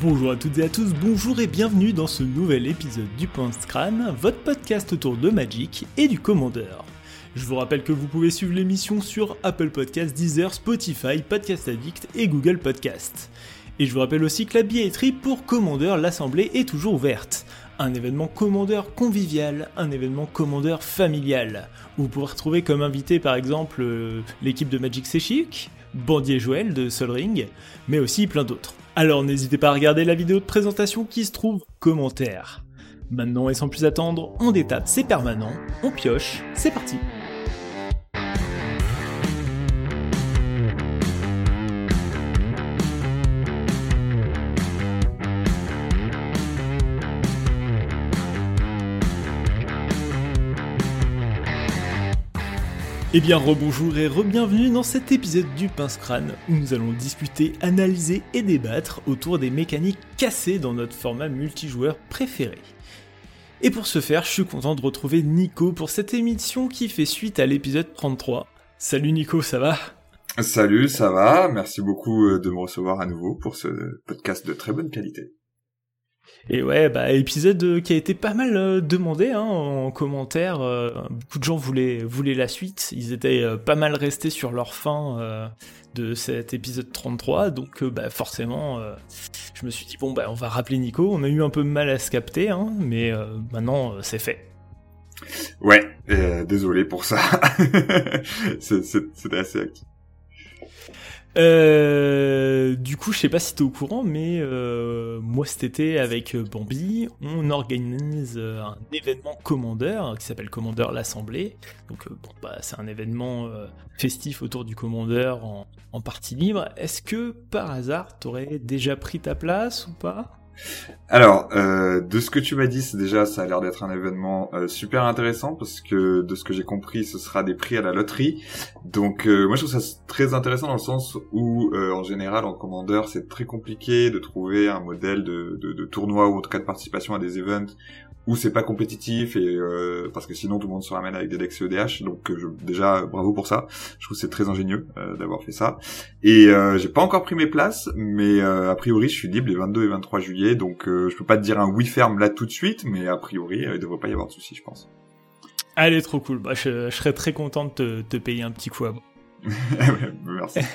Bonjour à toutes et à tous, bonjour et bienvenue dans ce nouvel épisode du Pince Crâne, votre podcast autour de Magic et du Commander. Je vous rappelle que vous pouvez suivre l'émission sur Apple Podcasts, Deezer, Spotify, Podcast Addict et Google Podcasts. Et je vous rappelle aussi que la billetterie pour Commander l'Assemblée est toujours ouverte. Un événement Commander convivial, un événement Commander familial, vous pourrez retrouver comme invité par exemple euh, l'équipe de Magic C'est Chic, Bandier Joël de Sol Ring, mais aussi plein d'autres. Alors n'hésitez pas à regarder la vidéo de présentation qui se trouve commentaire. Maintenant et sans plus attendre, on détape, c'est permanent, on pioche, c'est parti Eh bien rebonjour et re-bienvenue dans cet épisode du Pince Crâne où nous allons discuter, analyser et débattre autour des mécaniques cassées dans notre format multijoueur préféré. Et pour ce faire, je suis content de retrouver Nico pour cette émission qui fait suite à l'épisode 33. Salut Nico, ça va? Salut, ça va, merci beaucoup euh, de me recevoir à nouveau pour ce podcast de très bonne qualité. Et ouais, bah épisode euh, qui a été pas mal euh, demandé hein, en commentaire. Euh, beaucoup de gens voulaient voulaient la suite. Ils étaient pas mal restés sur leur fin de cet épisode 33. Donc bah forcément, je me suis dit bon bah on va rappeler Nico. On a eu un peu mal à se capter, hein, mais maintenant c'est fait. Ouais, désolé pour ça. C'était assez actif. Euh, du coup, je sais pas si t'es au courant, mais euh, moi cet été avec euh, Bambi, on organise un événement Commander qui s'appelle Commander l'Assemblée. Donc bon, bah, c'est un événement festif autour du Commander en, en partie libre. Est-ce que par hasard t'aurais déjà pris ta place ou pas? Alors, euh, de ce que tu m'as dit, c'est déjà, ça a l'air d'être un événement euh, super intéressant parce que de ce que j'ai compris, ce sera des prix à la loterie. Donc, euh, moi, je trouve ça très intéressant dans le sens où, en général, en commandeur, c'est très compliqué de trouver un modèle de, de, de, tournoi ou en tout cas de participation à des events où c'est pas compétitif et euh, parce que sinon tout le monde se ramène avec des decks CEDH donc euh, je, déjà bravo pour ça. Je trouve c'est très ingénieux euh, d'avoir fait ça. Et euh, j'ai pas encore pris mes places mais euh, a priori je suis libre les 22 et 23 juillet. Donc je peux pas te dire un oui ferme là tout de suite mais a priori il devrait pas y avoir de soucis je pense. Allez trop cool. Bah, je, je, serais très content de te, te payer un petit coup à merci.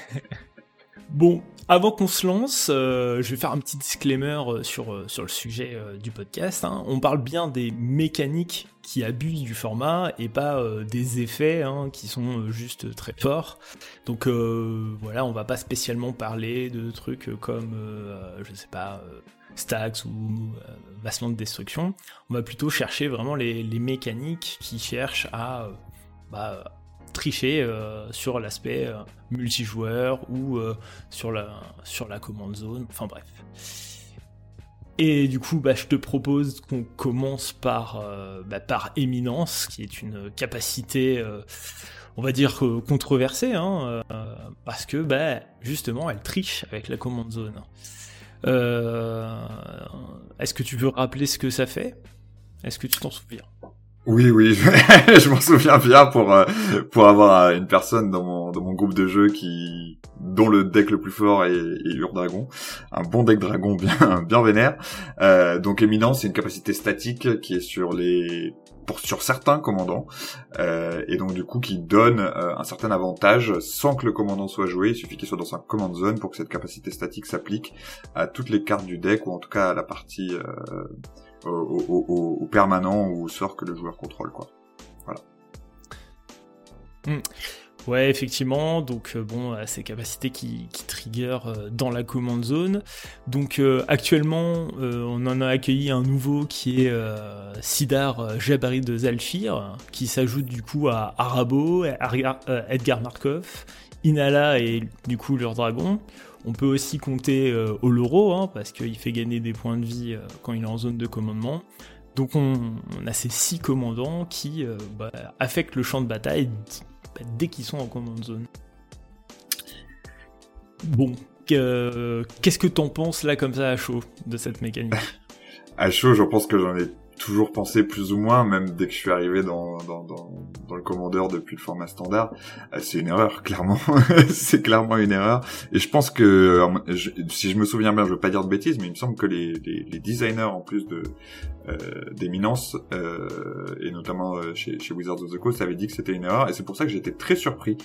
Bon, avant qu'on se lance, euh, je vais faire un petit disclaimer euh, sur, euh, sur le sujet du podcast. Hein. On parle bien des mécaniques qui abusent du format et pas des effets hein, qui sont juste très forts. Donc voilà, on va pas spécialement parler de trucs comme, je sais pas, stacks ou vasement de destruction. On va plutôt chercher vraiment les, les mécaniques qui cherchent à bah, tricher euh, sur l'aspect euh, multijoueur ou euh, sur, la, sur la command zone, enfin bref. Et du coup, bah, je te propose qu'on commence par, bah, par Éminence, qui est une capacité, on va dire, controversée, hein, parce que bah, justement, elle triche avec la command zone. Est-ce que tu veux rappeler ce que ça fait? Est-ce que tu t'en souviens? Oui, oui, je m'en souviens bien pour euh, pour avoir une personne dans mon dans mon groupe de jeu qui dont le deck le plus fort est, est Ur-Dragon, un bon deck dragon bien bien vénère. Euh, donc éminent, c'est une capacité statique qui est sur les pour sur certains commandants euh, et donc du coup qui donne euh, un certain avantage sans que le commandant soit joué. Il suffit qu'il soit dans sa command zone pour que cette capacité statique s'applique à toutes les cartes du deck ou en tout cas à la partie euh, au, permanent ou au sort que le joueur contrôle, quoi. Voilà. Hmm. Ouais, effectivement. Donc euh, bon, euh, ces capacités qui, qui trigger euh, dans la command zone. Donc actuellement, on en a accueilli un nouveau qui est Sidar Jabari de Zalfir, qui s'ajoute du coup à Arabo, Edgar Markov, Inala et du coup leur dragon. On peut aussi compter euh, Oloro, hein, parce qu'il fait gagner des points de vie euh, quand il est en zone de commandement. Donc on, a ces six commandants qui euh, bah, affectent le champ de bataille bah, dès qu'ils sont en command zone. Bon, qu'est-ce que t'en penses là comme ça à chaud de cette mécanique? À chaud, je pense que j'en ai toujours pensé plus ou moins, même dès que je suis arrivé dans, le commandeur depuis le format standard, euh, c'est une erreur, clairement. c'est clairement une erreur. Et je pense que, si je me souviens bien, je veux pas dire de bêtises, mais il me semble que les, designers, en plus de d'éminence, et notamment chez, chez Wizards of the Coast, avaient dit que c'était une erreur. Et c'est pour ça que j'étais très surpris,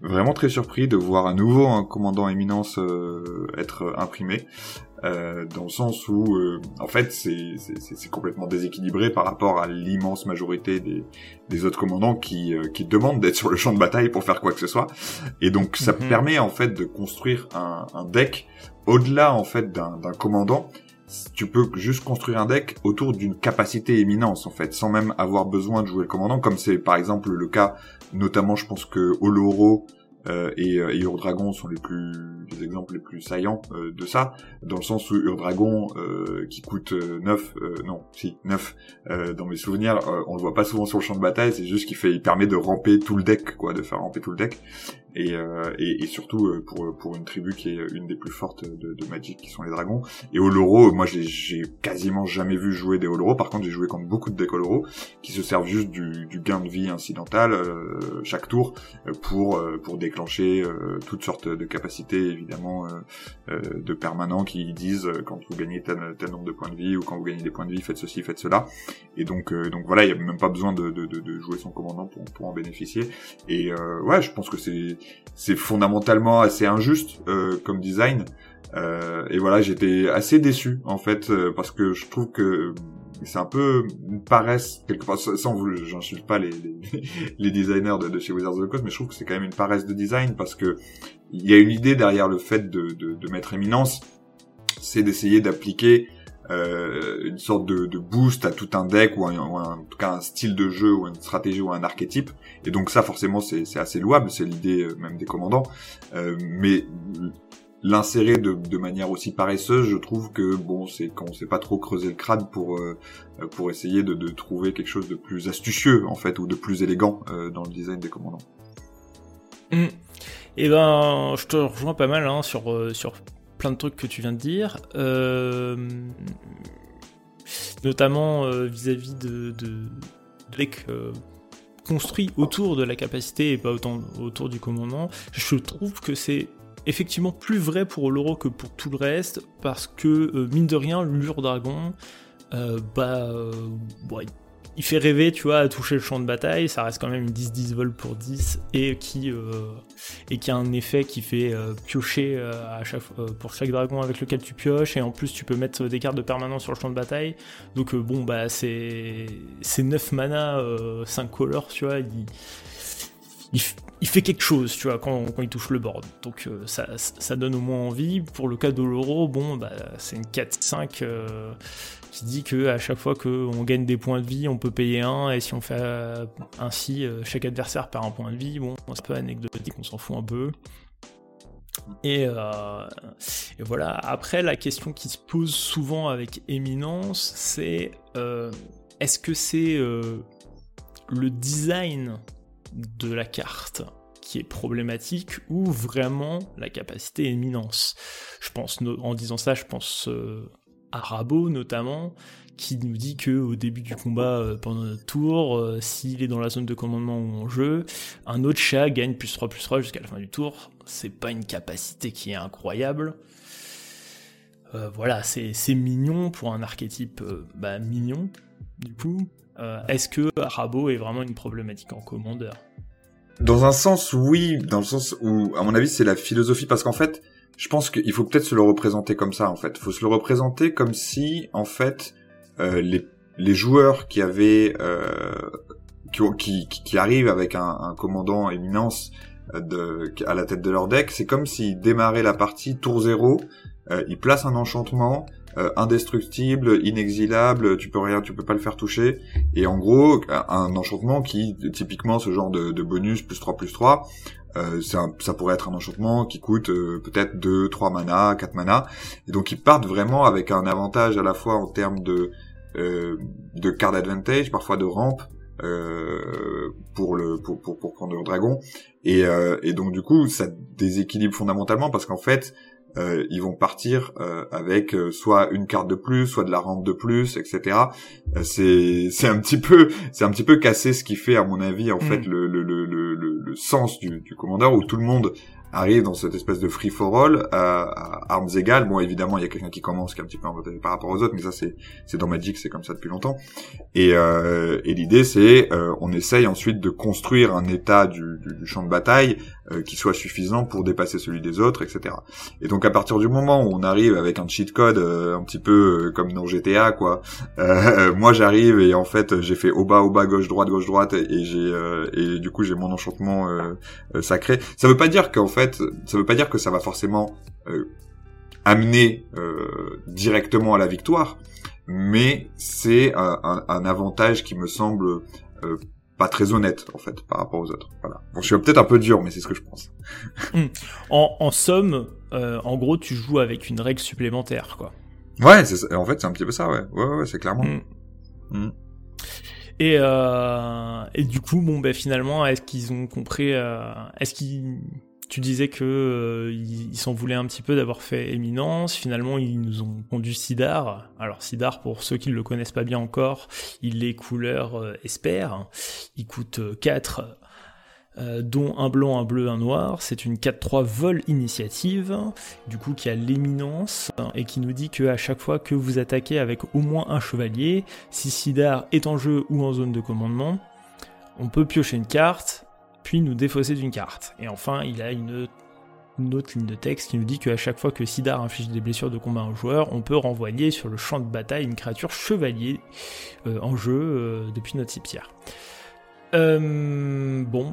vraiment très surpris de voir à nouveau un commandant éminence être imprimé. Euh, dans le sens où, euh, en fait, c'est complètement déséquilibré par rapport à l'immense majorité des, des, autres commandants qui, euh, qui demandent d'être sur le champ de bataille pour faire quoi que ce soit. Et donc, ça mhm. permet en fait de construire un, un deck au-delà en fait d'un commandant. Tu peux juste construire un deck autour d'une capacité éminence en fait, sans même avoir besoin de jouer le commandant, comme c'est par exemple le cas, notamment je pense que Oloro et, euh, et Ur-Dragon sont les plus les exemples les plus saillants euh, de ça, dans le sens où Ur-Dragon euh, qui coûte 9, non, si 9 dans mes souvenirs, on le voit pas souvent sur le champ de bataille, c'est juste qu'il il permet de ramper tout le deck, quoi, de faire ramper tout le deck, et, et, et, surtout pour pour une tribu qui est une des plus fortes de, de Magic, qui sont les dragons. Et Oloro, moi j'ai quasiment jamais vu jouer des Oloro, par contre j'ai joué contre beaucoup de decks Oloro qui se servent juste du, du gain de vie incidental chaque tour pour pour déclencher déclencher euh, toutes sortes de capacités évidemment euh, euh, de permanents qui disent quand vous gagnez tel, tel, nombre de points de vie ou quand vous gagnez des points de vie faites ceci faites cela. Et donc donc voilà il y a même pas besoin de, de, de jouer son commandant pour, pour en bénéficier. Et ouais je pense que c'est c'est fondamentalement assez injuste comme design. Euh, et voilà, j'étais assez déçu en fait parce que je trouve que c'est un peu une paresse quelque part sans vous j'insulte pas les, les, les designers de, de, chez Wizards of the Coast mais je trouve que c'est quand même une paresse de design parce que il y a une idée derrière le fait de, de, de mettre éminence c'est d'essayer d'appliquer euh, une sorte de, de, boost à tout un deck ou, un, en tout cas un style de jeu ou une stratégie ou un archétype. Et donc ça forcément c'est assez louable c'est l'idée euh, même des commandants. Euh, mais l'insérer de, manière aussi paresseuse, je trouve que bon, c'est quand on sait pas trop creuser le crâne pour euh, pour essayer de, trouver quelque chose de plus astucieux en fait ou de plus élégant euh, dans le design des commandants. mmh. Eh ben, je te rejoins pas mal hein, sur euh, sur plein de trucs que tu viens de dire, notamment vis-à-vis de, de, de construit autour de la capacité et pas autant autour du commandant. Je trouve que c'est effectivement plus vrai pour l'euro que pour tout le reste, parce que, euh, mine de rien, l'Ur Dragon, euh, bah, euh, il fait rêver, tu vois, à toucher le champ de bataille, ça reste quand même une 10-10 vol pour 10, et qui, et a un effet qui fait piocher pour chaque dragon avec lequel tu pioches, et en plus tu peux mettre des cartes de permanence sur le champ de bataille, donc bon, bah, c'est 9 mana, 5 colors, tu vois, il, il fait quelque chose, tu vois, quand, il touche le board. Donc euh, ça, donne au moins envie. Pour le cas de l'euro, bon, bah, c'est une 4-5 euh, qui dit que à chaque fois qu'on gagne des points de vie, on peut payer un, et si on fait euh, ainsi, chaque adversaire perd un point de vie. Bon, c'est un peu anecdotique, on s'en fout un peu. Et, et, voilà, après la question qui se pose souvent avec éminence, c'est est-ce que c'est le design de la carte qui est problématique ou vraiment la capacité éminence. Je pense, en disant ça, je pense euh, à Rabot notamment, qui nous dit que au début du combat, euh, pendant notre tour, euh, s'il est dans la zone de commandement ou en jeu, un autre chat gagne plus 3 plus 3 jusqu'à la fin du tour. C'est pas une capacité qui est incroyable. voilà, c'est mignon pour un archétype bah, mignon, du coup. Est-ce que Rabot est vraiment une problématique en commandeur? Dans un sens, oui, dans le sens où, à mon avis, c'est la philosophie, parce qu'en fait, je pense qu'il faut peut-être se le représenter comme ça, en fait. Faut se le représenter comme si, en fait, euh, les, les joueurs qui avaient, euh, qui, qui, qui, arrivent avec un, un commandant éminence euh, de, à la tête de leur deck, c'est comme s'ils démarraient la partie tour zéro, euh, ils placent un enchantement, euh, indestructible, inexilable, tu peux rien, tu peux pas le faire toucher. Et en gros, un enchantement qui, typiquement, ce genre de, bonus plus 3 plus 3, euh, ça pourrait être un enchantement qui coûte euh, peut-être 2, 3 mana, 4 mana. Et donc ils partent vraiment avec un avantage à la fois en termes de, de card advantage, parfois de rampe, pour le pour, pour, pour prendre le dragon et, et donc du coup ça déséquilibre fondamentalement parce qu'en fait euh, ils vont partir euh, avec euh, soit une carte de plus, soit de la rente de plus, etc. c'est c'est un petit peu c'est un petit peu cassé ce qui fait à mon avis en mm. fait le le, le, le, le sens du, du commandeur où tout le monde arrive dans cette espèce de free for all à armes égales. Bon, évidemment, il y a quelqu'un qui commence qui est un petit peu en par rapport aux autres, mais ça c'est c'est dans Magic, c'est comme ça depuis longtemps. Et, euh, et l'idée c'est euh, on essaye ensuite de construire un état du, du, champ de bataille euh, qui soit suffisant pour dépasser celui des autres, etc. Et donc à partir du moment où on arrive avec un cheat code euh, un petit peu euh, comme dans GTA, quoi, moi j'arrive et en fait j'ai fait au bas, au bas, gauche, droite, gauche, droite et j'ai et du coup j'ai mon enchantement sacré. Ça veut pas dire qu'en fait, ça veut pas dire que ça va forcément amener directement à la victoire, mais c'est un, un, avantage qui me semble pas très honnête en fait par rapport aux autres. Voilà. Bon, je suis peut-être un peu dur, mais c'est ce que je pense. Hmm. En, en, somme, euh, en gros, tu joues avec une règle supplémentaire, quoi. Ouais, c'est en fait c'est un petit peu ça, ouais. Ouais, ouais, c'est clairement. Hmm. Hmm. Et, euh, et du coup, bon, ben finalement, est-ce qu'ils ont compris euh, Est-ce qu'ils tu disais que euh, ils s'en voulaient un petit peu d'avoir fait Éminence. Finalement, ils nous ont conduit Sidar. Alors Sidar, pour ceux qui ne le connaissent pas bien encore, il est couleur euh, Esper. Il coûte 4, euh, dont un blanc, un bleu, un noir. C'est une 4-3 vol initiative, du coup qui a l'éminence et qui nous dit que à chaque fois que vous attaquez avec au moins un chevalier, si Sidar est en jeu ou en zone de commandement, on peut piocher une carte puis nous défausser d'une carte. Et enfin, il a une, autre ligne de texte qui nous dit qu'à chaque fois que Sidar inflige des blessures de combat à un joueur, on peut renvoyer sur le champ de bataille une créature chevalier euh, en jeu euh, depuis notre cimetière. Euh, bon,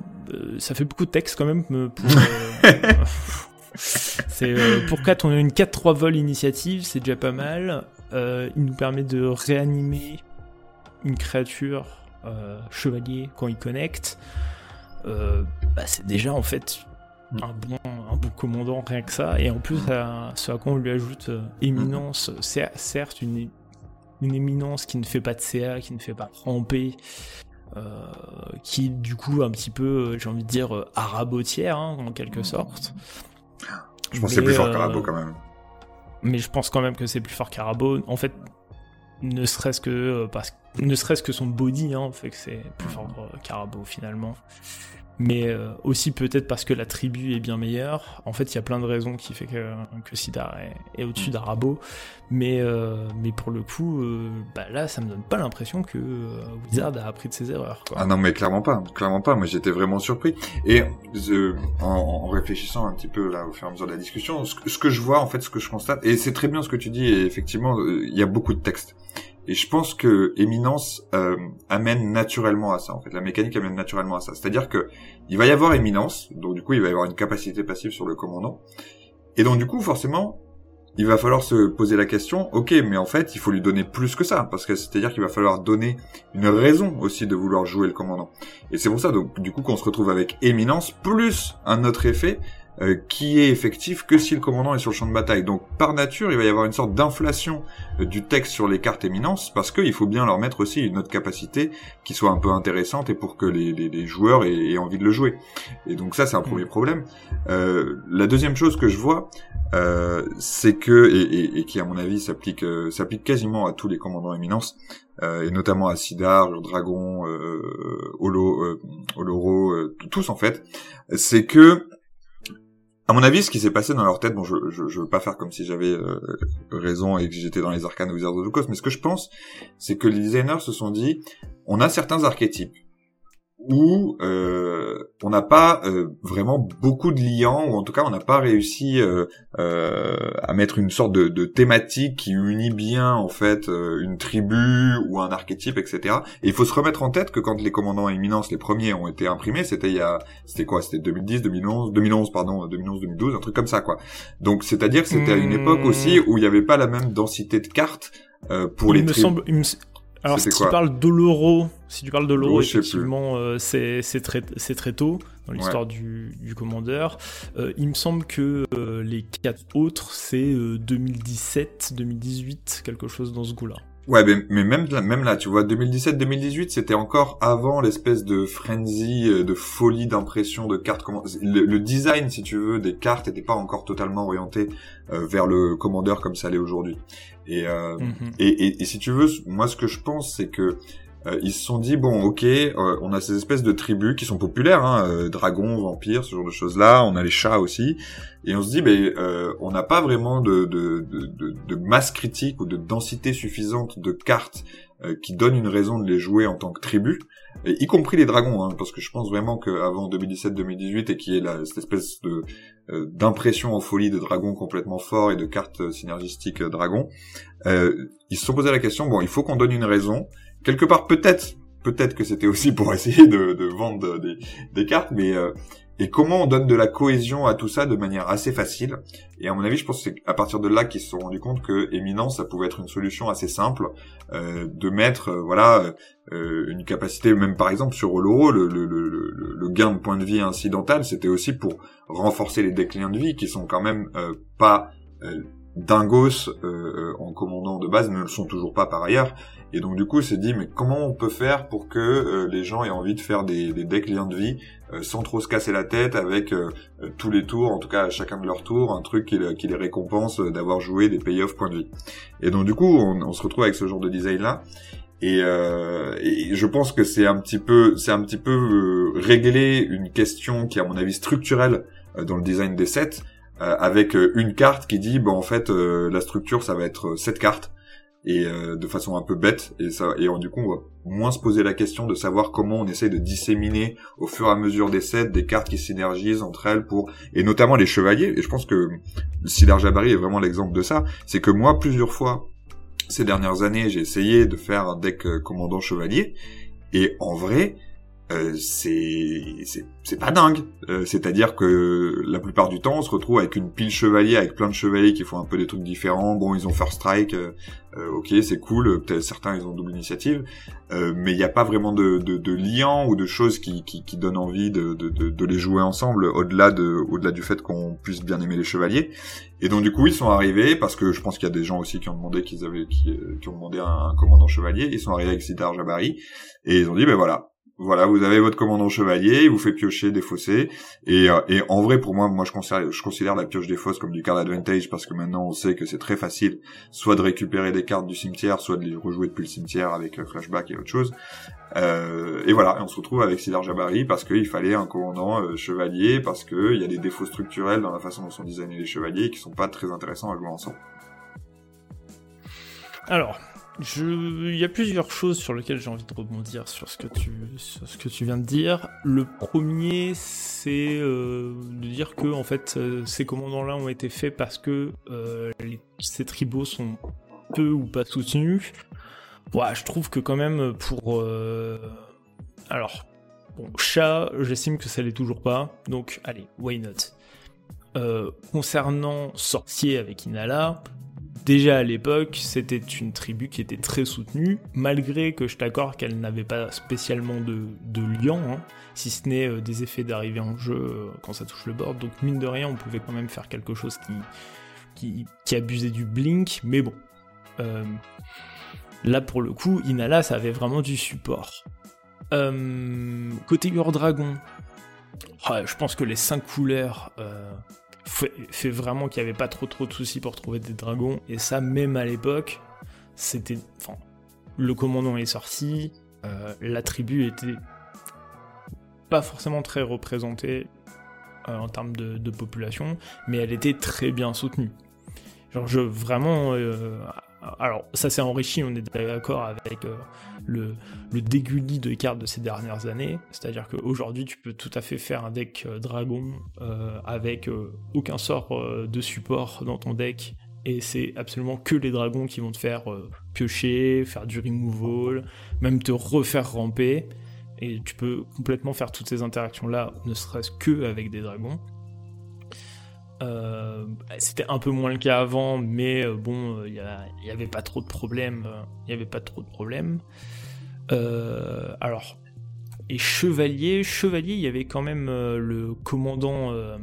ça fait beaucoup de texte quand même pour. c'est pour 4, on a une 4-3 vol initiative, c'est déjà pas mal. il nous permet de réanimer une créature chevalier quand il connecte. Euh, bah, c'est déjà en fait mm. un bon, un bon commandant rien que ça. Et en plus, à, ce à quoi on lui ajoute euh, éminence, c'est certes une, une éminence qui ne fait pas de CA, qui ne fait pas ramper, euh, qui est du coup un petit peu, j'ai envie de dire, arabotière hein, en quelque mm. sorte. Je pense que c'est plus fort qu'Arabo quand même. Mais je pense quand même que c'est plus fort qu'Arabo. En fait, ne serait-ce que parce ne serait-ce que son body hein, fait que c'est plus fort qu'Arabo finalement mais euh, aussi peut-être parce que la tribu est bien meilleure. En fait, il y a plein de raisons qui fait que, que Sidar est, au-dessus d'Arabo, mais, euh, mais pour le coup, euh, bah là, ça me donne pas l'impression que Wizard a appris de ses erreurs. Ah non, mais clairement pas, clairement pas. Moi, j'étais vraiment surpris. Et en, réfléchissant un petit peu là au fur et à mesure de la discussion, ce que, ce que je vois, en fait, ce que je constate, et c'est très bien ce que tu dis. Et effectivement, il y a beaucoup de textes. Et je pense que Éminence euh, amène naturellement à ça. En fait, la mécanique amène naturellement à ça. C'est-à-dire que il va y avoir Éminence, donc du coup, il va y avoir une capacité passive sur le commandant. Et donc du coup, forcément, il va falloir se poser la question, ok, mais en fait, il faut lui donner plus que ça, parce que c'est-à-dire qu'il va falloir donner une raison aussi de vouloir jouer le commandant. Et c'est pour ça, donc, du coup, qu'on se retrouve avec éminence plus un autre effet euh, qui est effectif que si le commandant est sur le champ de bataille. Donc par nature, il va y avoir une sorte d'inflation euh, du texte sur les cartes éminences, parce qu'il faut bien leur mettre aussi une autre capacité qui soit un peu intéressante et pour que les, les, les joueurs aient, envie de le jouer. Et donc ça, c'est un mm. premier problème. Euh, la deuxième chose que je vois, euh, c'est que, et, et, et, qui à mon avis s'applique s'applique quasiment à tous les commandants éminences, et notamment à Sidar, Dragon, euh, Olo, Oloro, tous en fait, c'est que à mon avis, ce qui s'est passé dans leur tête, bon, je, je, veux pas faire comme si j'avais euh, raison et que j'étais dans les arcanes Wizards of the mais ce que je pense, c'est que les designers se sont dit, on a certains archétypes où euh, on n'a pas euh, vraiment beaucoup de liens, ou en tout cas on n'a pas réussi euh, euh, à mettre une sorte de, de, thématique qui unit bien en fait une tribu ou un archétype, etc. Et il faut se remettre en tête que quand les commandants éminence, les premiers, ont été imprimés, c'était il y a, c'était quoi C'était 2010, 2011, 2011 pardon, 2011, 2012, un truc comme ça quoi. Donc c'est-à-dire que c'était à une époque hmm. aussi où il n'y avait pas la même densité de cartes pour les tribus. Alors, si tu parles d'Oloro, si tu parles d'Oloro, effectivement, euh, c'est très, très tôt dans l'histoire du, du, commandeur. Euh, il me semble que euh, les quatre autres, c'est 2017, 2018, quelque chose dans ce goût-là. Ouais, mais, mais même là, même là, tu vois, 2017-2018, c'était encore avant l'espèce de frenzy, euh, de folie d'impression de cartes. Le, le, design, si tu veux, des cartes n'était pas encore totalement orienté euh, vers le commandeur comme ça l'est aujourd'hui. Et, euh, mhm. et, et, et, si tu veux, moi, ce que je pense, c'est que euh, ils se sont dit bon ok euh, on a ces espèces de tribus qui sont populaires hein, euh, dragons vampires ce genre de choses là on a les chats aussi. Et on se dit ben on n'a pas vraiment de, de, de, de, masse critique ou de densité suffisante de cartes qui donnent une raison de les jouer en tant que tribu y compris les dragons hein, parce que je pense vraiment qu'avant 2017-2018 et qui est la, cette espèce de d'impression en folie de dragons complètement forts et de cartes synergistiques dragons ils se sont posé la question bon il faut qu'on donne une raison quelque part peut-être peut-être que c'était aussi pour essayer de, de vendre des, des, cartes, mais euh, et comment on donne de la cohésion à tout ça de manière assez facile? Et à mon avis, je pense que c'est à partir de là qu'ils se sont rendus compte que Éminence, ça pouvait être une solution assez simple euh, de mettre, euh, voilà, euh, une capacité, même par exemple sur Oloro, le, le, le, le, gain de points de vie incidental, c'était aussi pour renforcer les déclins de vie qui sont quand même pas dingos en commandant de base, ne le sont toujours pas par ailleurs. Et donc du coup, c'est dit, mais comment on peut faire pour que euh, les gens aient envie de faire des, des decks liens de vie euh, sans trop se casser la tête avec euh, tous les tours, en tout cas à chacun de leurs tours, un truc qui, les récompense d'avoir joué des payoffs points de vie. Et donc du coup, on, on se retrouve avec ce genre de design là. Et, et, je pense que c'est un petit peu, c'est un petit peu régler une question qui à mon avis structurelle dans le design des sets, avec une carte qui dit, bon en fait, la structure ça va être cette carte et euh, de façon un peu bête et ça et du coup on va moins se poser la question de savoir comment on essaie de disséminer au fur et à mesure des sets des cartes qui synergisent entre elles pour et notamment les chevaliers et je pense que Sidar Jabari est vraiment l'exemple de ça c'est que moi plusieurs fois ces dernières années j'ai essayé de faire un deck euh, commandant chevalier et en vrai euh, c'est pas dingue. Euh, c'est-à-dire que la plupart du temps, on se retrouve avec une pile chevalier, avec plein de chevaliers qui font un peu des trucs différents. Bon, ils ont first strike, euh, ok, c'est cool. Peut-être certains ils ont double initiative, mais il n'y a pas vraiment de, de, de lien ou de choses qui, qui, qui donnent envie de, de, de, les jouer ensemble, au-delà de au-delà du fait qu'on puisse bien aimer les chevaliers. Et donc du coup, ils sont arrivés parce que je pense qu'il y a des gens aussi qui ont demandé qu'ils avaient qui, qui, ont demandé un, un, commandant chevalier. Ils sont arrivés avec Sidar Jabari et ils ont dit ben voilà voilà, vous avez votre commandant chevalier, il vous fait piocher des fossés. Et, euh, et en vrai, pour moi, moi je considère, je considère la pioche des fosses comme du card advantage parce que maintenant on sait que c'est très facile, soit de récupérer des cartes du cimetière, soit de les rejouer depuis le cimetière avec le flashback et autre chose. Euh, et voilà, et on se retrouve avec Sidar Jabari parce qu'il fallait un commandant euh, chevalier, parce qu'il y a des défauts structurels dans la façon dont sont designés les chevaliers qui sont pas très intéressants à jouer ensemble. Alors, il y a plusieurs choses sur lesquelles j'ai envie de rebondir sur ce que tu, ce que tu viens de dire. Le premier, c'est euh, de dire que en fait, euh, ces commandants-là ont été faits parce que euh, ces tribaux sont peu ou pas soutenus. Ouais, je trouve que quand même pour alors bon, chat, j'estime que ça l'est toujours pas. Donc allez, why not? concernant sorcier avec Inala, Déjà à l'époque, c'était une tribu qui était très soutenue, malgré que je t'accorde qu'elle n'avait pas spécialement de, de lien, hein, si ce n'est euh, des effets d'arrivée en jeu euh, quand ça touche le board. Donc mine de rien, on pouvait quand même faire quelque chose qui, qui, abusait du blink, mais bon. Euh, là pour le coup, Inala, ça avait vraiment du support. côté Ur Dragon, je pense que les 5 couleurs fait, vraiment qu'il n'y avait pas trop trop de soucis pour trouver des dragons. Et ça, même à l'époque, c'était. Enfin, le commandant est sorti, euh, la tribu était pas forcément très représentée euh, en termes de, population, mais elle était très bien soutenue. Genre, je vraiment. Euh, alors, ça s'est enrichi, on est d'accord avec le, le de cartes de ces dernières années. C'est-à-dire qu'aujourd'hui, tu peux tout à fait faire un deck euh, dragon euh, avec euh, aucun sort de support dans ton deck. Et c'est absolument que les dragons qui vont te faire piocher, faire du removal, même te refaire ramper. Et tu peux complètement faire toutes ces interactions-là, ne serait-ce que avec des dragons. C'était un peu moins le cas avant, mais bon, il n'y avait pas trop de problèmes. Il n'y avait pas trop de problèmes. Euh, alors, et chevalier, chevalier, il y avait quand même euh, le commandant euh,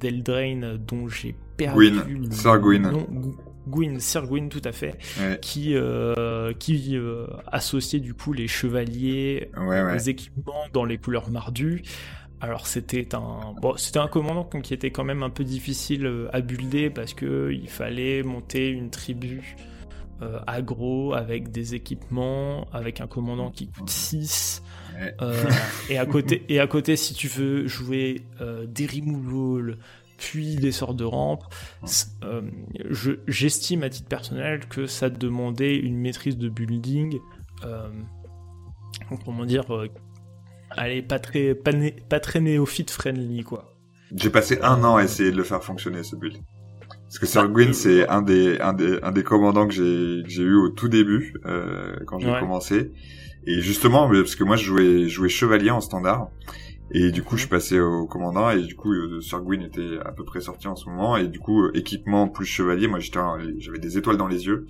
d'Eldraine dont j'ai perdu Gwyn, Sir Gwyn. Gwyn, Sir Gwyn, tout à fait, qui qui associait du coup les chevaliers les équipements dans les couleurs mardues. Alors c'était un bon, c'était un commandant qui était quand même un peu difficile à builder parce que il fallait monter une tribu euh, agro avec des équipements, avec un commandant qui coûte 6. Euh, et, à côté, et à côté, si tu veux jouer euh, des removals, puis des sorts de rampe, j'estime à titre personnel que ça demandait une maîtrise de building, comment dire, allez, pas très, pas, pas très néophyte friendly, quoi. J'ai passé un an à essayer de le faire fonctionner, ce build. Parce que Sir Gwyn, c'est un des, un des, un des commandants que j'ai, j'ai eu au tout début, euh, quand j'ai commencé. Et justement, parce que moi, je jouais, jouais chevalier en standard. Et du coup, je suis passé au commandant et du coup, euh, Sir Gwyn était à peu près sorti en ce moment. Et du coup, équipement plus chevalier, moi, j'étais, j'avais des étoiles dans les yeux.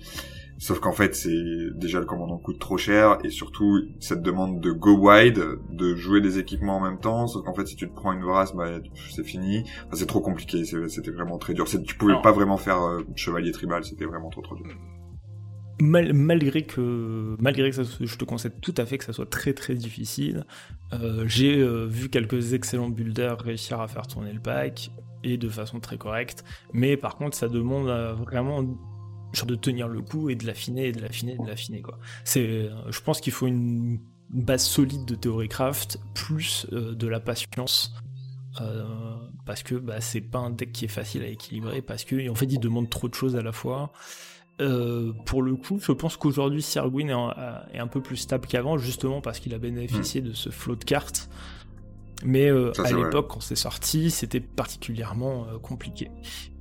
Sauf qu'en fait, c'est déjà le commandant coûte trop cher et surtout cette demande de go wide, de jouer des équipements en même temps. Sauf qu'en fait, si tu te prends une brasse, bah c'est fini. Enfin, c'est trop compliqué. C'était vraiment très dur. Tu pouvais pas vraiment faire euh, chevalier tribal. C'était vraiment trop trop dur. malgré que malgré que je te concède tout à fait que ça soit très très difficile, euh, j'ai euh, vu quelques excellents builders réussir à faire tourner le pack et de façon très correcte. Mais par contre, ça demande vraiment genre de tenir le coup et de l'affiner et de l'affiner et de l'affiner quoi. C'est, euh, je pense qu'il faut une base solide de Theorycraft plus euh, de la patience euh, parce que bah, c'est pas un deck qui est facile à équilibrer parce que en fait il demande trop de choses à la fois. pour le coup, je pense qu'aujourd'hui Sirwin est, est, un peu plus stable qu'avant, justement parce qu'il a bénéficié hmm. de ce flot de cartes mais euh, à l'époque, quand c'est sorti, c'était particulièrement euh, compliqué.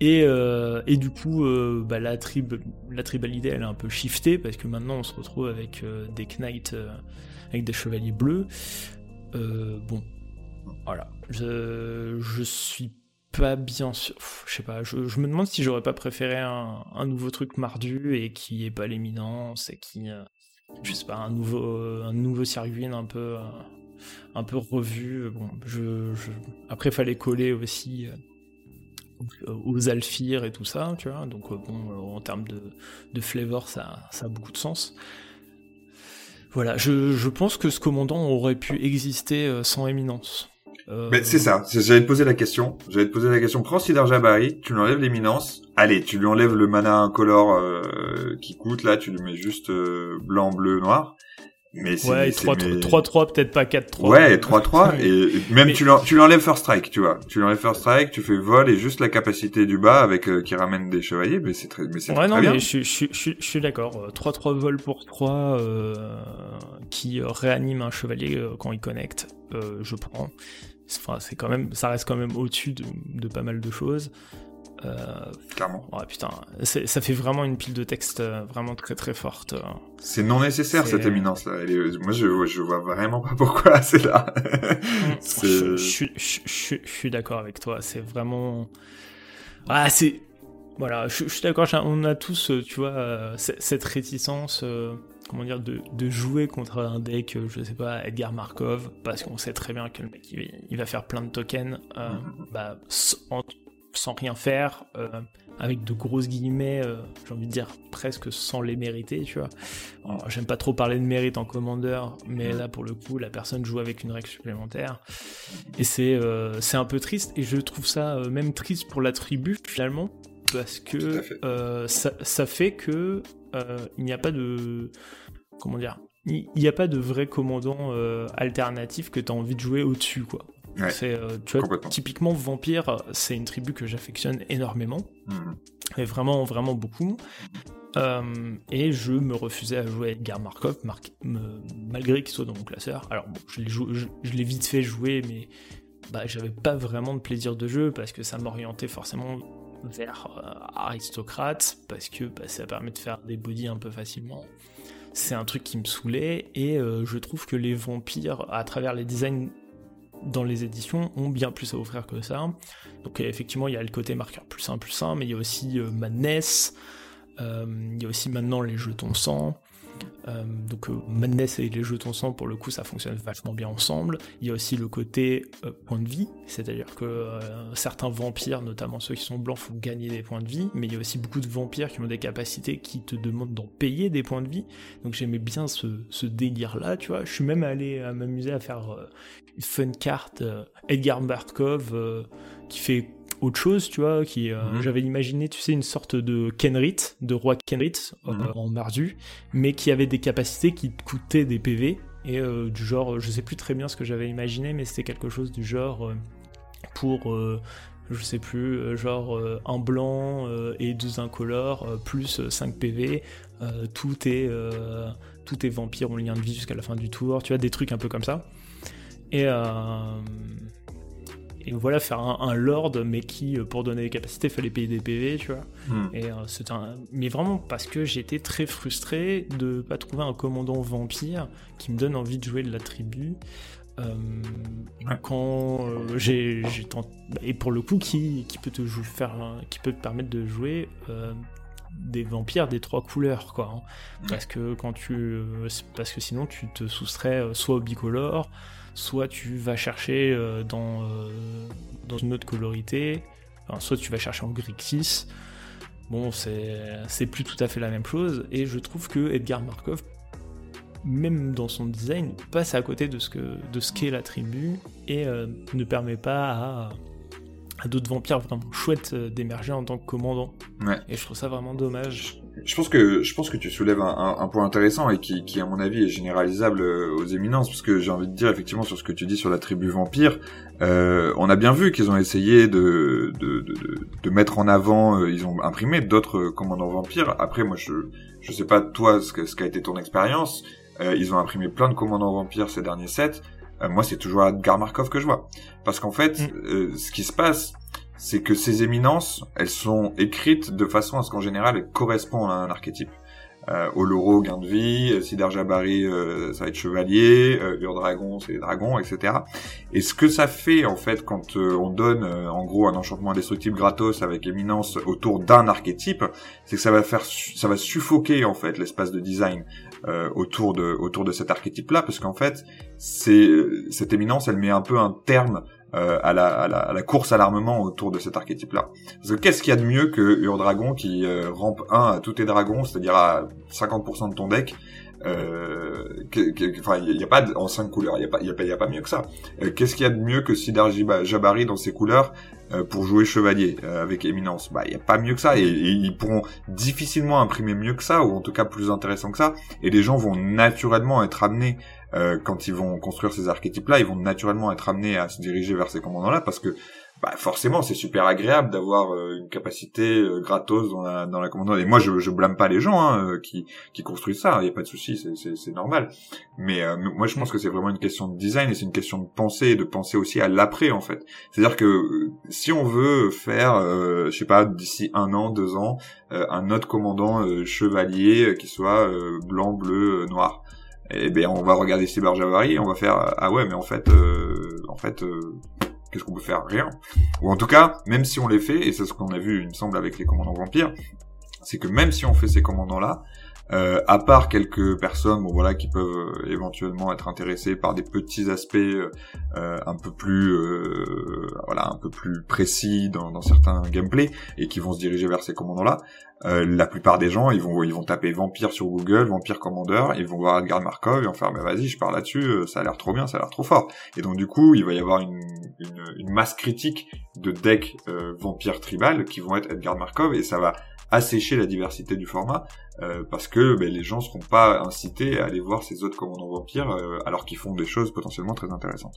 Et, euh, et du coup, bah, la, trib la tribalité, elle est un peu shiftée, parce que maintenant, on se retrouve avec des knights, avec des chevaliers bleus. bon, voilà. Je, je suis pas bien sûr. je sais pas, je, me demande si j'aurais pas préféré un, un, nouveau truc mardu et qui est pas l'éminence et qui. je sais pas, un nouveau, un nouveau circuit un peu un peu revu. Bon, je, je... Après, fallait coller aussi euh, aux Alphir et tout ça, tu vois. Donc, euh, bon, euh, en termes de, de flavor, ça, a beaucoup de sens. Voilà, je, pense que ce commandant aurait pu exister sans éminence. Mais c'est ça, j'allais te poser la question. J'allais te poser la question. Prends Siddhar Jabari, tu lui enlèves l'éminence. Allez, tu lui enlèves le mana incolore qui coûte, là, tu lui mets juste blanc, bleu, noir. Mais ouais, 3-3, peut-être pas 4-3. Ouais, 3-3, et même tu, tu l'enlèves first strike, tu vois. Tu l'enlèves first strike, tu fais vol et juste la capacité du bas avec euh, qui ramène des chevaliers, mais c'est très, mais c'est ouais, non, bien. Mais je, je, je, je suis d'accord. 3-3 euh, vol pour 3 euh, qui réanime un chevalier quand il connecte, je prends. Enfin, c'est quand même, ça reste quand même au-dessus de, de, pas mal de choses. Euh, Clairement. Ouais, putain, ça fait vraiment une pile de texte euh, vraiment très très forte. Euh. C'est non nécessaire cette éminence là. Moi je, je vois vraiment pas pourquoi c'est là. je, je, je, suis d'accord avec toi. C'est vraiment. Ah, c'est. Voilà, je, suis d'accord. On a tous, tu vois, cette réticence. comment dire, de, de, jouer contre un deck, je sais pas, Edgar Markov, parce qu'on sait très bien que le mec il, va faire plein de tokens, mm-hmm. bah, en, sans rien faire, euh, avec de grosses guillemets, euh, j'ai envie de dire presque sans les mériter, tu vois. J'aime pas trop parler de mérite en commandeur, mais là pour le coup, la personne joue avec une règle supplémentaire. Et c'est euh, un peu triste, et je trouve ça même triste pour la tribu finalement, parce que ça, ça, fait que il n'y a pas de. Comment dire il n'y a pas de vrai commandant alternatif que tu as envie de jouer au-dessus, quoi c'est, euh, tu vois, typiquement Vampire, c'est une tribu que j'affectionne énormément, hmm. et vraiment, vraiment beaucoup. Euh, et je me refusais à jouer Edgar Markov, malgré qu'il soit dans mon classeur. Alors bon, je l'ai, je, l'ai vite fait jouer, mais bah, j'avais pas vraiment de plaisir de jeu parce que ça m'orientait forcément vers euh, aristocrate, parce que bah, ça permet de faire des bodies un peu facilement. C'est un truc qui me saoulait, et je trouve que les vampires, à travers les designs dans les éditions ont bien plus à offrir que ça. Donc effectivement, il y a le côté marqueur plus 1 plus 1, mais il y a aussi euh, Madness, euh, il y a aussi maintenant les jetons sang. Euh, donc euh, Madness et les jetons sang, pour le coup, ça fonctionne vachement bien ensemble. Il y a aussi le côté euh, point de vie, c'est-à-dire que certains vampires, notamment ceux qui sont blancs, font gagner des points de vie, mais il y a aussi beaucoup de vampires qui ont des capacités qui te demandent d'en payer des points de vie. Donc j'aimais bien ce, délire-là, tu vois. Je suis même allé m'amuser à faire une fun carte Edgar Barkov qui fait autre chose, tu vois, qui euh, mhm. j'avais imaginé, tu sais, une sorte de Kenrit, de roi Kenrit euh, mhm. en mardu, mais qui avait des capacités qui coûtaient des PV et euh, du genre, je sais plus très bien ce que j'avais imaginé, mais c'était quelque chose du genre pour je sais plus, genre un blanc et deux incolores, plus 5 PV, tout est tout est vampire en lien de vie jusqu'à la fin du tour, tu vois, des trucs un peu comme ça. Et et voilà faire un, lord mais qui euh, pour donner des capacités fallait payer des PV tu vois hmm. et euh, un mais vraiment parce que j'étais très frustré de pas trouver un commandant vampire qui me donne envie de jouer de la tribu euh, quand j'ai tenté et pour le coup qui, qui peut te jouer, faire qui peut te permettre de jouer des vampires des trois couleurs quoi hein. parce que quand tu parce que sinon tu te soustrais soit au bicolore soit tu vas chercher euh, dans, euh, dans une autre colorité, soit tu vas chercher en gris 6. Bon, c'est plus tout à fait la même chose, et je trouve que Edgar Markov, même dans son design, passe à côté de ce qu'est la tribu, et euh, ne permet pas à, à d'autres vampires vraiment chouettes d'émerger en tant que commandant. Et je trouve ça vraiment dommage je pense que je pense que tu soulèves un, un, point intéressant et qui, qui à mon avis est généralisable euh, aux éminences parce que j'ai envie de dire effectivement sur ce que tu dis sur la tribu vampire euh, on a bien vu qu'ils ont essayé de de, de, de, mettre en avant euh, ils ont imprimé d'autres commandants vampires. Après moi je je sais pas toi ce qu'a ce qu'a été ton expérience euh, ils ont imprimé plein de commandants vampires ces derniers sets moi c'est toujours Edgar Markov que je vois. Parce qu'en fait mm. ce qui se passe c'est que ces éminences, elles sont écrites de façon à ce qu'en général, elles correspondent à un archétype. Euh, Oloro, gain de vie, euh, Sidar Jabari, euh, ça va être chevalier, euh, Dragon, c'est les dragons, etc. Et ce que ça fait, en fait, quand euh, on donne, en gros, un enchantement indestructible gratos avec éminence autour d'un archétype, c'est que ça va faire, ça va suffoquer, en fait, l'espace de design autour de, autour de cet archétype-là, parce qu'en fait, c'est, cette éminence, elle met un peu un terme euh, à, la, à, la, à, la, course à l'armement autour de cet archétype-là. Parce que qu'est-ce qu'il y a de mieux que Ur-Dragon qui euh, rampe 1 à tous tes dragons, c'est-à-dire à 50% de ton deck euh, enfin, il n'y a, pas en cinq couleurs, il n'y a pas, y a pas, mieux que ça. Euh, qu'est-ce qu'il y a de mieux que Sidar Jabari dans ses couleurs euh, pour jouer chevalier avec éminence? Bah, il n'y a pas mieux que ça, et, et, ils pourront difficilement imprimer mieux que ça, ou en tout cas plus intéressant que ça. Et les gens vont naturellement être amenés euh, quand ils vont construire ces archétypes-là, ils vont naturellement être amenés à se diriger vers ces commandants-là parce que bah, forcément c'est super agréable d'avoir euh, une capacité euh, gratos dans la dans la commandante. Et moi je je blâme pas les gens hein, qui qui construisent ça, il y a pas de souci, c'est normal. Mais moi je pense que c'est vraiment une question de design et c'est une question de penser et de penser aussi à l'après en fait. C'est-à-dire que si on veut faire je sais pas d'ici un an, deux ans un autre commandant chevalier qui soit blanc, bleu, noir eh bien on va regarder Cyber Javari et on va faire ah ouais mais en fait euh, en fait euh, qu'est-ce qu'on peut faire? Rien. Ou en tout cas même si on les fait et c'est ce qu'on a vu il me semble avec les commandants vampires c'est que même si on fait ces commandants là euh, à part quelques personnes, bon voilà, qui peuvent euh, éventuellement être intéressées par des petits aspects euh, un peu plus, euh, voilà, un peu plus précis dans, dans, certains gameplays et qui vont se diriger vers ces commandants-là. la plupart des gens, ils vont, ils vont taper vampire sur Google, vampire commandeur, ils vont voir Edgar Markov, ils vont faire, mais vas-y, je parle là-dessus, ça a l'air trop bien, ça a l'air trop fort. Et donc du coup, il va y avoir une, une, une masse critique de decks vampire tribal qui vont être Edgar Markov et ça va assécher la diversité du format euh, parce que ben, les gens seront pas incités à aller voir ces autres commandants vampires euh, alors qu'ils font des choses potentiellement très intéressantes.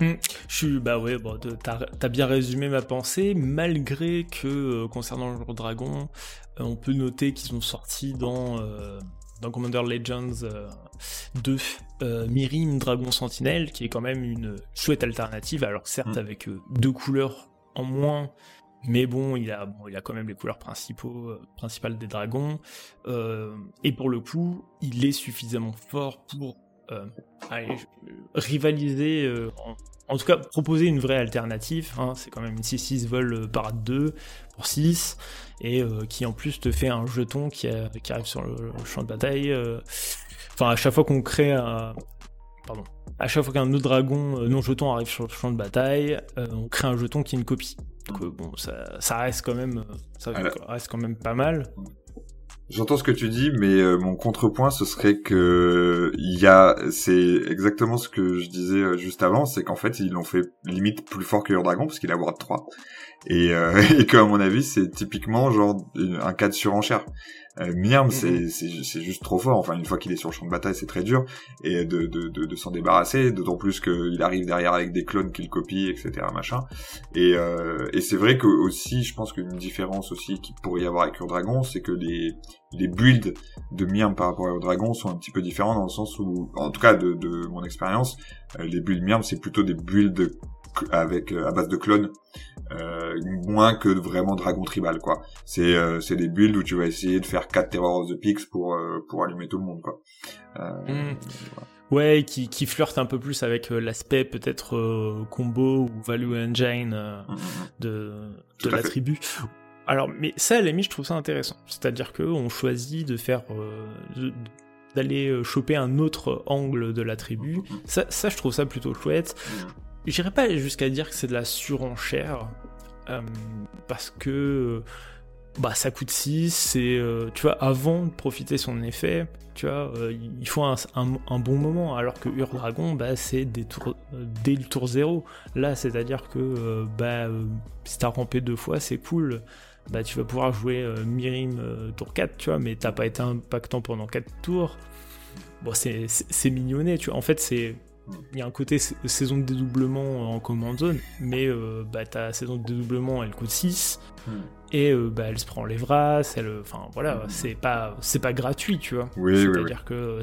Hmm. je suis bah ouais bon t'as as bien résumé ma pensée malgré que euh, concernant le dragon on peut noter qu'ils ont sorti dans dans Commander Legends 2 Mirim Dragon Sentinelle qui est quand même une chouette alternative alors certes hmm. avec deux couleurs en moins mais bon, il a, bon, il a quand même les couleurs principaux, euh, principales des dragons. Euh, et pour le coup, il est suffisamment fort pour euh, rivaliser, en, tout cas proposer une vraie alternative. Hein. c'est quand même une 6-6 vol par 2 pour 6 et qui en plus te fait un jeton qui, arrive sur le, champ de bataille. Enfin, à chaque fois qu'on crée un, pardon, à chaque fois qu'un autre dragon non jeton arrive sur le champ de bataille, on crée un jeton qui est une copie. Donc bon, ça, ça, reste quand même, ça reste quand même pas mal. J'entends ce que tu dis, mais euh, mon contrepoint, ce serait que il y a, c'est exactement ce que je disais euh, juste avant, c'est qu'en fait ils l'ont fait limite plus fort que leur dragon parce qu'il a Ward 3 et, euh, et qu'à mon avis c'est typiquement genre un cas de surenchère. Euh, Myrm, c'est c'est juste trop fort. Enfin, une fois qu'il est sur le champ de bataille, c'est très dur et de de de, de s'en débarrasser. D'autant plus qu'il arrive derrière avec des clones qu'il copie, etc. Machin. Et euh, et c'est vrai que aussi, je pense qu'une différence aussi qu'il pourrait y avoir avec Dragon, c'est que les les builds de Myrm par rapport au Dragon sont un petit peu différents dans le sens où, en tout cas de, de mon expérience, euh, les builds Myrm c'est plutôt des builds avec euh, à base de clones euh, moins que vraiment dragon tribal quoi. C'est euh, c'est des builds où tu vas essayer de faire 4 terror of the Pix pour pour allumer tout le monde quoi. Mmh. ouais qui qui flirte un peu plus avec l'aspect peut-être combo ou value engine mmh, mmh, de de la tribu. Alors mais ça à la limite je trouve ça intéressant. C'est à dire que on choisit de faire d'aller choper un autre angle de la tribu. Ça, ça, je trouve ça plutôt chouette. J'irais pas jusqu'à dire que c'est de la surenchère, euh, parce que bah, ça coûte 6, c'est, euh, tu vois, avant de profiter son effet, tu vois, euh, il faut un, bon moment, alors que Ur-Dragon, bah, c'est des tours, dès le tour 0. Là, c'est-à-dire que bah, si t'as rampé deux fois, c'est cool. Bah, tu vas pouvoir jouer Mirim tour 4, tu vois, mais t'as pas été impactant pendant 4 tours. Bon, c'est mignonné, tu vois. En fait, c'est il y a un côté saison de dédoublement en command zone, mais euh, bah, ta saison de dédoublement elle coûte 6 hmm. et euh, bah, elle se prend les bras, elle, enfin voilà, hmm. c'est pas c'est pas gratuit, tu vois. c'est-à-dire que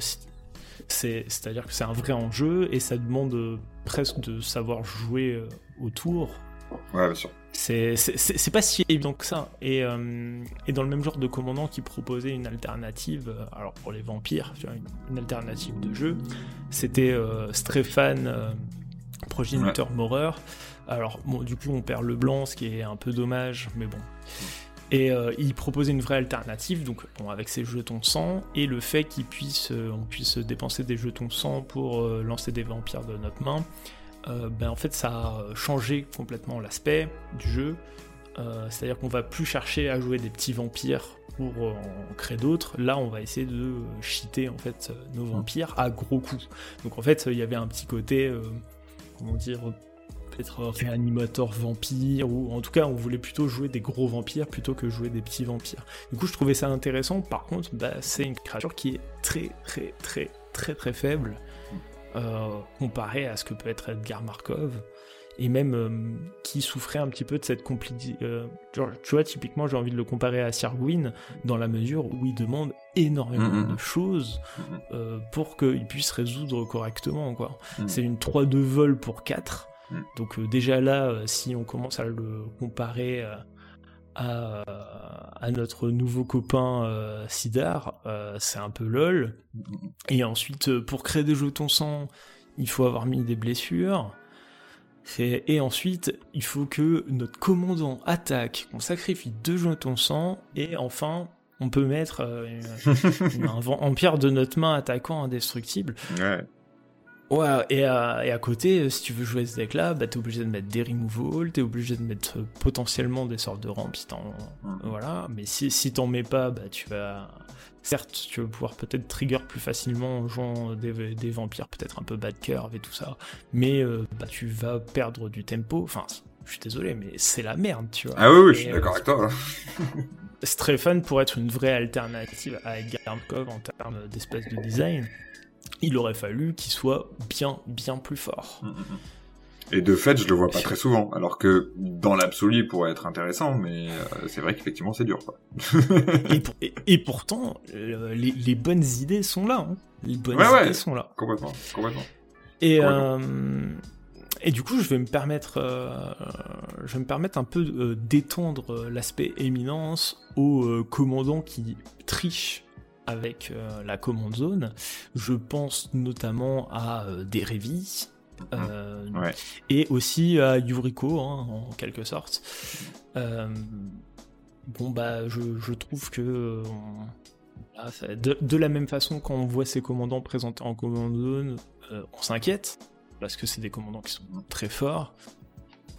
c'est c'est-à-dire que c'est un vrai enjeu et ça demande euh, presque de savoir jouer autour. Ouais, bien sûr c'est pas si évident que ça. Et, euh, et, dans le même genre de commandant qui proposait une alternative, euh, alors pour les vampires, une, alternative de jeu, c'était euh, Strefan, euh, progéniteur ouais. Alors, bon, du coup, on perd le blanc, ce qui est un peu dommage, mais bon. Et il proposait une vraie alternative, donc bon, avec ses jetons sang, et le fait qu'on puisse, on puisse dépenser des jetons sang pour lancer des vampires de notre main. Euh, ben en fait ça a changé complètement l'aspect du jeu. Euh, c'est-à-dire qu'on va plus chercher à jouer des petits vampires pour en créer d'autres. Là, on va essayer de cheater en fait nos vampires à gros coups. Donc en fait, il y avait un petit côté, euh, comment dire, peut-être réanimateur vampire ou en tout cas, on voulait plutôt jouer des gros vampires plutôt que jouer des petits vampires. Du coup, je trouvais ça intéressant. Par contre, bah, c'est une créature qui est très très très très très faible euh, comparé à ce que peut être Edgar Markov, et même euh, qui souffrait un petit peu de cette complicité. Euh, tu vois, typiquement, j'ai envie de le comparer à Sirwin, dans la mesure où il demande énormément de choses mm-hmm. pour qu'il puisse résoudre correctement. quoi. Mm. C'est une 3-2 vol pour 4. Mm. Donc déjà là, si on commence à le comparer à, notre nouveau copain euh, Sidar, euh, c'est un peu lol. Et ensuite, euh, pour créer des jetons sang, il faut avoir mis des blessures. Et, ensuite, il faut que notre commandant attaque, qu'on sacrifie deux jetons sang, et enfin, on peut mettre un vampire de notre main attaquant indestructible. Ouais. Ouais, et à, et à, côté, si tu veux jouer ce deck-là, bah, t'es obligé de mettre des removals, t'es obligé de mettre euh, potentiellement des sortes de ramps, mmh. voilà. Mais si, si t'en mets pas, bah, tu vas... Certes, tu vas pouvoir peut-être trigger plus facilement en jouant des, des vampires, peut-être un peu bad curve et tout ça, mais euh, bah, tu vas perdre du tempo, enfin, je suis désolé, mais c'est la merde, tu vois. Ah oui, oui, je suis d'accord avec toi. Hein. Strefan pourrait être une vraie alternative à Edgar en termes d'espèce de design il aurait fallu qu'il soit bien, bien plus fort. Mm, mm, mm. Et de fait, je le vois pas très souvent, alors que dans l'absolu, il pourrait être intéressant, mais euh, c'est vrai qu'effectivement, c'est dur. Quoi. et, pourtant, euh, les, bonnes idées sont là. Hein. Les bonnes idées sont là. Complètement, complètement. Et, euh, et du coup, je vais me permettre, je vais me permettre un peu d'étendre l'aspect éminence aux commandants qui trichent avec la command zone. Je pense notamment à des Révis. Ouais. Et aussi à Yuriko, hein, en quelque sorte. bon, bah, je, je trouve que de, la même façon, quand on voit ces commandants présentés en command zone, euh, on s'inquiète, parce que c'est des commandants qui sont très forts.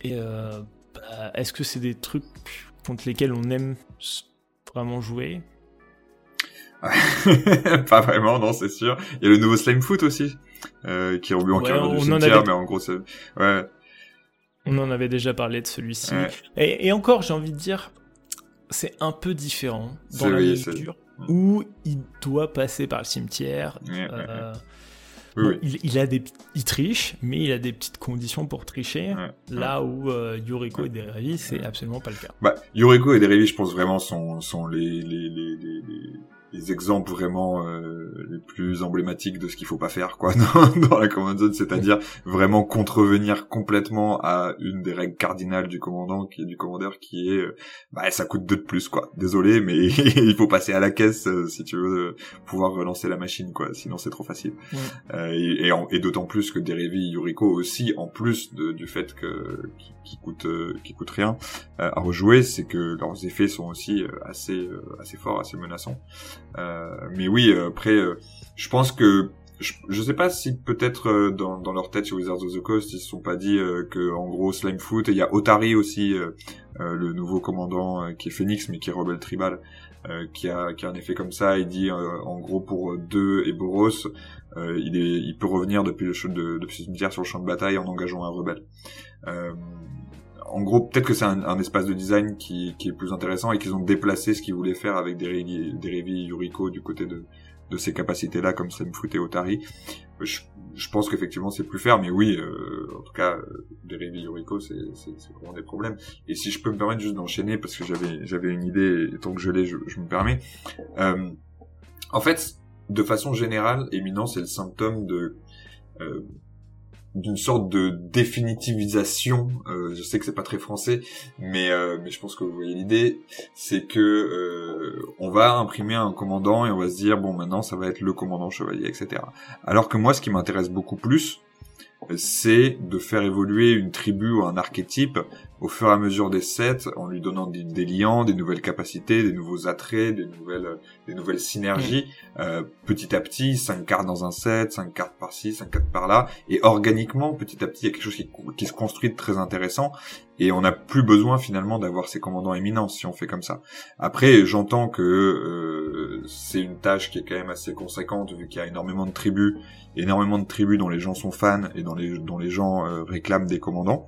Et euh, bah, est-ce que c'est des trucs contre lesquels on aime vraiment jouer? Pas vraiment, non, c'est sûr. Il y a le nouveau Slime Foot aussi, euh, qui est en ouais, du cimetière, mais en gros, c'est... Ouais. On en avait déjà parlé de celui-ci. Et, encore, j'ai envie de dire, c'est un peu différent dans la mesure où il doit passer par le cimetière. Euh, il, a des, il triche, mais il a des petites conditions pour tricher. là où euh, Yuriko et Derevi, c'est absolument pas le cas. Bah, Yuriko et Derevi, je pense vraiment sont, sont les, les, les, les les exemples vraiment euh, plus emblématiques de ce qu'il faut pas faire quoi dans, dans la command zone, c'est-à-dire vraiment contrevenir complètement à une des règles cardinales du commandant, qui est du commandeur, qui est euh, bah ça coûte deux de plus quoi. Désolé, mais il faut passer à la caisse euh, si tu veux pouvoir relancer la machine quoi. Sinon c'est trop facile. et, et, d'autant plus que Derevi Yuriko aussi, en plus de, du fait que qui, coûte qui coûte rien à rejouer, c'est que leurs effets sont aussi assez assez forts, assez menaçants. Euh, mais oui, euh, après, euh, je pense que je, je sais pas si peut-être dans, dans leur tête sur Wizards of the Coast ils se sont pas dit que en gros Slime Foot et il y a Otari aussi le nouveau commandant qui est Phoenix mais qui est rebelle tribal qui a qui a un effet comme ça. Il dit en gros pour deux et Boros il peut revenir depuis le de, depuis cimetière sur le champ de bataille en engageant un rebelle. En gros, peut-être que c'est un, espace de design qui, est plus intéressant et qu'ils ont déplacé ce qu'ils voulaient faire avec des des Yuriko du côté de, de ces capacités-là, comme Foot et Otari. Je, je pense qu'effectivement c'est plus faire, mais oui, euh, en tout cas, des Yuriko, c'est vraiment des problèmes. Et si je peux me permettre juste d'enchaîner, parce que j'avais une idée, et tant que je l'ai, je, me permets. Euh, en fait, de façon générale, éminence est le symptôme de euh, d'une sorte de définitivisation. Euh, je sais que c'est pas très français, mais euh, mais je pense que vous voyez l'idée. C'est que euh, on va imprimer un commandant et on va se dire bon maintenant ça va être le commandant chevalier, etc. Alors que moi, ce qui m'intéresse beaucoup plus, c'est de faire évoluer une tribu ou un archétype au fur et à mesure des sets, en lui donnant des, des liens, des nouvelles capacités, des nouveaux attraits, des nouvelles, des nouvelles synergies, euh, petit à petit, 5 cartes dans un set, 5 cartes par-ci, 5 cartes par-là, et organiquement, petit à petit, il y a quelque chose qui, qui se construit de très intéressant, et on n'a plus besoin finalement d'avoir ces commandants éminents si on fait comme ça. Après, j'entends que euh, c'est une tâche qui est quand même assez conséquente vu qu'il y a énormément de tribus, énormément de tribus dont les gens sont fans et dont les, dont les gens euh, réclament des commandants.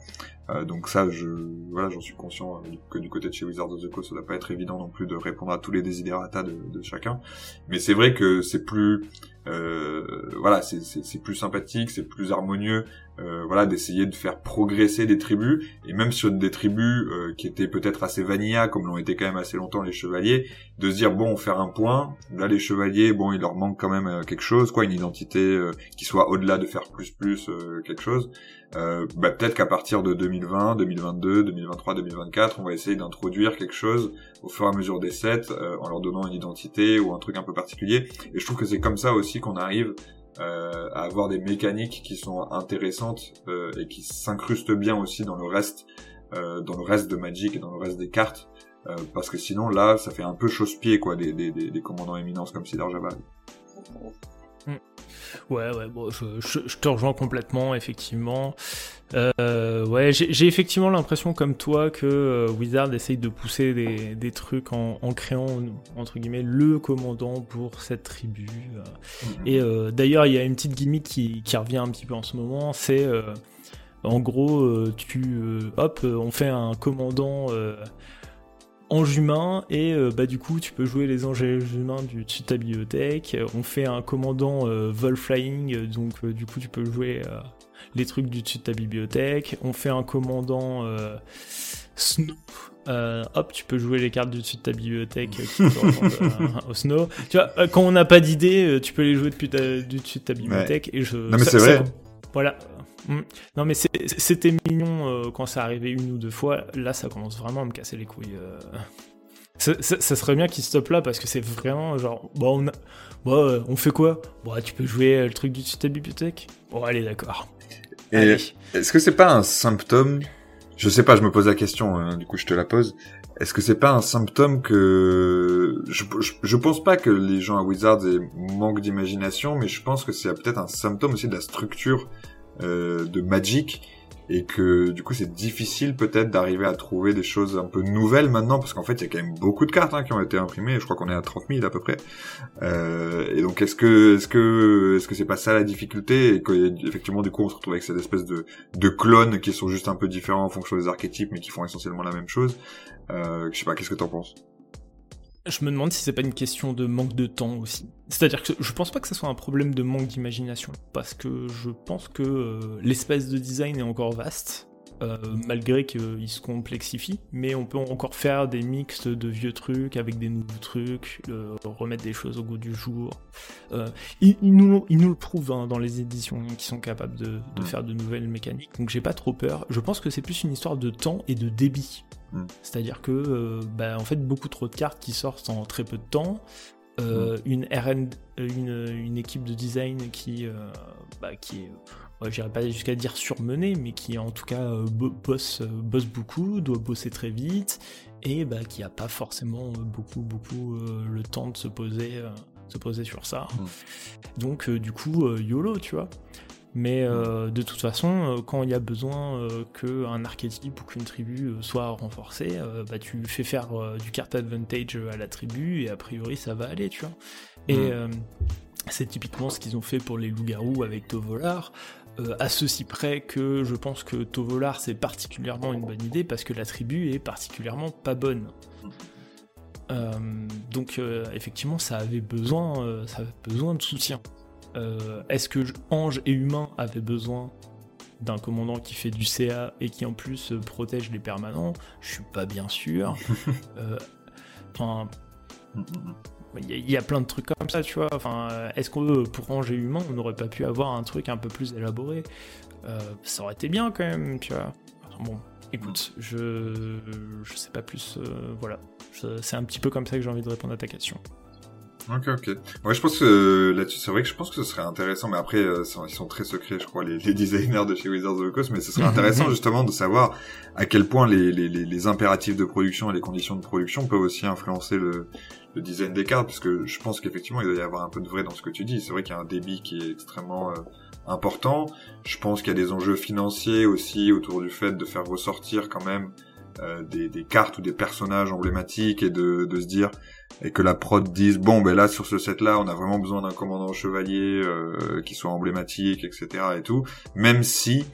Euh, donc ça, je, voilà, j'en suis conscient euh, que du côté de chez Wizards of the Coast, ça doit pas être évident non plus de répondre à tous les desiderata de, de chacun. Mais c'est vrai que c'est plus, euh, voilà, c'est plus sympathique, c'est plus harmonieux, euh, voilà, d'essayer de faire progresser des tribus et même sur des tribus euh, qui étaient peut-être assez vanilla, comme l'ont été quand même assez longtemps les chevaliers, de se dire bon, faire un point. Là, les chevaliers, bon, il leur manque quand même euh, quelque chose, quoi, une identité qui soit au-delà de faire plus plus quelque chose. bah, peut-être qu'à partir de 2020, 2022, 2023, 2024, on va essayer d'introduire quelque chose au fur et à mesure des sets en leur donnant une identité ou un truc un peu particulier. Et je trouve que c'est comme ça aussi qu'on arrive euh, à avoir des mécaniques qui sont intéressantes euh, et qui s'incrustent bien aussi dans le reste, euh, dans le reste de Magic et dans le reste des cartes, euh, parce que sinon là, ça fait un peu chausse-pied quoi, des, des, des, commandants éminents comme Sidar Jabal. Ouais, ouais, bon, je, te rejoins complètement, effectivement. Euh, ouais, j'ai effectivement l'impression, comme toi, que euh, Wizard essaye de pousser des, des trucs en, en, créant, entre guillemets, le commandant pour cette tribu. Euh. Mm-hmm. Et euh, d'ailleurs, il y a une petite gimmick qui, qui, revient un petit peu en ce moment, c'est... en gros, tu... hop, on fait un commandant ange humain et euh, bah du coup tu peux jouer les anges humains du de ta bibliothèque. On fait un commandant euh, vol flying donc euh, du coup tu peux jouer les trucs du dessus de ta bibliothèque. On fait un commandant snow. hop, tu peux jouer les cartes du dessus de ta bibliothèque au snow. Tu vois, quand on n'a pas d'idée, tu peux les jouer depuis du dessus de ta bibliothèque. Et je, non mais c'est vrai. voilà, Mm. Non, mais c'était mignon euh, quand ça arrivait une ou deux fois. Là, ça commence vraiment à me casser les couilles. Euh. Ça, serait bien qu'il stoppe là parce que c'est vraiment genre, bon, on, euh, on fait quoi? Bon, tu peux jouer le truc du de bibliothèque? Bon, allez, d'accord. Est-ce que c'est pas un symptôme? Je sais pas, je me pose la question, hein, du coup je te la pose. Est-ce que c'est pas un symptôme que je, je, pense pas que les gens à Wizards aient manque d'imagination, mais je pense que c'est peut-être un symptôme aussi de la structure euh, de Magic et que du coup c'est difficile peut-être d'arriver à trouver des choses un peu nouvelles maintenant parce qu'en fait il y a quand même beaucoup de cartes hein, qui ont été imprimées. Je crois qu'on est à 30 000 à peu près. Euh, et donc est-ce que est-ce que est-ce que c'est pas ça la difficulté? Et qu'effectivement du coup on se retrouve avec cette espèce de de clones qui sont juste un peu différents en fonction des archétypes mais qui font essentiellement la même chose. Euh, je sais pas qu'est-ce que t'en penses? Je me demande si c'est pas une question de manque de temps aussi. C'est-à-dire que je pense pas que ce soit un problème de manque d'imagination, parce que je pense que euh, l'espace de design est encore vaste, euh, malgré qu'il se complexifie, mais on peut encore faire des mixtes de vieux trucs avec des nouveaux trucs, euh, remettre des choses au goût du jour. ils, nous, le prouvent hein, dans les éditions qui sont capables de, de faire de nouvelles mécaniques, donc j'ai pas trop peur. Je pense que c'est plus une histoire de temps et de débit Mm. C'est-à-dire que, euh, bah, en fait, beaucoup trop de cartes qui sortent en très peu de temps. Euh, mm. une RN, une, équipe de design qui, euh, bah, qui est, ouais, j'irais pas jusqu'à dire surmenée, mais qui en tout cas bosse, bosse beaucoup, doit bosser très vite, et bah, qui a pas forcément beaucoup, beaucoup le temps de se poser, se poser sur ça. Mm. Donc, du coup, YOLO, tu vois. Mais euh, de toute façon, euh, quand il y a besoin euh, qu'un archétype ou qu'une tribu soit renforcée, bah, tu fais faire du card advantage à la tribu et a priori ça va aller, tu vois. Et c'est typiquement ce qu'ils ont fait pour les loups-garous avec Tovolar. À ceci près que je pense que Tovolar c'est particulièrement une bonne idée parce que la tribu est particulièrement pas bonne. donc effectivement ça avait besoin, ça avait besoin de soutien. Euh, est-ce que Ange et Humain avaient besoin d'un commandant qui fait du CA et qui en plus euh, protège les permanents? Je suis pas bien sûr. Euh, enfin. Il y, a plein de trucs comme ça, tu vois. Enfin, est-ce qu'on pour Ange et Humain, on n'aurait pas pu avoir un truc un peu plus élaboré Ça aurait été bien quand même, tu vois. bon, écoute, je je sais pas plus. voilà, c'est un petit peu comme ça que j'ai envie de répondre à ta question. Ok, ok. Ouais, je pense que là-dessus, c'est vrai que je pense que ce serait intéressant, mais après, euh, ils sont très secrets, je crois, les, les, designers de chez Wizards of the Coast, mais ce serait intéressant justement de savoir à quel point les, les, les, impératifs de production et les conditions de production peuvent aussi influencer le, le design des cartes, parce que je pense qu'effectivement, il doit y avoir un peu de vrai dans ce que tu dis. C'est vrai qu'il y a un débit qui est extrêmement euh, important. Je pense qu'il y a des enjeux financiers aussi autour du fait de faire ressortir quand même des, des, cartes ou des personnages emblématiques et de, de se dire et que la prod dise bon ben là sur ce set là on a vraiment besoin d'un commandant chevalier euh, qui soit emblématique etc et tout. Même si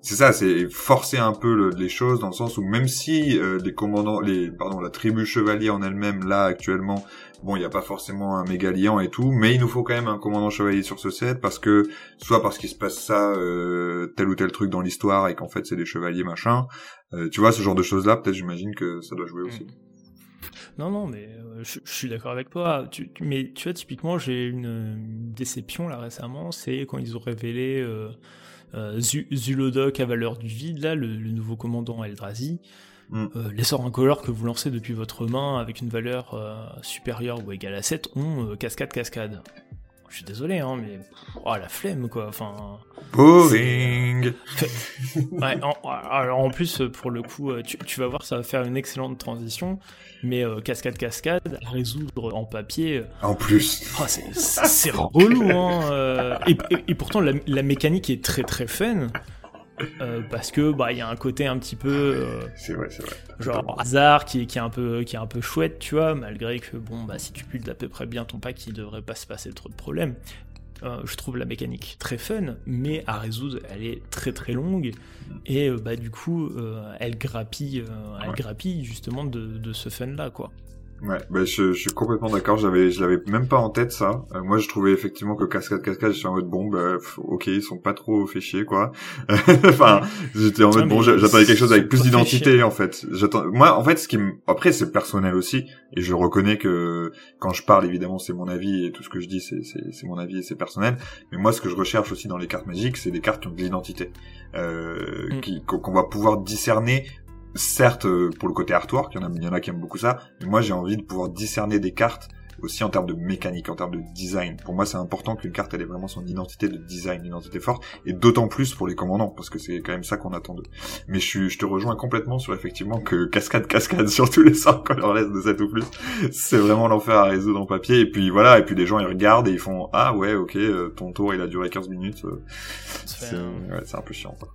c'est ça c'est forcer un peu les choses dans le sens où même si euh, les commandants les pardon la tribu chevalier en elle-même là actuellement bon il n'y a pas forcément un méga liant et tout mais il nous faut quand même un commandant chevalier sur ce set parce que soit parce qu'il se passe ça euh, tel ou tel truc dans l'histoire et qu'en fait c'est des chevaliers machin euh, tu vois, ce genre de choses-là, peut-être j'imagine que ça doit jouer aussi. Mm. Non, non, mais euh, je, suis d'accord avec toi. Mais tu vois, typiquement, j'ai une, une, déception là récemment, c'est quand ils ont révélé Zulodok à valeur du vide, là, le, nouveau commandant Eldrazi. Mm. les sorts incolores que vous lancez depuis votre main avec une valeur supérieure ou égale à 7 ont cascade cascade. Je suis désolé, hein, mais oh la flemme quoi. Enfin. Boring. ouais. En, alors en plus, pour le coup, tu, tu, vas voir, ça va faire une excellente transition. Mais euh, cascade cascade à résoudre en papier. Euh, en plus. Oh, c'est relou, hein. Euh, et, et, pourtant la, la, mécanique est très très fun. Euh, parce que bah il y a un côté un petit peu euh, c'est vrai c'est vrai. genre hasard qui, qui est un peu qui est un peu chouette tu vois malgré que bon bah si tu builds à peu près bien ton pack il devrait pas se passer trop de problèmes. Euh, je trouve la mécanique très fun mais à résoudre elle est très très longue. Et bah du coup elle grappille elle grappille justement de, de ce fun là quoi Ouais, bah je, je suis complètement d'accord. J'avais, je l'avais même pas en tête ça. Euh, moi, je trouvais effectivement que cascade, cascade, j'étais en mode bon, bah, ok, ils sont pas trop fait chier quoi. enfin, j'étais en mode bon, j'attendais quelque chose avec plus d'identité en fait. J'attends, moi, en fait, ce qui me, après, c'est personnel aussi, et je reconnais que quand je parle, évidemment, c'est mon avis et tout ce que je dis, c'est, c'est, c'est mon avis et c'est personnel. Mais moi, ce que je recherche aussi dans les cartes magiques, c'est des cartes qui ont de l'identité, euh, mm. qu'on va pouvoir discerner certes pour le côté artwork, il y en a, il y en a qui aiment beaucoup ça, mais moi j'ai envie de pouvoir discerner des cartes aussi en termes de mécanique, en termes de design. Pour moi, c'est important qu'une carte elle ait vraiment son identité de design, une identité forte, et d'autant plus pour les commandants, parce que c'est quand même ça qu'on attend d'eux. Mais je, je te rejoins complètement sur effectivement que cascade, cascade sur tous les sorts qu'on leur laisse de 7 ou plus, c'est vraiment l'enfer à résoudre en papier. Et puis voilà, et puis les gens ils regardent et ils font ah ouais ok, euh, ton tour il a duré 15 minutes. Euh, c'est ouais, un peu chiant. Quoi.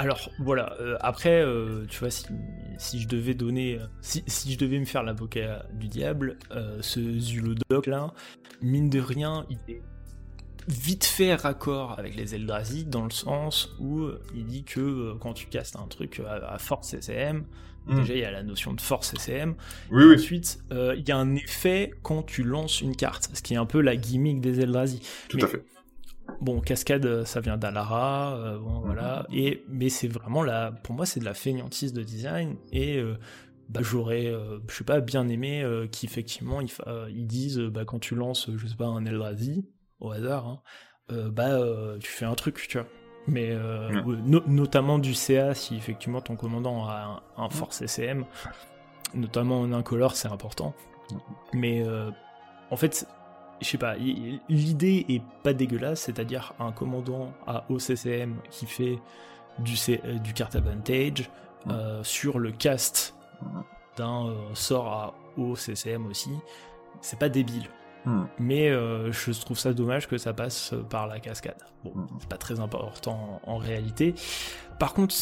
Alors voilà, euh, après, euh, tu vois, si, je devais donner, si, je devais me faire l'avocat du diable, euh, ce Zulodoc là, mine de rien, il est vite fait raccord avec les Eldrazi dans le sens où il dit que quand tu castes un truc à, force CCM, hmm. déjà il y a la notion de force CCM, oui, oui. ensuite il y a un effet quand tu lances une carte, ce qui est un peu la gimmick des Eldrazi. Tout à fait Bon, Cascade, euh, ça vient d'Alara, euh, bon, voilà. Mhm. Et, mais c'est vraiment la, pour moi, c'est de la fainéantise de design. Et euh, bah, j'aurais, je sais pas, bien aimé qu'effectivement ils, ils, disent, bah, quand tu lances, je sais pas, un Eldrazi, au hasard, hein, bah, tu fais un truc, tu vois. Mais notamment du CA, si effectivement ton commandant a un, force SM, notamment en incolore, c'est important. Mais en fait, je sais pas, l'idée est pas dégueulasse, c'est-à-dire un commandant à OCCM qui fait du, euh, du card advantage euh, sur le cast d'un euh, sort à OCCM aussi, c'est pas débile. Hmm. Mais je trouve ça dommage que ça passe par la cascade. Bon, hmm. c'est pas très important en, réalité. Par contre,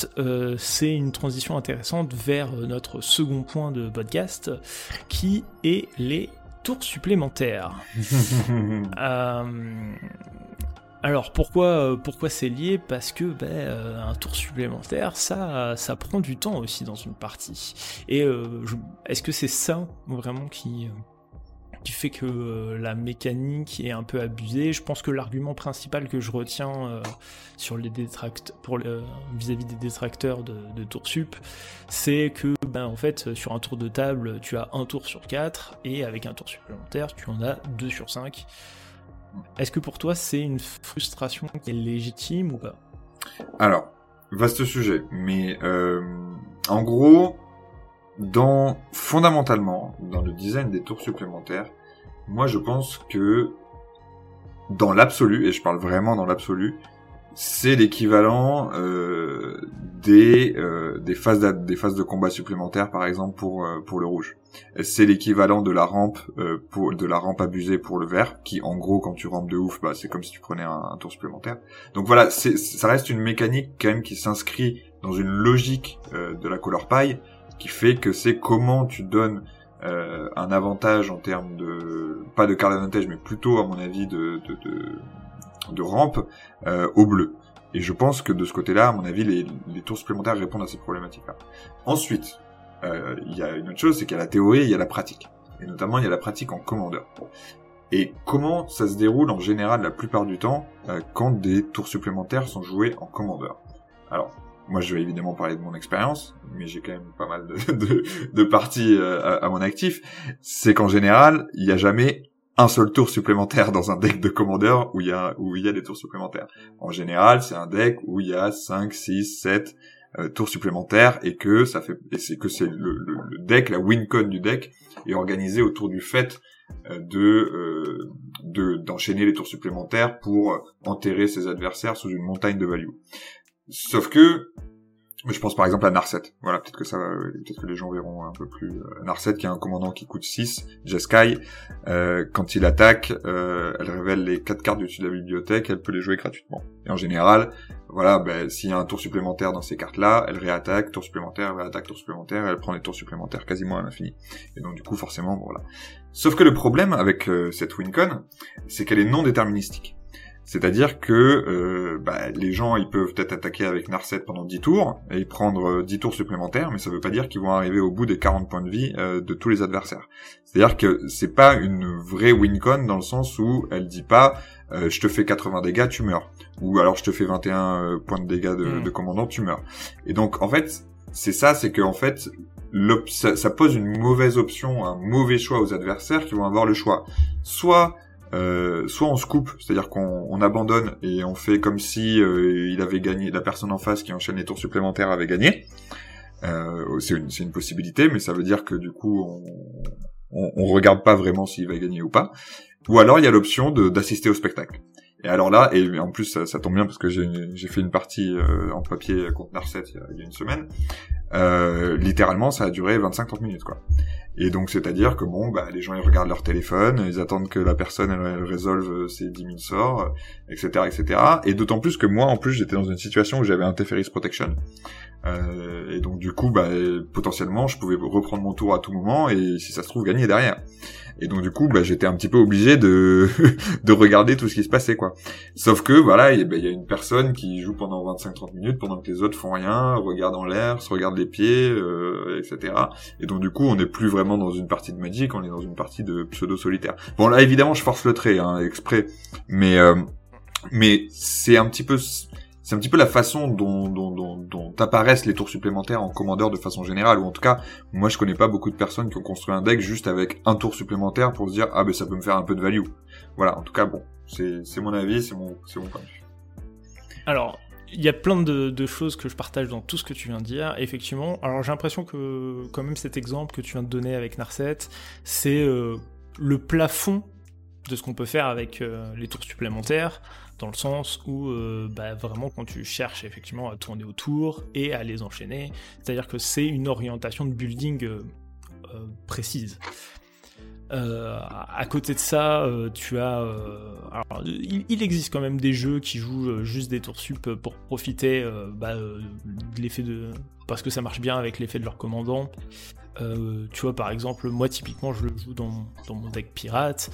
c'est une transition intéressante vers notre second point de podcast, qui est les tour supplémentaire. Euh, alors pourquoi, euh, pourquoi c'est lié? Parce que ben, euh, un tour supplémentaire, ça, ça prend du temps aussi dans une partie. Et est-ce que c'est ça vraiment qui, qui fait que euh, la mécanique est un peu abusée. Je pense que l'argument principal que je retiens euh, sur les pour vis-à-vis des détracteurs de, de Tour Sup, c'est que ben en fait sur un tour de table, tu as un tour sur 4 et avec un tour supplémentaire, tu en as 2 sur 5. Est-ce que pour toi c'est une frustration qui est légitime ou pas? Alors, vaste sujet, mais euh, en gros, dans fondamentalement dans le design des tours supplémentaires, moi je pense que dans l'absolu, et je parle vraiment dans l'absolu, c'est l'équivalent euh, des euh, des phases de, combat supplémentaires par exemple pour euh, pour le rouge. C'est l'équivalent de la rampe euh, pour de la rampe abusée pour le vert qui en gros quand tu rampes de ouf bah c'est comme si tu prenais un, tour supplémentaire. Donc voilà, c'est ça reste une mécanique quand même qui s'inscrit dans une logique de la couleur paille qui fait que c'est comment tu donnes euh, un avantage en termes de pas de card advantage mais plutôt à mon avis de de, de, de rampe euh, au bleu. Et je pense que de ce côté-là, à mon avis, les, les tours supplémentaires répondent à ces problématiques-là. Ensuite, euh, il y a une autre chose, c'est qu'il y a la théorie il y a la pratique. Et notamment, il y a la pratique en commandeur. Et comment ça se déroule en général la plupart du temps euh, quand des tours supplémentaires sont joués en commandeur? Alors, moi je vais évidemment parler de mon expérience, mais j'ai quand même pas mal de, de, de parties euh, à, mon actif, c'est qu'en général, il n'y a jamais un seul tour supplémentaire dans un deck de commandeur où il y a où il y a des tours supplémentaires. En général, c'est un deck où il y a 5, 6, 7 tours supplémentaires et que ça fait et c'est que c'est le, le, deck, la win con du deck est organisé autour du fait euh, de euh, de d'enchaîner les tours supplémentaires pour enterrer ses adversaires sous une montagne de value. Sauf que je pense par exemple à Narset. Voilà, peut-être que ça, peut-être que les gens verront un peu plus. Euh, Narset, qui est un commandant qui coûte 6, Jeskai. Euh, quand il attaque, euh, elle révèle les quatre cartes du-dessus de la bibliothèque, elle peut les jouer gratuitement. Et en général, voilà, ben, s'il y a un tour supplémentaire dans ces cartes-là, elle réattaque, tour supplémentaire, réattaque, tour supplémentaire, elle prend les tours supplémentaires quasiment à l'infini. Et donc du coup, forcément, voilà. Sauf que le problème avec euh, cette wincon, c'est qu'elle est non déterministique. C'est-à-dire que euh, bah, les gens ils peuvent peut-être attaquer avec Narset pendant 10 tours et prendre 10 euh, tours supplémentaires, mais ça veut pas dire qu'ils vont arriver au bout des 40 points de vie euh, de tous les adversaires. C'est-à-dire que c'est pas une vraie win-con dans le sens où elle dit pas je te fais 80 dégâts, tu meurs. Ou alors je te fais 21 points de dégâts de, hmm. de, commandant, tu meurs. Et donc en fait, c'est ça, c'est que en fait, ça, ça pose une mauvaise option, un mauvais choix aux adversaires qui vont avoir le choix. Soit euh, soit on se coupe, c'est-à-dire qu'on abandonne et on fait comme si euh, il avait gagné, la personne en face qui enchaîne les tours supplémentaires avait gagné, Euh, c'est une, une, possibilité, mais ça veut dire que du coup, on, on, on regarde pas vraiment s'il va gagner ou pas. Ou alors il y a l'option d'assister au spectacle. Et alors là, et en plus ça, ça tombe bien parce que j'ai fait une partie euh, en papier contre Narset il, il y a, une semaine. Euh, littéralement, ça a duré 25-30 minutes quoi. Et donc c'est-à-dire que bon, bah les gens ils regardent leur téléphone, ils attendent que la personne elle, résolve ses 10 000 sorts, etc., etc. Et d'autant plus que moi en plus j'étais dans une situation où j'avais un Teferi's Protection. Euh, et donc du coup, bah potentiellement je pouvais reprendre mon tour à tout moment et si ça se trouve gagner derrière. Et donc du coup, bah, j'étais un petit peu obligé de de regarder tout ce qui se passait quoi. Sauf que voilà, il y, a une personne qui joue pendant 25-30 minutes pendant que les autres font rien, regardent en l'air, se regardent les pieds, euh, etc. Et donc du coup, on n'est plus vraiment dans une partie de Magic, on est dans une partie de pseudo solitaire. Bon là, évidemment, je force le trait, hein, exprès, mais euh, mais c'est un petit peu c'est un petit peu la façon dont, apparaissent les tours supplémentaires en commandeur de façon générale, ou en tout cas, moi je connais pas beaucoup de personnes qui ont construit un deck juste avec un tour supplémentaire pour se dire ah ben ça peut me faire un peu de value. Voilà, en tout cas bon, c'est mon avis, c'est mon, point de vue. Alors, il y a plein de, de, choses que je partage dans tout ce que tu viens de dire. Effectivement, alors j'ai l'impression que quand même cet exemple que tu viens de donner avec Narset, c'est euh, le plafond de ce qu'on peut faire avec euh, les tours supplémentaires dans le sens où euh, bah, vraiment quand tu cherches effectivement à tourner autour et à les enchaîner, c'est-à-dire que c'est une orientation de building euh, euh, précise. à côté de ça, tu as. Il, existe quand même des jeux qui jouent juste des tours sup pour profiter bah, de l'effet de. Parce que ça marche bien avec l'effet de leur commandant. tu vois, par exemple, moi typiquement, je le joue dans, dans mon deck pirate.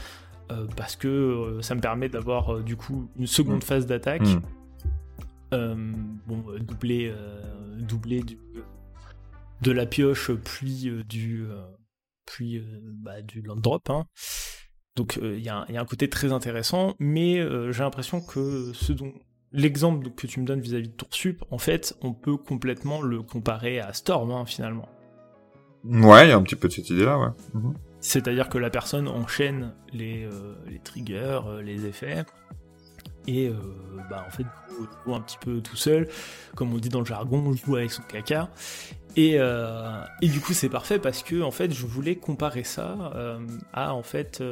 Euh, parce que euh, ça me permet d'avoir euh, du coup une seconde mm. phase d'attaque. Mm. bon, doubler du, de la pioche puis du puis bah, du land drop. Hein. Donc il y, y, a un côté très intéressant, mais j'ai l'impression que ce dont l'exemple que tu me donnes vis-à-vis de Toursup, en fait, on peut complètement le comparer à Storm hein, finalement. Ouais, il y a un petit peu de cette idée-là, ouais. Mhm. C'est-à-dire que la personne enchaîne les, euh, triggers, euh, les effets, et euh, bah, en fait, joue un petit peu tout seul, comme on dit dans le jargon, joue avec son caca. Et, et du coup, c'est parfait parce que en fait, je voulais comparer ça à en fait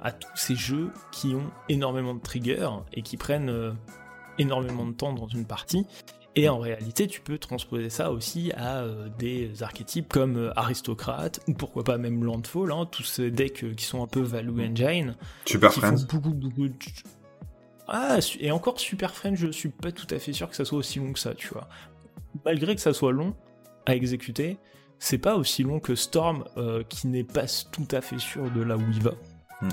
à tous ces jeux qui ont énormément de triggers et qui prennent énormément de temps dans une partie et en réalité, tu peux transposer ça aussi à euh, des archétypes comme euh, aristocrate ou pourquoi pas même landfall, hein, tous ces decks euh, qui sont un peu value engine. Super Friends. Beaucoup, beaucoup Ah, et encore Super Friends, je suis pas tout à fait sûr que ça soit aussi long que ça, tu vois. Malgré que ça soit long à exécuter, c'est pas aussi long que Storm, qui n'est pas tout à fait sûr de là où il va. Hmm.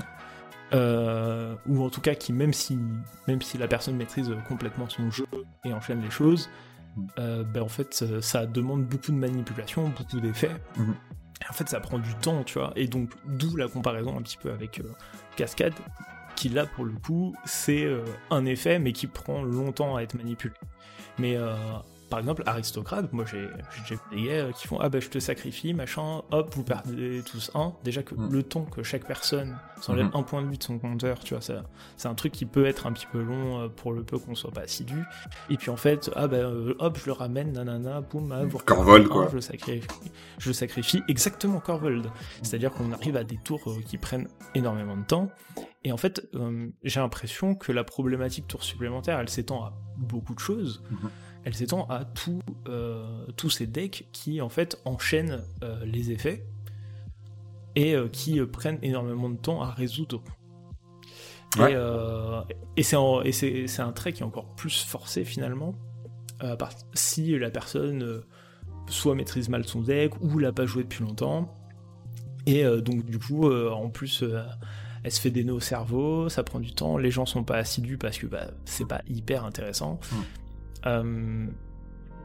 Euh, ou en tout cas qui même si même si la personne maîtrise complètement son jeu et enchaîne les choses, euh, ben en fait ça, demande beaucoup de manipulation, beaucoup d'effets. Mhm. En fait ça prend du temps, tu vois. Et donc d'où la comparaison un petit peu avec euh, Cascade, qui là pour le coup c'est un effet mais qui prend longtemps à être manipulé. Mais par exemple, aristocrate, moi j'ai des gars qui font Ah bah je te sacrifie, machin, hop, vous perdez tous un. Déjà que mm. le temps que chaque personne s'enlève mm-hmm. un point de vue de son compteur, tu vois, c'est un truc qui peut être un petit peu long euh, pour le peu qu'on soit pas assidu. Et puis en fait, ah bah hop, je le ramène, nanana, boum, ah, vous Corvold quoi. Je le sacrifie, je le sacrifie exactement Corvold. C'est-à-dire qu'on arrive à des tours euh, qui prennent énormément de temps. Et en fait, j'ai l'impression que la problématique tour supplémentaire, elle s'étend à beaucoup de choses. Mm-hmm elle s'étend à euh, tous ces decks qui en fait enchaînent euh, les effets et euh, qui prennent énormément de temps à résoudre. Et, c'est un trait qui est encore plus forcé finalement si la personne soit maîtrise mal son deck ou l'a pas joué depuis longtemps. Et donc du coup, en plus, elle se fait des nœuds au cerveau, ça prend du temps, les gens sont pas assidus parce que bah, c'est pas hyper intéressant. Hmm. Euh,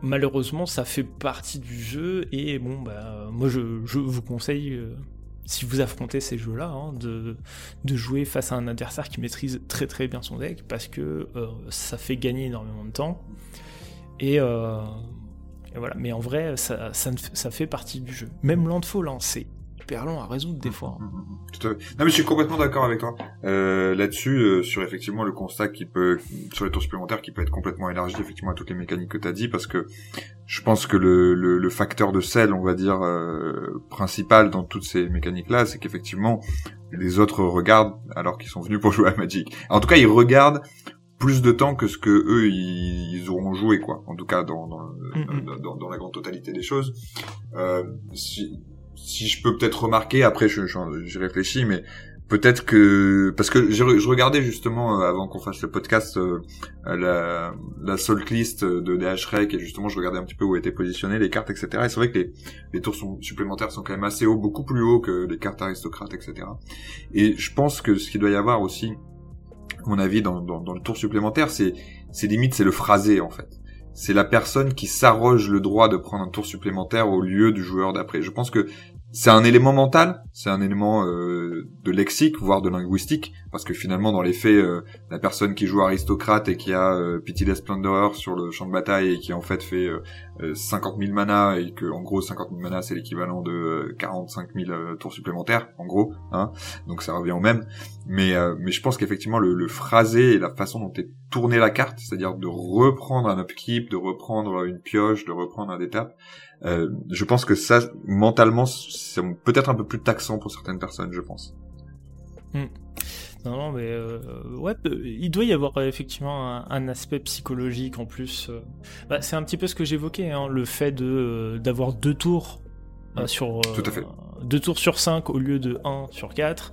malheureusement, ça fait partie du jeu et bon, bah, moi je, vous conseille, euh, si vous affrontez ces jeux-là, hein, de, jouer face à un adversaire qui maîtrise très très bien son deck parce que euh, ça fait gagner énormément de temps. Et, voilà, mais en vrai, ça, ça, fait partie du jeu. Même Landfall, hein, c'est hyper long à résoudre des fois. Hein. Tout à fait. Non mais je suis complètement d'accord avec toi euh, là-dessus euh, sur effectivement le constat qui peut sur les tours supplémentaires qui peut être complètement élargi effectivement à toutes les mécaniques que tu as dit parce que je pense que le, le, le, facteur de sel, on va dire, euh, principal dans toutes ces mécaniques-là, c'est qu'effectivement, les autres regardent alors qu'ils sont venus pour jouer à Magic. En tout cas, ils regardent plus de temps que ce que eux ils, auront joué quoi en tout cas dans dans, mm-hmm. dans, dans la grande totalité des choses euh, si, si je peux peut-être remarquer après je j'y réfléchis mais peut-être que parce que je, regardais justement euh, avant qu'on fasse le podcast euh, la, la soul list de DHREC et justement je regardais un petit peu où étaient positionnées les cartes etc et c'est vrai que les, les tours supplémentaires sont quand même assez hauts beaucoup plus hauts que les cartes aristocrates etc et je pense que ce qu'il doit y avoir aussi à mon avis dans, dans, dans le tour supplémentaire c'est c'est limite c'est le phrasé en fait c'est la personne qui s'arroge le droit de prendre un tour supplémentaire au lieu du joueur d'après. Je pense que c'est un élément mental, c'est un élément euh, de lexique, voire de linguistique, parce que finalement, dans les faits, euh, la personne qui joue aristocrate et qui a euh, Pitiless Splendor sur le champ de bataille et qui en fait fait 50 000 mana et que en gros 50 000 mana c'est l'équivalent de 45 000 tours supplémentaires, en gros, hein, donc ça revient au même. Mais je pense qu'effectivement le, le phrasé et la façon dont est tournée la carte, c'est-à-dire de reprendre un upkeep, de reprendre une pioche, de reprendre un étape, euh, je pense que ça, mentalement, c'est peut-être un peu plus taxant pour certaines personnes, je pense. Hmm. Non, non, mais euh, ouais, il doit y avoir euh, effectivement un, aspect psychologique en plus. Bah, c'est un petit peu ce que j'évoquais, hein, le fait de d'avoir deux tours hmm. sur Tout à fait. deux tours sur 5 au lieu de 1 sur 4.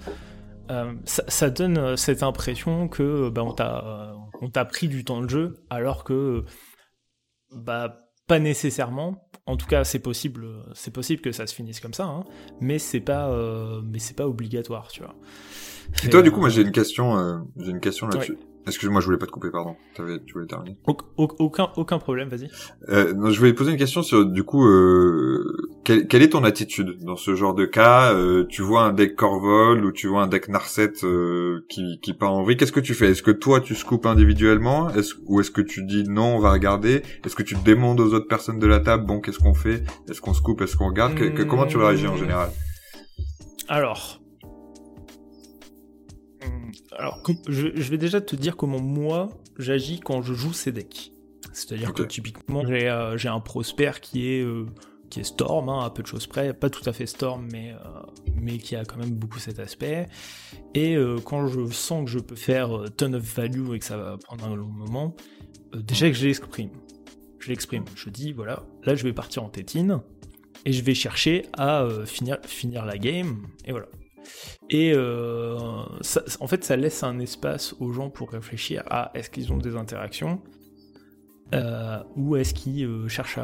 Ça, ça, donne cette impression que bah, on t'a on t'a pris du temps de jeu alors que bah pas nécessairement en tout cas, c'est possible, c'est possible que ça se finisse comme ça, hein, mais c'est pas, euh, mais c'est pas obligatoire, tu vois. Et, toi, du coup, moi, j'ai une question, euh, j'ai une question là-dessus. Excuse-moi, je voulais pas te couper, pardon. tu voulais terminer. aucun, aucun problème, vas-y. Euh, non, je voulais poser une question sur, du coup, euh, quelle, quelle, est ton attitude dans ce genre de cas? Euh, Tu vois un deck Corvol ou tu vois un deck Narset qui, qui part en vrille? Qu'est-ce que tu fais? Est-ce que toi, tu scoopes individuellement? Ou est-ce que tu dis non, on va regarder? Est-ce que tu demandes aux autres personnes de la table, bon, qu'est-ce qu'on fait? Est-ce qu'on scoop? Est-ce qu'on regarde? Comment tu réagis en général? Alors, alors, je, vais déjà te dire comment moi j'agis quand je joue ces decks. C'est-à-dire que typiquement, euh, j'ai un prosper qui est, euh, qui est Storm, hein, à peu de choses près, pas tout à fait Storm, mais, euh, mais qui a quand même beaucoup cet aspect. Et quand je sens que je peux faire ton of value et que ça va prendre un long moment, déjà que je l'exprime. Je l'exprime. Je dis, voilà, là je vais partir en tétine, et je vais chercher à finir, finir la game, et voilà. Et euh, en fait, ça laisse un espace aux gens pour réfléchir à est-ce qu'ils ont des interactions euh, ou est-ce qu'ils euh, cherchent,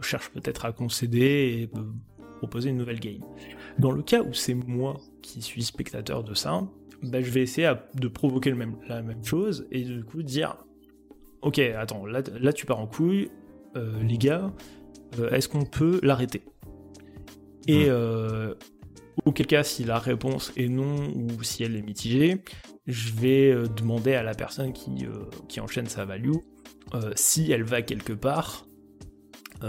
cherchent peut-être à concéder et proposer une nouvelle game. Dans le cas où c'est moi qui suis spectateur de ça, bah, je vais essayer de provoquer le même, la même chose et du coup dire Ok, attends, là, là tu pars en couille, les gars, est-ce qu'on peut l'arrêter? Et Auquel cas, si la réponse est non ou si elle est mitigée, je vais euh, demander à la personne qui, euh, qui enchaîne sa value euh, si elle va quelque part,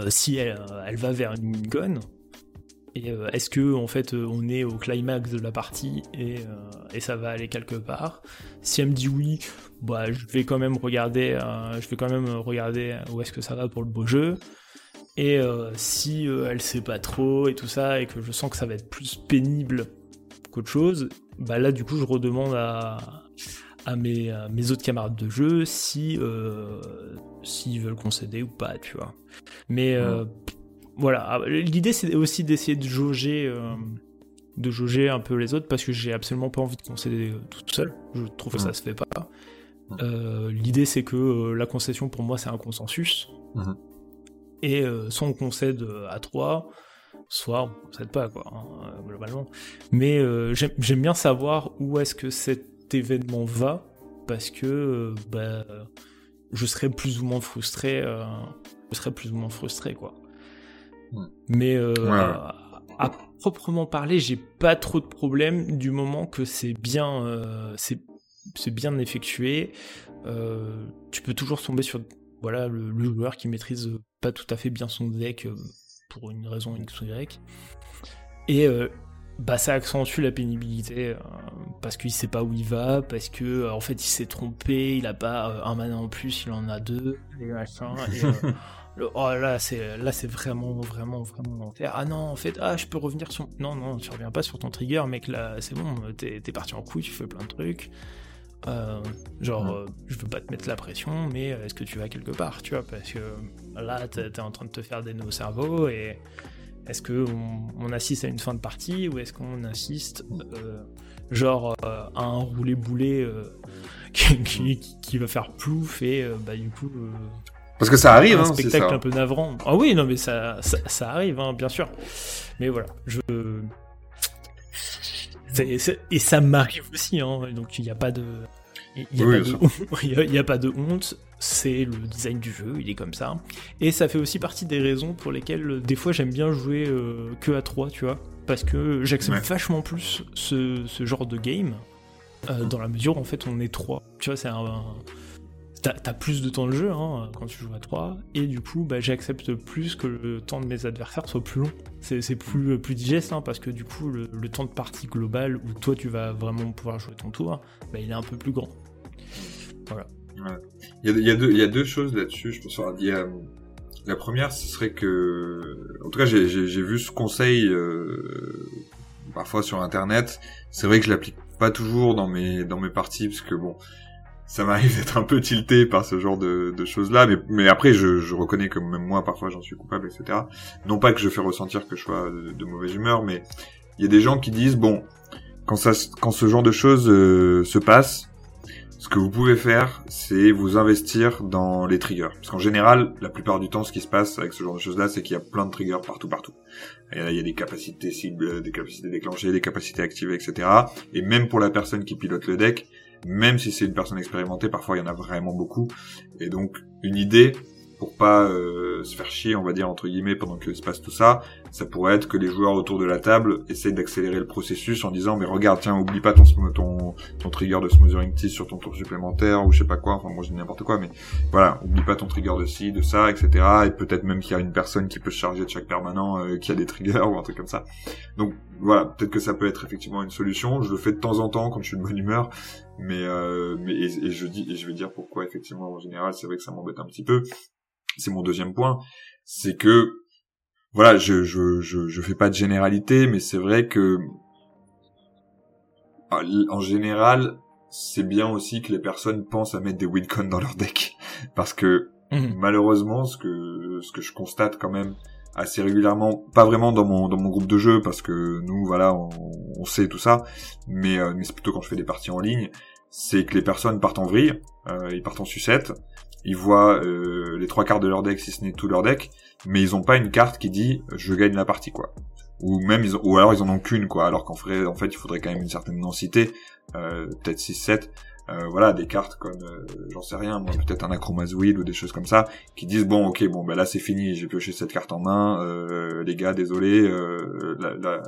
si elle, elle, va vers une gun, et est-ce que en fait on est au climax de la partie et, et, ça va aller quelque part? Si elle me dit oui, bah je vais quand même regarder, je vais quand même regarder où est-ce que ça va pour le beau jeu. Et euh, si euh, elle sait pas trop et tout ça, et que je sens que ça va être plus pénible qu'autre chose, bah là du coup je redemande à, à, mes, mes, autres camarades de jeu si euh, s'ils veulent concéder ou pas, tu vois. Mais voilà, ah, l'idée c'est aussi d'essayer de jauger de jauger un peu les autres parce que j'ai absolument pas envie de concéder tout seul. Je trouve que ça se fait pas. L'idée c'est que la concession pour moi c'est un consensus. Mhm. Et euh, soit on concède euh, à 3, soit on concède pas, quoi, hein, euh, globalement. Mais j'aime bien savoir où est-ce que cet événement va, parce que bah, je serais plus ou moins frustré, je serais plus ou moins frustré, quoi. Mais à, proprement parler, j'ai pas trop de problèmes du moment que c'est bien, c'est bien effectué. tu peux toujours tomber sur voilà, le, joueur qui maîtrise pas tout à fait bien son deck euh, pour une raison X ou Y. Et euh, bah ça accentue la pénibilité parce qu'il sait pas où il va, parce que en fait il s'est trompé, il a pas un mana en plus, il en a deux, et machin. oh là c'est là c'est vraiment vraiment vraiment ah non en fait ah je peux revenir sur non non tu reviens pas sur ton trigger mec là c'est bon t'es parti en couille tu fais plein de trucs euh, genre, euh, je veux pas te mettre la pression, mais est-ce que tu vas quelque part, tu vois? Parce que là, t'es es en train de te faire des nœuds au cerveau, et est-ce qu'on on assiste à une fin de partie, ou est-ce qu'on assiste, euh, genre, à un roulé-boulet qui, qui, va faire plouf, et bah du coup... parce que ça arrive, un hein, spectacle un peu navrant. Ah oui, non, mais ça, ça, ça arrive, hein, bien sûr. Mais voilà, je et ça m'arrive aussi, hein, donc il n'y a pas de. Il n'y a, pas de honte, c'est le design du jeu, il est comme ça. Et ça fait aussi partie des raisons pour lesquelles des fois j'aime bien jouer euh, que à 3, tu vois. Parce que j'accepte vachement plus ce, genre de game, euh, dans la mesure où en fait on est 3. Tu vois, c'est un, T'as plus de temps de jeu hein, quand tu joues à 3, et du coup, bah, j'accepte plus que le temps de mes adversaires soit plus long. C'est plus, digeste, hein, parce que du coup, le, temps de partie global où toi tu vas vraiment pouvoir jouer ton tour, bah, il est un peu plus grand. Voilà. Il, y a, deux, y a choses là-dessus, je pense. Il la première, ce serait que, en tout cas, j'ai vu ce conseil euh, parfois sur Internet. C'est vrai que je l'applique pas toujours dans mes dans mes parties, parce que bon ça m'arrive d'être un peu tilté par ce genre de, de choses-là, mais, mais après je, je, reconnais que même moi parfois j'en suis coupable, etc. Non pas que je fais ressentir que je sois de, mauvaise humeur, mais il y a des gens qui disent bon, quand ça, quand ce genre de choses euh, se passe, ce que vous pouvez faire, c'est vous investir dans les triggers. Parce qu'en général, la plupart du temps, ce qui se passe avec ce genre de choses-là, c'est qu'il y a plein de triggers partout, partout. Et là, il y a des capacités cibles, des capacités déclenchées, des capacités activées, etc. Et même pour la personne qui pilote le deck, même si c'est une personne expérimentée, parfois il y en a vraiment beaucoup. Et donc une idée pour pas euh, se faire chier, on va dire entre guillemets, pendant que se passe tout ça, ça pourrait être que les joueurs autour de la table essayent d'accélérer le processus en disant mais regarde tiens oublie pas ton ton ton trigger de smoothering T sur ton tour supplémentaire ou je sais pas quoi, enfin moi je dis n'importe quoi mais voilà oublie pas ton trigger de ci, de ça, etc. Et peut-être même qu'il y a une personne qui peut se charger de chaque permanent euh, qui a des triggers ou un truc comme ça. Donc voilà peut-être que ça peut être effectivement une solution. Je le fais de temps en temps quand je suis de bonne humeur, mais euh, mais et, je dis et je vais dire pourquoi effectivement en général c'est vrai que ça m'embête un petit peu. C'est mon deuxième point, c'est que voilà, je, je je je fais pas de généralité, mais c'est vrai que en général, c'est bien aussi que les personnes pensent à mettre des wincon dans leur deck, parce que mhm. malheureusement, ce que ce que je constate quand même assez régulièrement, pas vraiment dans mon dans mon groupe de jeu, parce que nous voilà, on, on sait tout ça, mais euh, mais c'est plutôt quand je fais des parties en ligne, c'est que les personnes partent en vrille, euh, ils partent en sucette, ils voient euh, les trois quarts de leur deck, si ce n'est tout leur deck, mais ils ont pas une carte qui dit je gagne la partie quoi. Ou même ils ont, ou alors ils en ont qu'une quoi, alors qu'en fait, en fait il faudrait quand même une certaine densité, euh, peut-être 6-7. Euh, voilà des cartes comme j'en sais rien moi peut-être un Wheel ou des choses comme ça qui disent bon ok bon ben là c'est fini j'ai pioché cette carte en main les gars désolé la, la,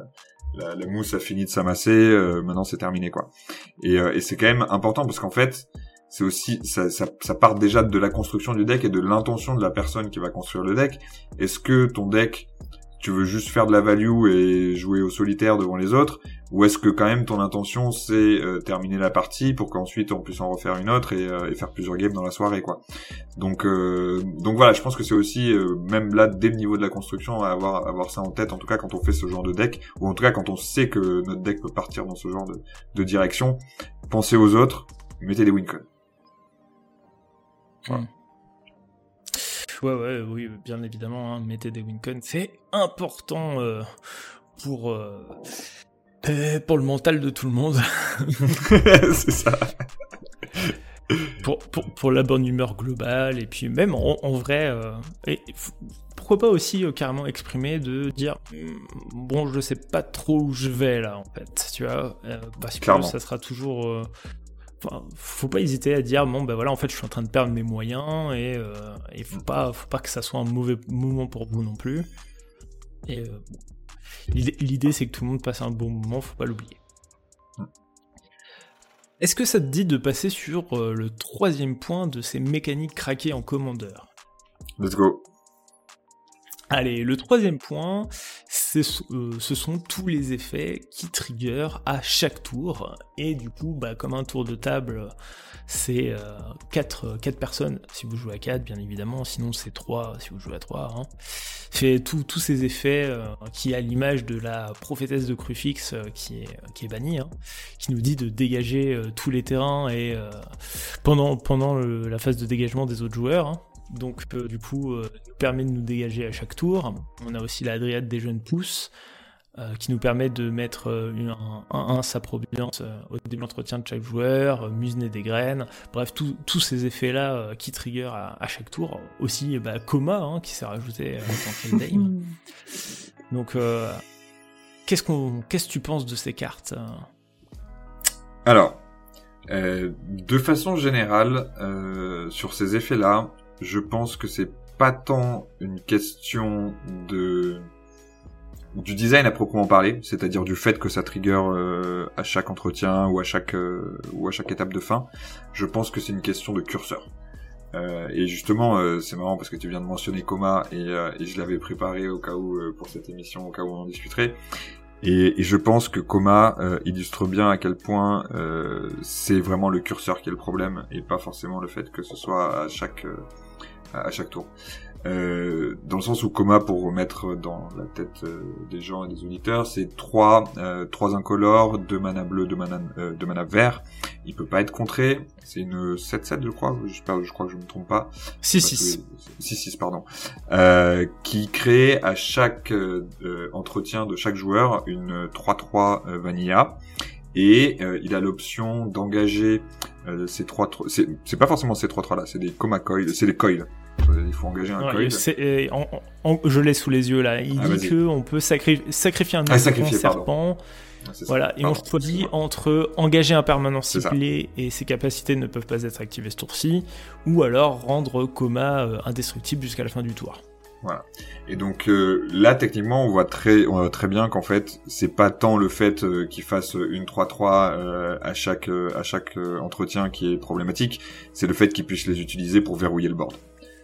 la, la, mousse a fini de s'amasser maintenant c'est terminé quoi et, et c'est quand même important parce qu'en fait c'est aussi ça, ça, ça, part déjà de la construction du deck et de l'intention de la personne qui va construire le deck. Est-ce que ton deck, tu veux juste faire de la value et jouer au solitaire devant les autres, ou est-ce que quand même ton intention c'est euh, terminer la partie pour qu'ensuite on puisse en refaire une autre et, euh, et faire plusieurs games dans la soirée quoi. Donc euh, donc voilà, je pense que c'est aussi même là dès le niveau de la construction à avoir avoir ça en tête en tout cas quand on fait ce genre de deck ou en tout cas quand on sait que notre deck peut partir dans ce genre de, de direction, pensez aux autres, mettez des win Ouais. Ouais, oui, bien évidemment, hein, mettez des wincons, c'est important euh, pour, euh, euh, pour le mental de tout le monde. c'est ça. pour, pour, pour, la bonne humeur globale, et puis même en, vrai, et pourquoi pas aussi carrément exprimer de dire hmm, bon, je sais pas trop où je vais là, en fait, tu vois, parce que ça sera toujours faut pas hésiter à dire bon ben voilà en fait je suis en train de perdre mes moyens et il euh, faut pas faut pas que ça soit un mauvais moment pour vous non plus. Et euh, l'idée c'est que tout le monde passe un bon moment faut pas l'oublier. Est-ce que ça te dit de passer sur euh, le troisième point de ces mécaniques craquées en commandeur? Let's go. Allez, le troisième point, ce sont tous les effets qui trigger à chaque tour. Et du coup, bah, comme un tour de table, c'est 4, 4, personnes si vous jouez à 4, bien évidemment. Sinon, c'est 3 si vous jouez à 3. Hein. Fait tous ces effets qui, à l'image de la prophétesse de Crufix qui, est, qui est bannie, hein, qui nous dit de dégager tous les terrains et pendant, pendant la phase de dégagement des autres joueurs. Hein donc euh, du coup euh, nous permet de nous dégager à chaque tour. On a aussi la Dryade des jeunes pousses euh, qui nous permet de mettre un 1 sa probillance au début de l'entretien de chaque joueur, musener des graines, bref tous ces effets là qui trigger à, chaque tour. Aussi bah, coma hein, qui s'est rajouté en tant que Donc qu'est-ce qu'on qu'est-ce que tu penses de ces cartes Alors de façon générale, sur ces effets-là, je pense que c'est pas tant une question de du design à proprement parler, c'est-à-dire du fait que ça trigger euh, à chaque entretien ou à chaque euh, ou à chaque étape de fin. Je pense que c'est une question de curseur. Euh, et justement, euh, c'est marrant parce que tu viens de mentionner Coma et, et je l'avais préparé au cas où pour cette émission, au cas où on en discuterait. Et, et je pense que Coma illustre bien à quel point c'est vraiment le curseur qui est le problème et pas forcément le fait que ce soit à chaque à chaque tour. Euh, dans le sens où coma pour remettre dans la tête euh, des gens et des auditeurs, c'est trois euh, trois incolores, deux mana bleu, deux mana euh, deux mana vert. Il peut pas être contré. C'est une 7-7 je crois. J'espère, je crois que je me trompe pas. 6-6. 6-6 pardon. Euh, qui crée à chaque entretien de chaque joueur une 3-3 vanilla et il a l'option d'engager euh, ces trois, c'est pas forcément ces trois trois là, c'est des coma coils, c'est des coils. Il faut engager un coil. je l'ai sous les yeux là. Il ah, dit que on peut sacrifier un ah, serpent. voilà, et on choisit entre engager un permanent ciblé et ses capacités ne peuvent pas être activées ce tour-ci, ou alors rendre coma euh, indestructible jusqu'à la fin du tour. Voilà. Et donc euh, là, techniquement, on voit très, on voit très bien qu'en fait, c'est pas tant le fait euh, qu'il fasse une 3-3 euh, à chaque à chaque entretien qui est problématique, c'est le fait qu'il puisse les utiliser pour verrouiller le board.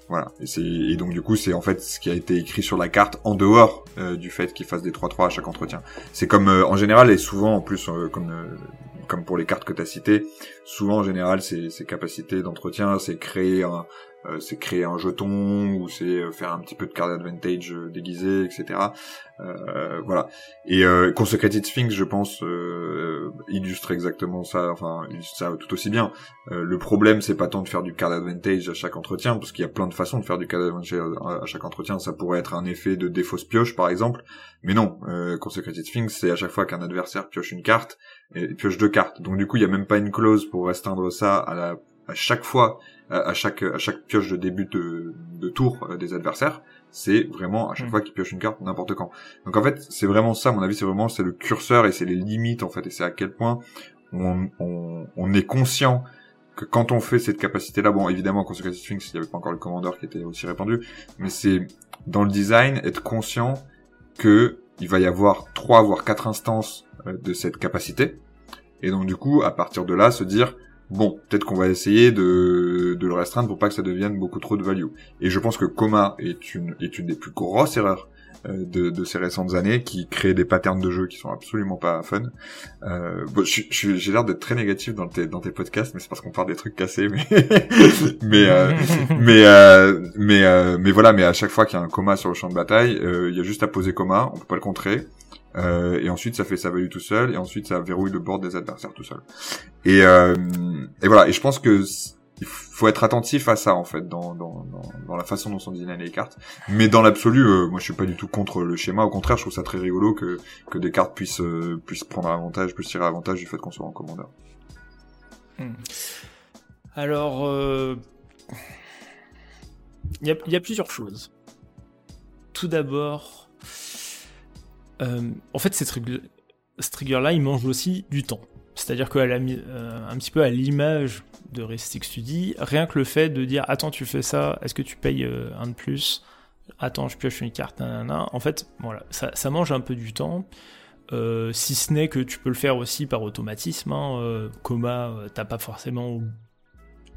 Voilà. Et, et donc du coup, c'est en fait ce qui a été écrit sur la carte en dehors du fait qu'il fasse des 3-3 à chaque entretien. C'est comme en général et souvent en plus comme comme pour les cartes que tu as citées, souvent en général, ces, ces capacités d'entretien, c'est créer un, euh, c'est créer un jeton ou c'est euh, faire un petit peu de card advantage euh, déguisé, etc. voilà. Et Consecrated Sphinx, je pense, illustre exactement ça. Enfin, illustre ça tout aussi bien. le problème, c'est pas tant de faire du card advantage à chaque entretien, parce qu'il y a plein de façons de faire du card advantage à chaque entretien. Ça pourrait être un effet de défausse pioche, par exemple. Mais non, Consecrated Sphinx, c'est à chaque fois qu'un adversaire pioche une carte, et pioche deux cartes. Donc du coup, il y a même pas une clause pour restreindre ça à la à chaque fois, à chaque à chaque pioche de début de, de tour euh, des adversaires, c'est vraiment à chaque mm. fois qu'ils piochent une carte n'importe quand. Donc en fait, c'est vraiment ça, à mon avis, c'est vraiment c'est le curseur et c'est les limites en fait, et c'est à quel point on, on, on est conscient que quand on fait cette capacité-là, bon, évidemment, Consecrated Sphinx, il n'y avait pas encore le commandeur qui était aussi répandu, mais c'est dans le design être conscient que il va y avoir trois voire quatre instances euh, de cette capacité, et donc du coup, à partir de là, se dire bon, peut-être qu'on va essayer de, de le restreindre pour pas que ça devienne beaucoup trop de value. Et je pense que Coma est une, est une des plus grosses erreurs euh, de, de, ces récentes années qui créent des patterns de jeu qui sont absolument pas fun. Euh, bon, j'ai l'air d'être très négatif dans tes, dans tes podcasts, mais c'est parce qu'on parle des trucs cassés. Mais mais euh, mais euh, mais, euh, mais voilà. Mais à chaque fois qu'il y a un coma sur le champ de bataille, euh, il y a juste à poser coma. On peut pas le contrer. Euh, et ensuite ça fait sa value tout seul, et ensuite ça verrouille le board des adversaires tout seul. Et, euh, et voilà, et je pense que il faut être attentif à ça en fait dans, dans, dans, la façon dont sont designées les cartes. Mais dans l'absolu, euh, moi je suis pas du tout contre le schéma. Au contraire, je trouve ça très rigolo que, que des cartes puissent, euh, puissent prendre avantage, puissent tirer avantage du fait qu'on soit en commandeur. Hmm. Alors, il y, a, y a plusieurs choses. Tout d'abord, euh, en fait, ce trigger-là, il mange aussi du temps. C'est-à-dire a mis un petit peu à l'image de Restic Study, rien que le fait de dire attends, tu fais ça, est-ce que tu payes euh, un de plus? Attends, je pioche une carte. En fait, voilà, ça, mange un peu du temps. Euh, si ce n'est que tu peux le faire aussi par automatisme. Hein. Coma, t'as pas forcément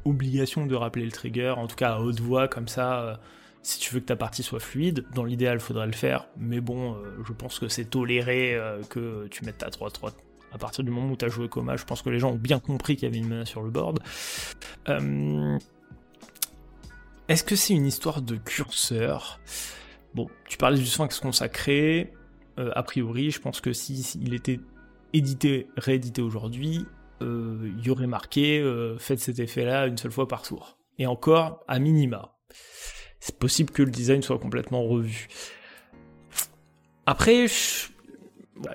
obligation de rappeler le trigger, en tout cas à haute voix, comme ça si tu veux que ta partie soit fluide, dans l'idéal, faudrait le faire, mais bon, je pense que c'est toléré que tu mettes ta 3-3 à partir du moment où tu as joué Coma, je pense que les gens ont bien compris qu'il y avait une menace sur le board. Est-ce que c'est une histoire de curseur? Bon, tu parlais du Sphinx consacré. Euh, a priori, je pense que s'il il était édité, réédité aujourd'hui, euh, il y aurait marqué euh, faites cet effet-là une seule fois par tour. Et encore, à minima. C'est possible que le design soit complètement revu. Après,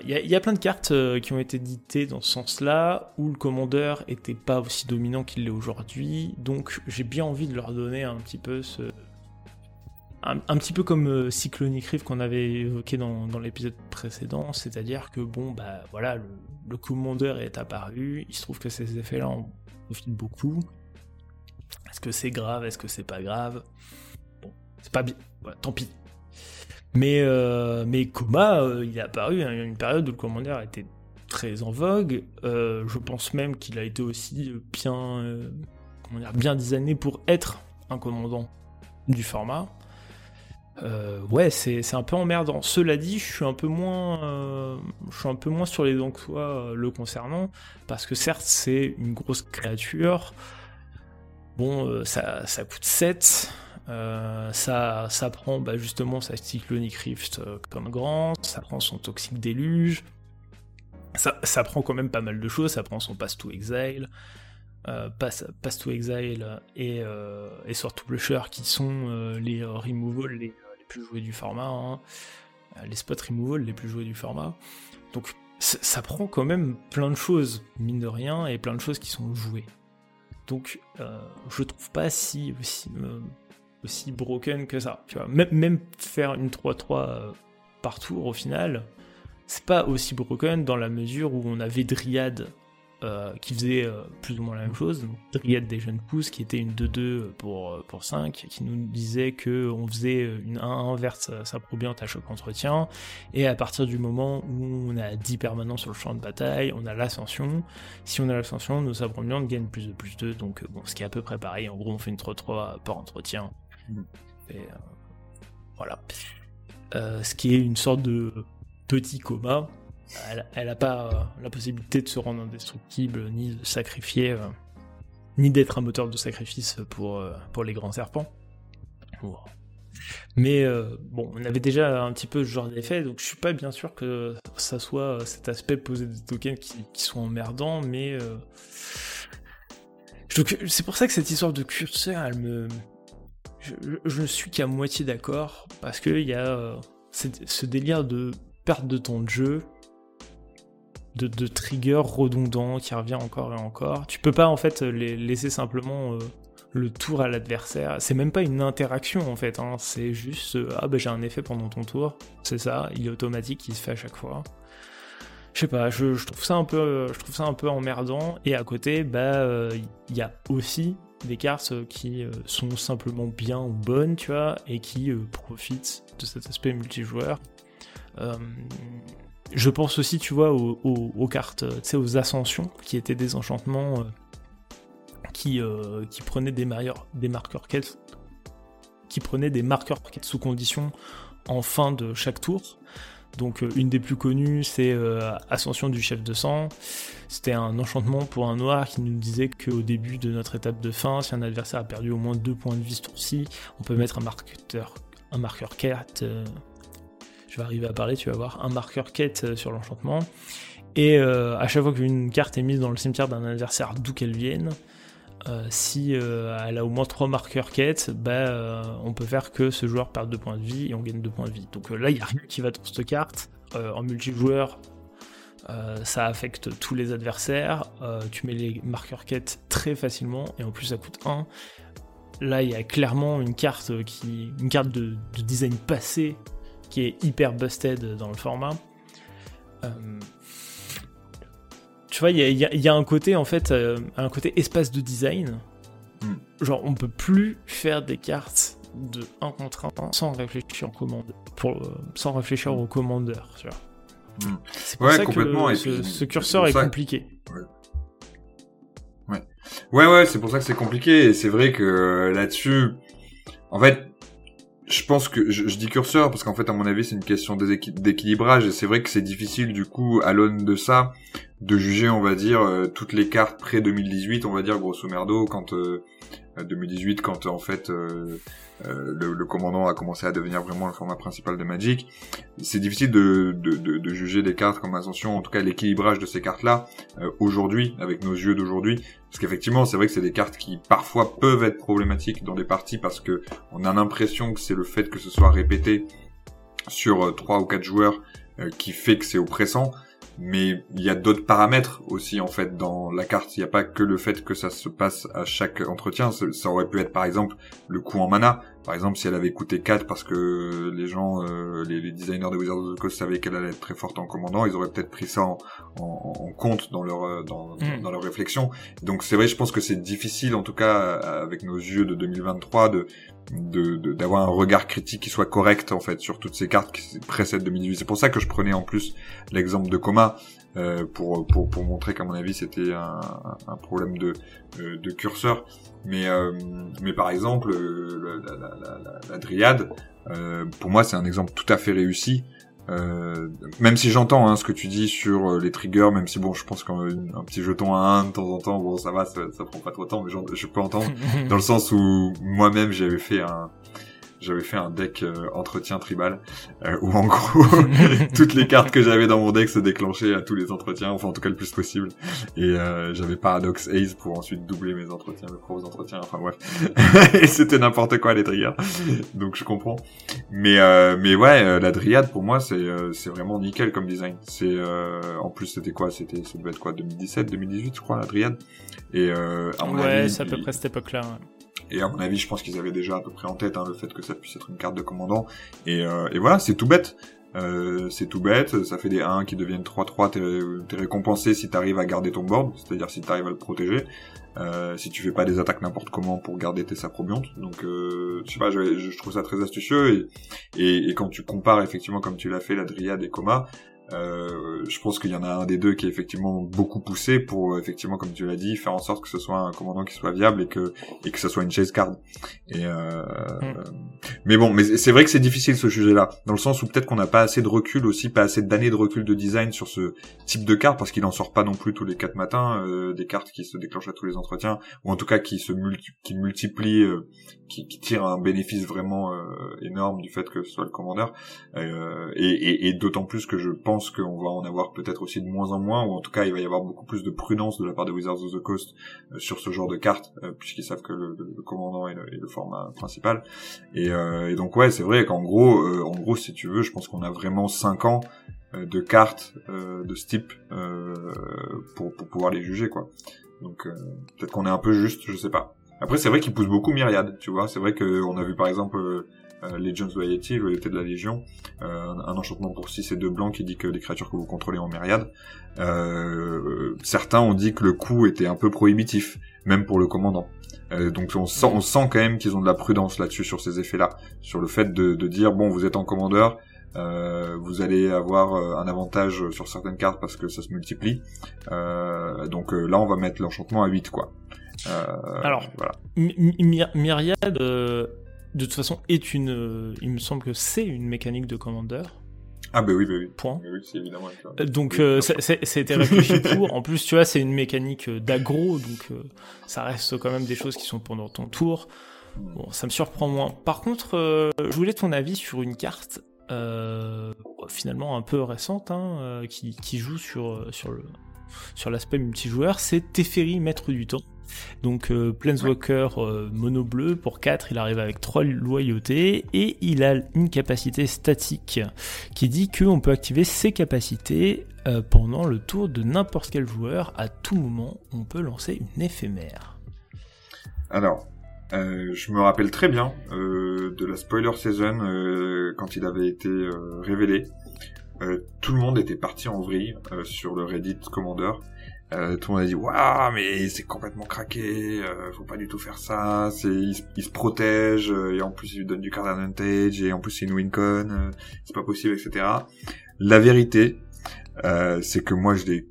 il y, a plein de cartes qui ont été éditées dans ce sens-là, où le commandeur était pas aussi dominant qu'il l'est aujourd'hui, donc j'ai bien envie de leur donner un petit peu ce, un, petit peu comme euh, Cyclonic Rift qu'on avait évoqué dans, l'épisode précédent, c'est-à-dire que bon, bah voilà, le, commandeur est apparu, il se trouve que ces effets-là en profitent beaucoup. Est-ce que c'est grave? Est-ce que c'est pas grave? C'est pas bien, tant pis. Mais, euh, mais Koma, euh, il est apparu à une période où le commandeur était très en vogue. je pense même qu'il a été aussi bien, comment dire, bien designé pour être un commandant du format. Euh, ouais, c'est un peu emmerdant. Cela dit, je suis un peu moins, euh, je suis un peu moins sur les dents que toi euh, le concernant, parce que certes, c'est une grosse créature. Bon, ça, ça coûte 7. Ça, ça prend bah, justement sa Cyclonic Rift comme grand, ça prend son Toxic Déluge, ça, prend quand même pas mal de choses, ça prend son Pass to Exile, Pass, Pass, to Exile et, et surtout Blusher qui sont les removals, les, plus joués du format, hein. euh, les spots removal les plus joués du format. Donc ça prend quand même plein de choses, mine de rien, et plein de choses qui sont jouées. Donc euh, je trouve pas si euh, aussi broken que ça. Tu vois, même, faire une 3-3 par tour au final, c'est pas aussi broken dans la mesure où on avait Dryad euh, qui faisait euh, plus ou moins la même chose. Dryad des jeunes pousses, qui était une 2-2 pour, euh, pour 5, qui nous disait que on faisait une 1-1 vers sa, probante à choc entretien, et à partir du moment où on a 10 permanents sur le champ de bataille, on a l'ascension. Si on a l'ascension, nos sabrobiantes gagnent plus de plus 2, donc bon, ce qui est à peu près pareil. En gros, on fait une 3-3 par entretien. Mm. Et voilà. ce qui est une sorte de petit coma elle n'a pas euh, la possibilité de se rendre indestructible, ni de sacrifier, euh, ni d'être un moteur de sacrifice pour, euh, pour les grands serpents. Mais bon, on avait déjà un petit peu ce genre d'effet, donc je suis pas bien sûr que ça soit cet aspect poser des tokens qui sont emmerdants, mais c'est pour ça que cette histoire de curseur, elle me, je, ne suis qu'à moitié d'accord parce qu'il y a ce délire de perte de temps de jeu de, de trigger redondant qui revient encore et encore. Tu peux pas en fait les laisser simplement euh, le tour à l'adversaire. C'est même pas une interaction en fait, hein. c'est juste euh, ah bah j'ai un effet pendant ton tour, c'est ça, il est automatique, il se fait à chaque fois. Je sais pas, je, trouve ça un peu, je trouve ça un peu emmerdant. Et à côté, bah il y a aussi des cartes qui sont simplement bien ou bonnes, tu vois, et qui profitent de cet aspect multijoueur. Je pense aussi, tu vois, aux, cartes, tu sais, aux ascensions, qui étaient des enchantements euh, qui, euh, qui prenaient des, des marqueurs quêtes, qui prenaient des marqueurs quêtes sous condition en fin de chaque tour. Donc euh, une des plus connues, c'est Ascension du chef de sang. C'était un enchantement pour un noir qui nous disait qu'au début de notre étape de fin, si un adversaire a perdu au moins deux points de vie ce tour-ci, on peut mettre un marqueur, quête je vais arriver à parler, tu vas voir, un marqueur quête euh, sur l'enchantement. Et euh, à chaque fois qu'une carte est mise dans le cimetière d'un adversaire, d'où qu'elle vienne, euh, si elle a au moins 3 marqueurs quête, bah, on peut faire que ce joueur perde 2 points de vie et on gagne 2 points de vie. Donc là, il n'y a rien qui va dans cette carte. en multijoueur, ça affecte tous les adversaires. tu mets les marqueurs quête très facilement et en plus ça coûte 1. Là, il y a clairement une carte qui, une carte de design passé qui est hyper busted dans le format. Tu vois, il y, a, un côté en fait, euh, un côté espace de design. Hmm. Genre, on peut plus faire des cartes de 1 contre 1 sans réfléchir, commande, pour, euh, sans réfléchir au commandeur. Tu vois. Hmm. C'est pour ça que ce, curseur est compliqué. Ouais. Ouais, ouais, c'est pour ça que c'est compliqué. Et c'est vrai que là-dessus, en fait, je pense que je, dis curseur parce qu'en fait à mon avis c'est une question d'équilibrage et c'est vrai que c'est difficile du coup à l'aune de ça de juger on va dire euh, toutes les cartes près 2018 on va dire grosso merdo quand 2018 quand en fait euh, le, commandant a commencé à devenir vraiment le format principal de Magic. C'est difficile de, de, de, juger des cartes comme Ascension, en tout cas l'équilibrage de ces cartes-là, euh, aujourd'hui, avec nos yeux d'aujourd'hui. Parce qu'effectivement, c'est vrai que c'est des cartes qui parfois peuvent être problématiques dans des parties parce que on a l'impression que c'est le fait que ce soit répété sur euh, trois ou quatre joueurs qui fait que c'est oppressant mais il y a d'autres paramètres aussi en fait dans la carte. Il n'y a pas que le fait que ça se passe à chaque entretien. Ça aurait pu être par exemple le coût en mana. Par exemple, si elle avait coûté 4 parce que les gens, euh, les, designers de Wizards of the Coast savaient qu'elle allait être très forte en commandant, ils auraient peut-être pris ça en, en, compte dans leur euh, dans, mm. dans leur réflexion. Donc c'est vrai, je pense que c'est difficile en tout cas avec nos yeux de 2023 de d'avoir un regard critique qui soit correct en fait sur toutes ces cartes qui précèdent 2018. C'est pour ça que je prenais en plus l'exemple de Coma euh, pour, pour, pour montrer qu'à mon avis c'était un, un, problème de, euh, de curseur. Mais, euh, mais par exemple, la, la, la, la, Dryade, pour moi c'est un exemple tout à fait réussi euh, même si j'entends hein, ce que tu dis sur euh, les triggers, même si bon, je pense qu'un petit jeton à 1 de temps en temps, bon, ça va, ça, ça prend pas trop de temps, mais je peux entendre dans le sens où moi-même j'avais fait un, j'avais fait un deck euh, entretien tribal euh, où en gros toutes les cartes que j'avais dans mon deck se déclenchaient à tous les entretiens, enfin en tout cas le plus possible. Et euh, j'avais Paradox Ace pour ensuite doubler mes entretiens, mes propres entretiens, enfin bref. et c'était n'importe quoi les triggers. Donc je comprends. Mais mais ouais, la Dryade pour moi c'est c'est vraiment nickel comme design. C'est en plus c'était quoi? C'était ça devait être quoi? 2017, 2018 je crois la Dryade. Et à mon ouais, c'est à peu près cette époque-là. Et à mon avis, je pense qu'ils avaient déjà à peu près en tête hein, le fait que ça puisse être une carte de commandant. Et, euh, et voilà, c'est tout bête. Euh, c'est tout bête, ça fait des 1 qui deviennent 3-3, t'es, récompensé si t'arrives à garder ton board, c'est-à-dire si t'arrives à le protéger, euh, si tu fais pas des attaques n'importe comment pour garder tes saprobiontes. Donc, euh, je sais pas, je, trouve ça très astucieux, et, et, et, quand tu compares effectivement comme tu l'as fait la Dryade et Coma, euh, je pense qu'il y en a un des deux qui est effectivement beaucoup poussé pour effectivement comme tu l'as dit faire en sorte que ce soit un commandant qui soit viable et que et que ce soit une chase card et euh, mm. mais bon mais c'est vrai que c'est difficile ce sujet là dans le sens où peut-être qu'on n'a pas assez de recul aussi pas assez d'années de recul de design sur ce type de carte parce qu'il en sort pas non plus tous les quatre matins euh, des cartes qui se déclenchent à tous les entretiens ou en tout cas qui se multi qui multiplient euh, qui, qui tirent un bénéfice vraiment euh, énorme du fait que ce soit le commandeur et, et, et d'autant plus que je pense qu'on va en avoir peut-être aussi de moins en moins, ou en tout cas il va y avoir beaucoup plus de prudence de la part de Wizards of the Coast euh, sur ce genre de cartes, euh, puisqu'ils savent que le, commandant est le, format principal. Euh, et, donc ouais, c'est vrai qu'en gros, en gros, si tu veux, je pense qu'on a vraiment 5 ans de cartes de ce type pour, pour pouvoir les juger, quoi. Donc peut-être qu'on est un peu juste, je sais pas. Après, c'est vrai qu'il pousse beaucoup Myriad, tu vois. C'est vrai qu'on a vu par exemple euh, Legends Loyalty, Loyauté de la Légion, euh, un enchantement pour 6 et 2 blancs qui dit que les créatures que vous contrôlez en myriade. Euh, certains ont dit que le coût était un peu prohibitif, même pour le commandant. donc on sent, on sent quand même qu'ils ont de la prudence là-dessus sur ces effets-là, sur le fait de, dire bon vous êtes en commandeur, vous allez avoir un avantage sur certaines cartes parce que ça se multiplie. donc là, on va mettre l'enchantement à 8, quoi. Alors, voilà. Myriade, de toute façon, est une. Euh, il me semble que c'est une mécanique de commandeur. Ah bah oui, bah oui. Point. oui, c'est évidemment. Euh, donc euh, c'était réfléchi pour. En plus, tu vois, c'est une mécanique d'aggro, donc ça reste quand même des choses qui sont pendant ton tour. Bon, ça me surprend moins. Par contre, je voulais ton avis sur une carte finalement un peu récente hein, qui, qui, joue sur sur le sur l'aspect multijoueur, c'est Teferi, maître du temps. Donc euh, Planeswalker euh, mono bleu pour 4, il arrive avec 3 loyautés et il a une capacité statique qui dit qu'on peut activer ses capacités euh, pendant le tour de n'importe quel joueur. À tout moment, on peut lancer une éphémère. Alors, je me rappelle très bien de la spoiler season quand il avait été révélé. tout le monde était parti en vrille sur le Reddit Commander euh, tout le monde a dit waouh mais c'est complètement craqué, euh, faut pas du tout faire ça, c'est il, se protège euh, et en plus il lui donne du card advantage et en plus c'est une wincon, c'est pas possible etc. La vérité, euh, c'est que moi je l'ai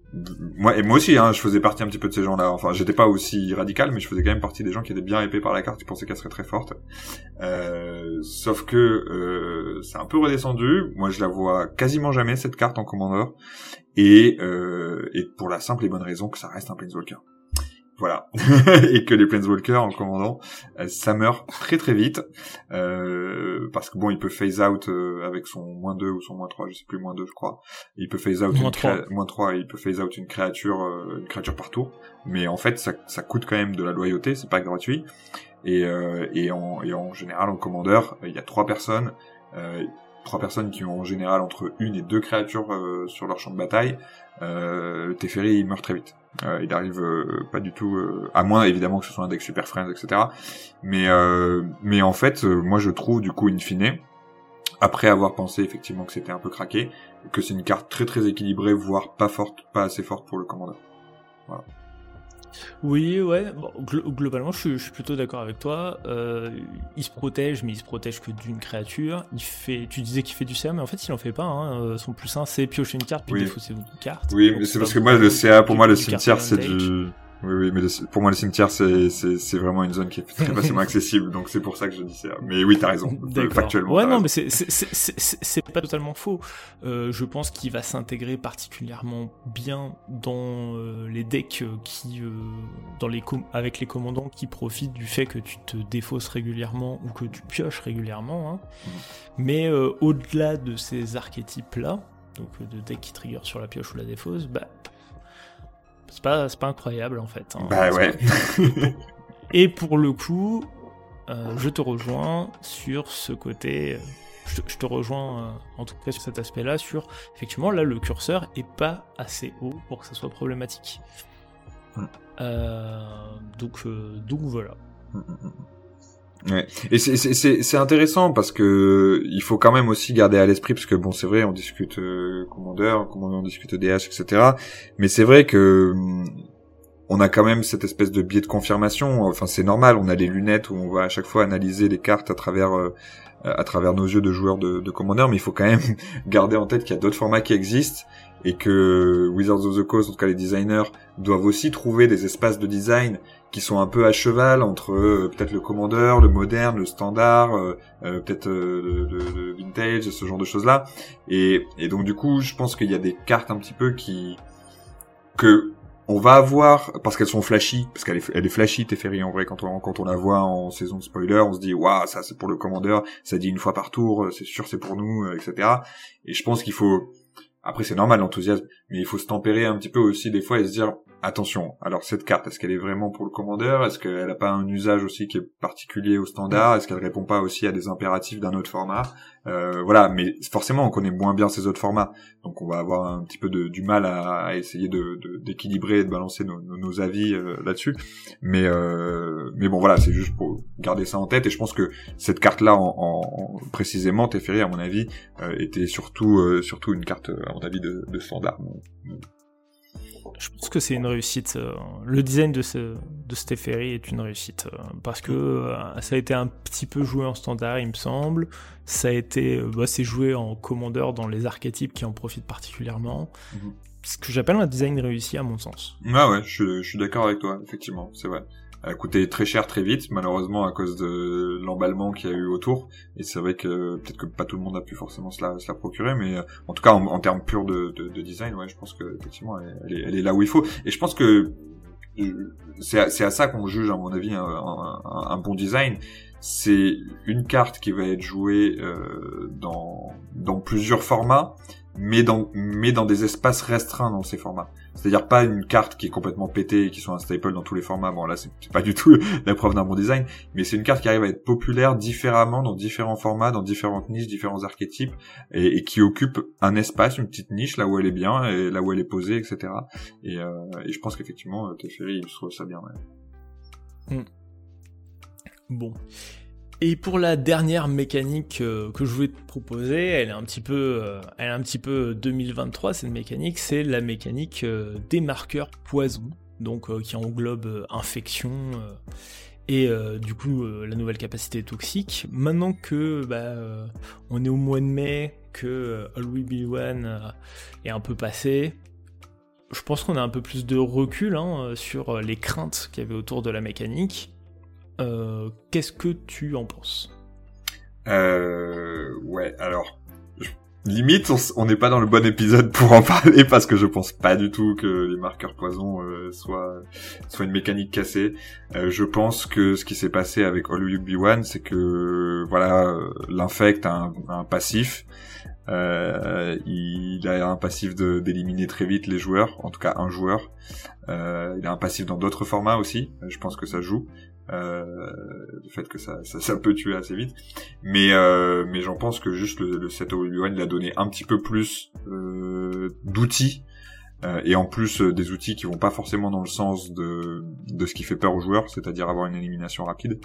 moi et moi aussi hein, je faisais partie un petit peu de ces gens-là. Enfin j'étais pas aussi radical mais je faisais quand même partie des gens qui étaient bien épais par la carte qui pensaient qu'elle serait très forte. Euh, sauf que euh, c'est un peu redescendu. Moi je la vois quasiment jamais cette carte en commandeur et euh, et pour la simple et bonne raison que ça reste un planeswalker voilà. et que les Planeswalkers en commandant, euh, ça meurt très très vite. Euh, parce que bon, il peut phase out euh, avec son moins 2 ou son moins 3, je sais plus, moins 2 je crois. Il peut phase out moins, une 3. moins 3 il peut phase out une créature euh, une créature par tour. Mais en fait, ça, ça coûte quand même de la loyauté, c'est pas gratuit. Et, euh, et, en, et en général, en commandeur, il y a trois personnes. Trois personnes qui ont en général entre une et deux créatures sur leur champ de bataille. Euh, Teferi, il meurt très vite. Euh, il arrive euh, pas du tout, euh, à moins évidemment que ce soit un deck Super Friends, etc. Mais mais en fait, moi je trouve du coup in fine, après avoir pensé effectivement que c'était un peu craqué, que c'est une carte très très équilibrée, voire pas forte, pas assez forte pour le commandeur. Voilà. Oui, ouais. globalement, je suis, plutôt d'accord avec toi. Euh, il se protège, mais il se protège que d'une créature. Il fait, tu disais qu'il fait du CA, mais en fait, il en fait pas. Hein. Euh, son plus 1, c'est piocher une carte puis défausser une carte. Oui, mais c'est parce que moi, le CA, pour moi, le cimetière, c'est du oui, oui, mais pour moi, le cimetière, c'est, vraiment une zone qui est très facilement accessible, donc c'est pour ça que je dis ça. Mais oui, t'as raison, factuellement. Ouais, non, mais c'est, pas totalement faux. Euh, je pense qu'il va s'intégrer particulièrement bien dans euh, les decks euh, qui, euh, dans les avec les commandants qui profitent du fait que tu te défausses régulièrement ou que tu pioches régulièrement. Hein. Mm. Mais au-delà de ces archétypes-là, donc de decks qui trigger sur la pioche ou la défausse, bah c'est pas, pas incroyable en fait. Hein. bah ouais. Et pour le coup, euh, je te rejoins sur ce côté. Je te, je te rejoins euh, en tout cas sur cet aspect-là, sur effectivement là le curseur est pas assez haut pour que ça soit problématique. Mm. Euh, donc, donc voilà. Mm, mm, Ouais. Et c'est intéressant parce que il faut quand même aussi garder à l'esprit parce que bon c'est vrai on discute euh, commandeur, on discute DH etc. Mais c'est vrai que hum, on a quand même cette espèce de biais de confirmation. Enfin c'est normal, on a les lunettes où on va à chaque fois analyser les cartes à travers euh, à travers nos yeux de joueurs de, de commandeur, mais il faut quand même garder en tête qu'il y a d'autres formats qui existent et que Wizards of the Coast, en tout cas les designers, doivent aussi trouver des espaces de design qui sont un peu à cheval entre euh, peut-être le commandeur, le moderne, le standard, euh, euh, peut-être le, vintage, ce genre de choses-là. Et, et donc du coup, je pense qu'il y a des cartes un petit peu qui que on va avoir parce qu'elles sont flashy, parce qu'elle est, elle est flashy Teferi en vrai quand on quand on la voit en saison de spoiler, on se dit waouh ça c'est pour le commandeur, ça dit une fois par tour, c'est sûr c'est pour nous, etc. Et je pense qu'il faut après, c'est normal l'enthousiasme, mais il faut se tempérer un petit peu aussi des fois et se dire attention. Alors cette carte, est-ce qu'elle est vraiment pour le commandeur? Est-ce qu'elle n'a pas un usage aussi qui est particulier au standard? Est-ce qu'elle répond pas aussi à des impératifs d'un autre format? Euh, Voilà, mais forcément, on connaît moins bien ces autres formats, donc on va avoir un petit peu de, du mal à, essayer d'équilibrer et de balancer nos, avis euh, là-dessus. Mais euh, mais bon, voilà, c'est juste pour garder ça en tête. Et je pense que cette carte-là, en, en, précisément, Teferi, à mon avis, était surtout surtout une carte, à mon avis, de standard je pense que c'est une réussite. Euh, le design de, ce, de est une réussite euh, parce que euh, ça a été un petit peu joué en standard, il me semble. Ça a été, bah, c'est joué en commandeur dans les archétypes qui en profitent particulièrement. Mhm. Ce que j'appelle un design réussi à mon sens. Ah ouais, je, je suis d'accord avec toi, effectivement, c'est vrai a coûté très cher très vite, malheureusement à cause de l'emballement qu'il y a eu autour. Et c'est vrai que peut-être que pas tout le monde a pu forcément se la, se la procurer, mais euh, en tout cas en, termes purs de, de, de, design, ouais, je pense que effectivement elle est, elle est, là où il faut. Et je pense que euh, c'est à, à, ça qu'on juge à mon avis un, un, un bon design. C'est une carte qui va être jouée euh, dans, dans plusieurs formats, mais dans, mais dans des espaces restreints dans ces formats. C'est-à-dire pas une carte qui est complètement pétée et qui soit un staple dans tous les formats. Bon là c'est pas du tout la preuve d'un bon design, mais c'est une carte qui arrive à être populaire différemment dans différents formats, dans différentes niches, différents archétypes, et, qui occupe un espace, une petite niche là où elle est bien, et là où elle est posée, etc. Et, euh, et je pense qu'effectivement euh, Teferi il trouve ça bien. Ouais. Hmm. Bon. Et pour la dernière mécanique euh, que je voulais te proposer, elle est un petit peu, euh, elle est un petit peu 2023 cette mécanique, c'est la mécanique euh, des marqueurs poison, donc qui englobe infection et du coup la nouvelle capacité toxique. Maintenant que bah, on est au mois de mai, que All We Be One est un peu passé, je pense qu'on a un peu plus de recul hein, sur les craintes qu'il y avait autour de la mécanique. Qu'est-ce que tu en penses? Euh, Ouais, alors limite on n'est pas dans le bon épisode pour en parler parce que je pense pas du tout que les marqueurs poison euh, soient une mécanique cassée. Euh, je pense que ce qui s'est passé avec All You Be One, c'est que voilà l'infect a un, passif. Euh, il a un passif d'éliminer très vite les joueurs, en tout cas un joueur. Euh, il a un passif dans d'autres formats aussi. Je pense que ça joue euh, le fait que ça, ça, peut tuer assez vite. Mais euh, mais j'en pense que juste le, le 7 il a donné un petit peu plus euh, d'outils euh, et en plus euh, des outils qui vont pas forcément dans le sens de de ce qui fait peur aux joueurs, c'est-à-dire avoir une élimination rapide.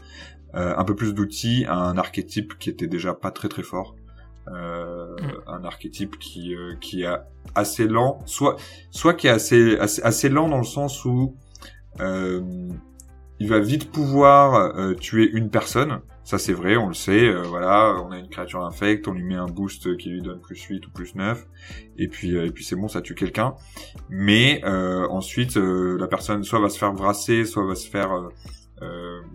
Euh, un peu plus d'outils, un archétype qui était déjà pas très très fort. Euh, mm. un archétype qui qui est assez lent, soit soit qui est assez assez, assez lent dans le sens où euh, il va vite pouvoir euh, tuer une personne. Ça c'est vrai, on le sait. Euh, voilà, on a une créature infecte, on lui met un boost qui lui donne plus 8 ou plus 9, et puis euh, et puis c'est bon, ça tue quelqu'un. Mais ensuite, la personne soit va se faire brasser, soit va se faire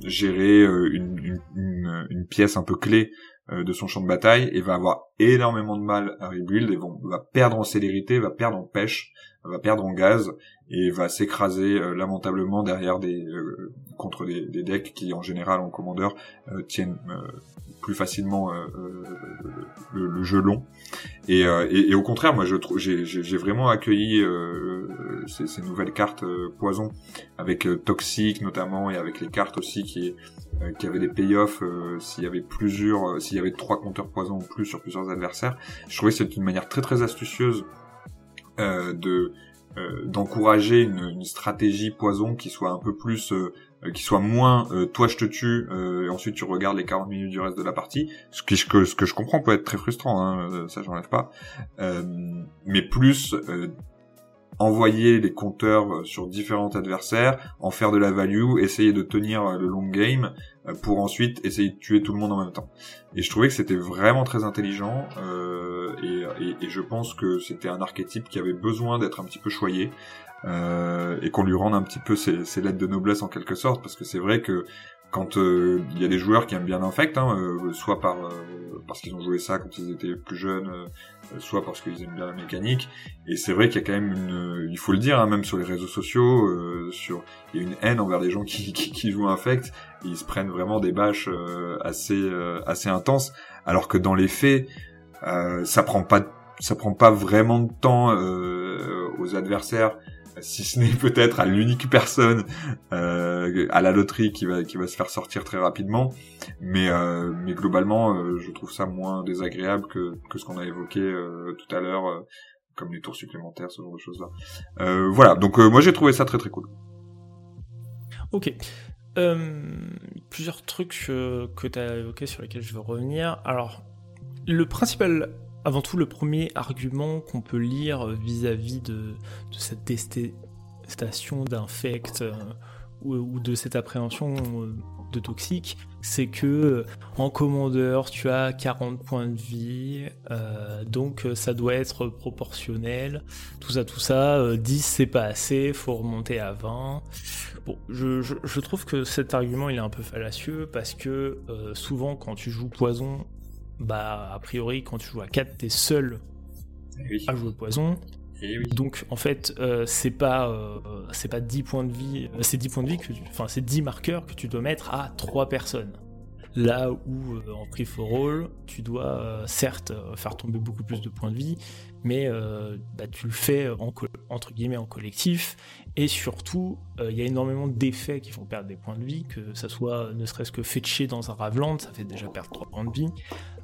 gérer une, une, une, pièce un peu clé de son champ de bataille et va avoir énormément de mal à rebuild et va perdre en célérité, va perdre en pêche, va perdre en gaz et va s'écraser euh, lamentablement derrière des euh, contre des, des, decks qui en général en commandeur euh, tiennent plus facilement le, le, jeu long. Et, et, au contraire moi j'ai vraiment accueilli ces, nouvelles cartes poison avec toxique notamment et avec les cartes aussi qui qui avaient des payoffs s'il y avait plusieurs s'il y avait trois compteurs poison ou plus sur plusieurs adversaires. Je trouvais que c'est une manière très très astucieuse de euh, d'encourager une, stratégie poison qui soit un peu plus euh, qui soit moins euh, toi je te tue et ensuite tu regardes les 40 minutes du reste de la partie ce que, ce que je comprends peut être très frustrant hein, ça j'enlève pas mais plus envoyer les compteurs sur différents adversaires, en faire de la value, essayer de tenir le long game pour ensuite essayer de tuer tout le monde en même temps. Et je trouvais que c'était vraiment très intelligent et, et, et, je pense que c'était un archétype qui avait besoin d'être un petit peu choyé euh, et qu'on lui rende un petit peu ses, ses, lettres de noblesse en quelque sorte parce que c'est vrai que quand euh, il y a des joueurs qui aiment bien l'infect, hein, euh, soit par euh, parce qu'ils ont joué ça quand ils étaient plus jeunes, soit parce qu'ils aiment bien la mécanique. Et c'est vrai qu'il y a quand même une, il faut le dire, hein, même sur les réseaux sociaux, sur il y a une haine envers les gens qui, qui, qui jouent infect. Ils se prennent vraiment des bâches assez assez intenses, alors que dans les faits, euh, ça prend pas ça prend pas vraiment de temps euh, aux adversaires si ce n'est peut-être à l'unique personne euh, à la loterie qui va qui va se faire sortir très rapidement. Mais euh, mais globalement euh, je trouve ça moins désagréable que que ce qu'on a évoqué tout à l'heure comme les tours supplémentaires ce genre de choses là voilà. Donc moi j'ai trouvé ça très très cool. Ok. Plusieurs trucs que tu as évoqués sur lesquels je veux revenir. Alors le principal, avant tout, le premier argument qu'on peut lire vis-à-vis de, cette détestation d'infect euh, ou, de cette appréhension euh, de toxique, c'est que euh, en commandeur, tu as 40 points de vie, donc ça doit être proportionnel, tout ça, tout ça, 10 c'est pas assez, faut remonter à 20. Bon, je, trouve que cet argument il est un peu fallacieux parce que souvent quand tu joues poison, bah a priori quand tu joues à 4 t'es seul à jouer poison. Donc en fait euh, c'est pas euh, c'est pas 10 points de vie, euh, c'est 10 points de vie que enfin c'est 10 marqueurs que tu dois mettre à 3 personnes. Là où en free for all, tu dois certes faire tomber beaucoup plus de points de vie, mais bah, tu le fais en entre guillemets en collectif et surtout il y a énormément d'effets qui font perdre des points de vie, que ça soit ne serait-ce que fetcher dans un Raveland, ça fait déjà perdre 3 points de vie.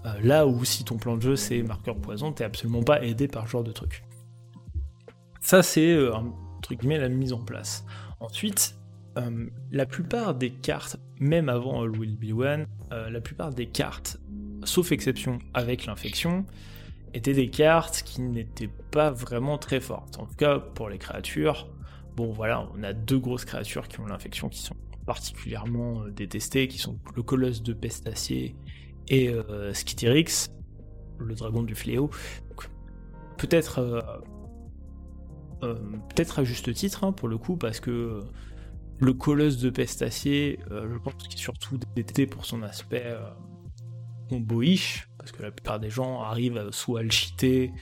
Euh, là où si ton plan de jeu c'est marqueur poison, t'es absolument pas aidé par ce genre de truc. Ça c'est euh, entre guillemets la mise en place. Ensuite, euh, la plupart des cartes, même avant All Will Be One, la plupart des cartes, sauf exception avec l'infection, étaient des cartes qui n'étaient pas vraiment très fortes. En tout cas pour les créatures. Bon voilà, on a deux grosses créatures qui ont l'infection qui sont particulièrement détestés, qui sont le colosse de Pestacier et euh, Skityrix, le dragon du fléau. Peut-être peut-être à juste titre hein, pour le coup, parce que le colosse de Pestacier, je pense qu'il est surtout détesté pour son aspect combo-ish, parce que la plupart des gens arrivent soit à le cheater,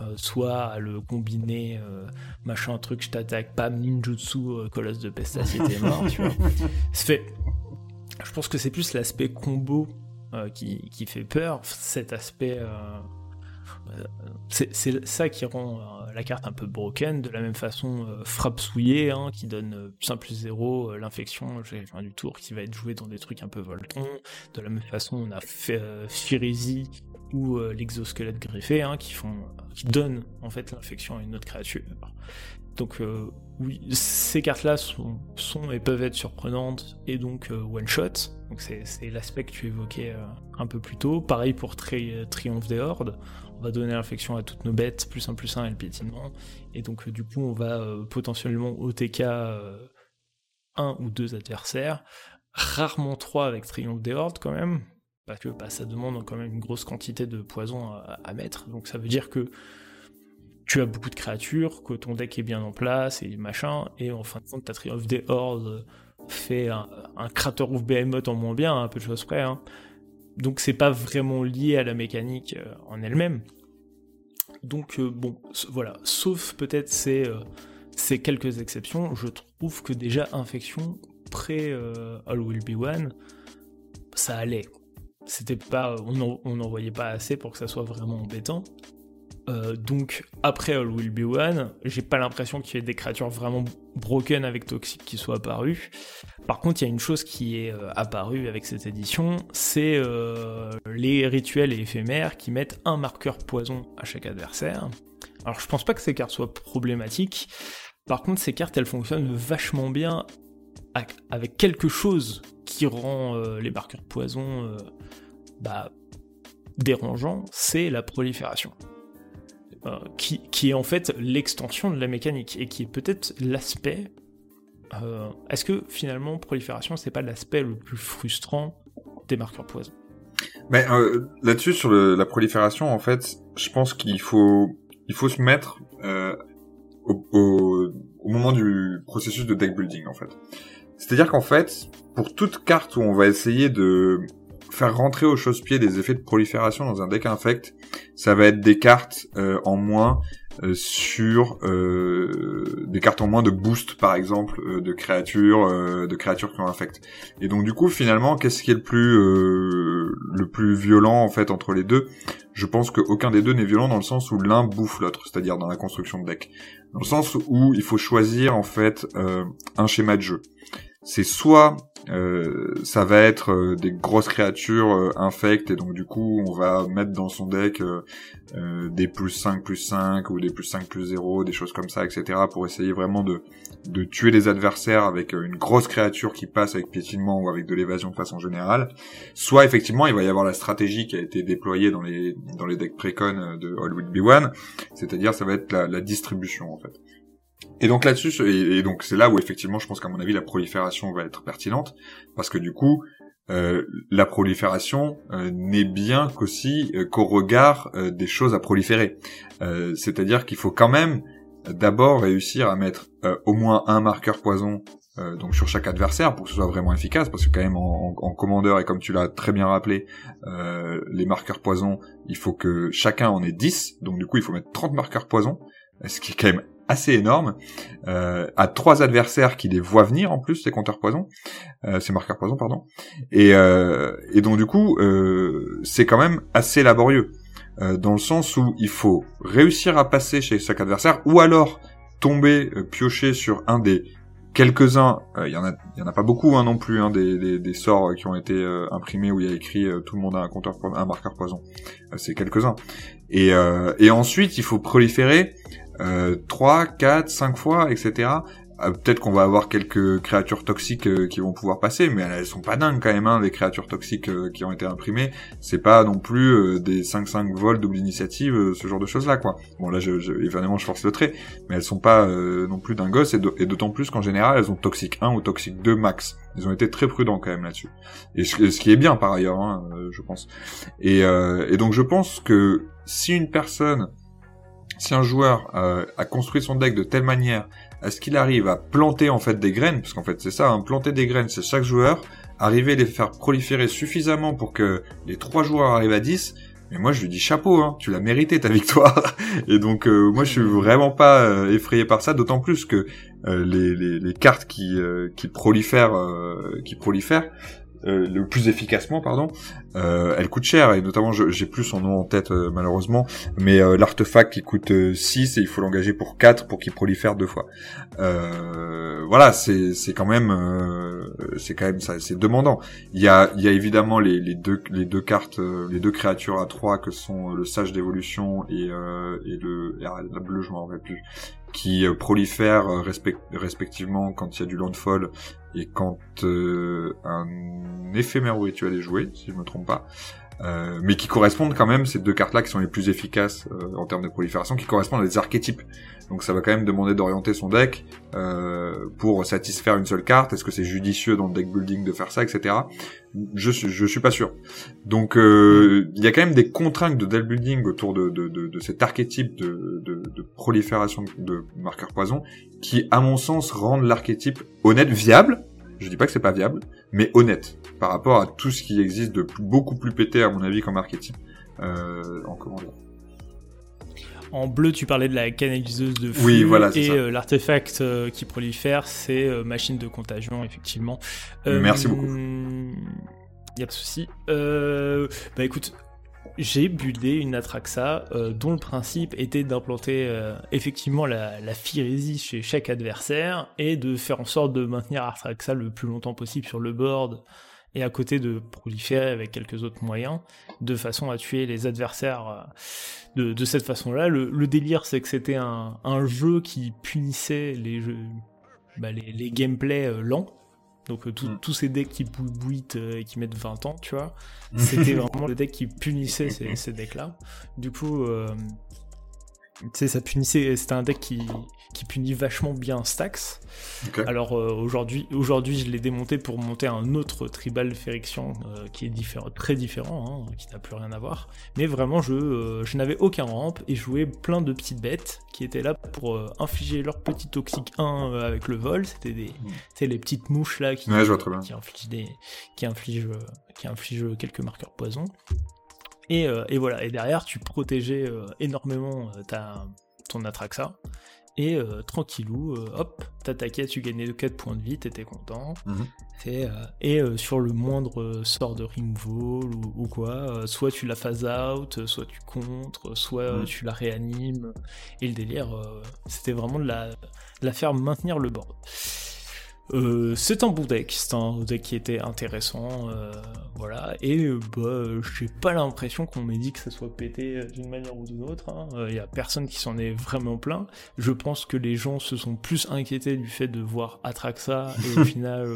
euh, soit à le combiner, euh, machin, truc, je t'attaque, pam, ninjutsu, euh, colosse de pestacier, t'es mort, tu vois. fait. Je pense que c'est plus l'aspect combo qui, qui, fait peur, cet aspect euh, c'est ça qui rend euh, la carte un peu broken, de la même façon euh, frappe souillée, hein, qui donne plus 1 plus 0, l'infection fin du tour qui va être joué dans des trucs un peu voltons, de la même façon on a Firizi ou l'exosquelette greffé, hein, qui font, qui donnent en fait l'infection à une autre créature. Donc oui, ces cartes-là sont, et peuvent être surprenantes et donc one shot. Donc c'est l'aspect que tu évoquais un peu plus tôt. Pareil pour tri Triomphe des Hordes on va donner l'infection à toutes nos bêtes, plus 1 plus 1 et le piétinement. Et donc euh, du coup on va euh, potentiellement OTK euh, un ou deux adversaires, rarement trois avec Triomphe des Hordes quand même, parce que bah, ça demande quand même une grosse quantité de poison à, mettre, donc ça veut dire que tu as beaucoup de créatures, que ton deck est bien en place et machin, et en fin de compte ta Triomphe des Hordes fait un, un Crater of Behemoth en moins bien, un peu de choses près, hein donc c'est pas vraiment lié à la mécanique euh, en elle-même. Donc euh, bon, voilà, sauf peut-être ces, euh, quelques exceptions, je trouve que déjà Infection, pré All Will Be One, ça allait. C'était pas, on n'en voyait pas assez pour que ça soit vraiment embêtant. Euh, donc après All Will Be One, j'ai pas l'impression qu'il y ait des créatures vraiment broken avec Toxic qui soient apparues. Par contre, il y a une chose qui est euh, apparue avec cette édition, c'est euh, les rituels et éphémères qui mettent un marqueur poison à chaque adversaire. Alors je pense pas que ces cartes soient problématiques. Par contre, ces cartes, elles fonctionnent vachement bien avec quelque chose qui rend les marqueurs poison bah, dérangeants, c'est la prolifération. Euh, qui, est en fait l'extension de la mécanique et qui est peut-être l'aspect. Euh, est-ce que finalement prolifération c'est pas l'aspect le plus frustrant des marqueurs poison? Mais euh, là-dessus sur la prolifération en fait, je pense qu'il faut il faut se mettre au, au, moment du processus de deck building en fait. C'est-à-dire qu'en fait, pour toute carte où on va essayer de faire rentrer au chausse-pied des effets de prolifération dans un deck infect, ça va être des cartes euh, en moins euh, sur euh, des cartes en moins de boost par exemple de créatures de créatures qui ont infect. Et donc du coup finalement qu'est-ce qui est le plus le plus violent en fait entre les deux? Je pense qu'aucun des deux n'est violent dans le sens où l'un bouffe l'autre, c'est-à-dire dans la construction de deck. Dans le sens où il faut choisir en fait un schéma de jeu. C'est soit euh, ça va être euh, des grosses créatures euh, infectes et donc du coup on va mettre dans son deck des plus 5 plus 5 ou des plus 5 plus 0, des choses comme ça, etc. pour essayer vraiment de, de tuer les adversaires avec une grosse créature qui passe avec piétinement ou avec de l'évasion de façon générale. Soit effectivement il va y avoir la stratégie qui a été déployée dans les, dans les decks précon de Be One, c'est-à-dire ça va être la distribution en fait. Et donc là-dessus, et, donc c'est là où effectivement, je pense qu'à mon avis, la prolifération va être pertinente, parce que du coup, euh, la prolifération euh, n'est bien qu'aussi euh, qu'au regard des choses à proliférer. C'est-à-dire qu'il faut quand même d'abord réussir à mettre au moins un marqueur poison donc sur chaque adversaire pour que ce soit vraiment efficace parce que quand même en, en commandeur et comme tu l'as très bien rappelé les marqueurs poison il faut que chacun en ait 10 donc du coup il faut mettre 30 marqueurs poison ce qui est quand même assez énorme, euh, à trois adversaires qui les voient venir en plus, ces compteurs poison, euh, ces marqueurs poison, pardon. Et, euh, et donc du coup, euh, c'est quand même assez laborieux, euh, dans le sens où il faut réussir à passer chez chaque adversaire, ou alors tomber, euh, piocher sur un des quelques-uns, il y en a, y en a pas beaucoup hein, non plus, hein, des, des, des, sorts qui ont été imprimés où il y a écrit tout le monde a un compteur, un marqueur poison. c'est quelques-uns. Et, et ensuite, il faut proliférer euh, 3, 4, 5 fois, etc. Euh, peut-être qu'on va avoir quelques créatures toxiques euh, qui vont pouvoir passer, mais elles sont pas dingues quand même, hein, les créatures toxiques euh, qui ont été imprimées. C'est pas non plus des 5-5 vols double initiative, ce genre de choses-là, quoi. Bon, là, je, je, évidemment, je force le trait, mais elles sont pas non plus dingos, et d'autant plus qu'en général, elles ont toxique 1 ou toxique 2 max. Ils ont été très prudents quand même là-dessus. Et ce, qui est bien par ailleurs, hein, je pense. Et, et donc je pense que si une personne si un joueur euh, a construit son deck de telle manière à ce qu'il arrive à planter en fait des graines, parce qu'en fait c'est ça, hein, planter des graines, c'est chaque joueur arriver à les faire proliférer suffisamment pour que les trois joueurs arrivent à 10, mais moi je lui dis chapeau, hein, tu l'as mérité ta victoire. Et donc euh, moi je suis vraiment pas euh, effrayé par ça, d'autant plus que les, les, les, cartes qui, qui prolifèrent, qui prolifèrent, euh, le plus efficacement, pardon, euh, elle coûte cher et notamment j'ai plus son nom en tête euh, malheureusement, mais l'artefact qui coûte 6 et il faut l'engager pour 4 pour qu'il prolifère deux fois. voilà, c'est quand même c'est quand même ça c'est demandant. Il y a y a évidemment les, deux les deux cartes les deux créatures à 3 que sont le sage d'évolution et et le la bleue je m'en rappelle plus qui prolifèrent respectivement quand il y a du landfall et quand euh, un éphémère rituel est joué, si je me trompe pas, euh, mais qui correspondent quand même ces deux cartes-là qui sont les plus efficaces euh, en termes de prolifération, qui correspondent à des archétypes. Donc ça va quand même demander d'orienter son deck euh, pour satisfaire une seule carte. Est-ce que c'est judicieux dans le deck building de faire ça, etc. Je je suis pas sûr. Donc il y a quand même des contraintes de deck building autour de, de, de, de cet archétype de, de, de prolifération de marqueurs poison qui, à mon sens, rendent l'archétype honnête, viable. Je dis pas que c'est pas viable, mais honnête par rapport à tout ce qui existe de beaucoup plus pété à mon avis comme archétype euh, en commandeur. En bleu, tu parlais de la canaliseuse de flux oui, voilà, et euh, l'artefact euh, qui prolifère, c'est machine de contagion, effectivement. Merci beaucoup. Y a pas de souci. bah écoute, j'ai buildé une Atraxa euh, dont le principe était d'implanter euh, effectivement la, la chez chaque adversaire et de faire en sorte de maintenir Atraxa le plus longtemps possible sur le board et à côté de proliférer avec quelques autres moyens de façon à tuer les adversaires euh, de, cette façon-là. Le, délire c'est que c'était un, jeu qui punissait les, bah, les, les gameplays lents donc euh, mm. tous ces decks qui bouitent euh, et qui mettent 20 ans, tu vois, c'était vraiment le deck qui punissait ces, ces decks-là. Du coup, euh, tu sais, ça punissait, c'était un deck qui, qui punit vachement bien Stax. Alors euh, aujourd'hui, aujourd'hui, je l'ai démonté pour monter un autre tribal Férixion euh, qui est différent, très différent, hein, qui n'a plus rien à voir. Mais vraiment, je, euh, je n'avais aucun ramp et jouais plein de petites bêtes qui étaient là pour infliger leur petit toxique 1 avec le vol. C'était des, mmh. les petites mouches là qui, qui infligent des, qui infligent, qui infligent quelques marqueurs poison. Et, et, voilà, et derrière, tu protégeais énormément ta, ton Atraxa. Et euh, tranquillou, euh, hop, t'attaquais, tu gagnais 4 points de vie, t'étais content. Mhm. Et, euh, sur le moindre sort de removal ou, ou quoi, soit tu la phase out, soit tu contres, soit mhm. tu la réanimes. Et le délire, c'était vraiment de la, de la faire maintenir le board. Euh, c'est un bon deck, c'est un deck qui était intéressant, euh, voilà, et euh, bah, j'ai pas l'impression qu'on m'ait dit que ça soit pété d'une manière ou d'une autre, il hein. y a personne qui s'en est vraiment plein, je pense que les gens se sont plus inquiétés du fait de voir Atraxa, et au final,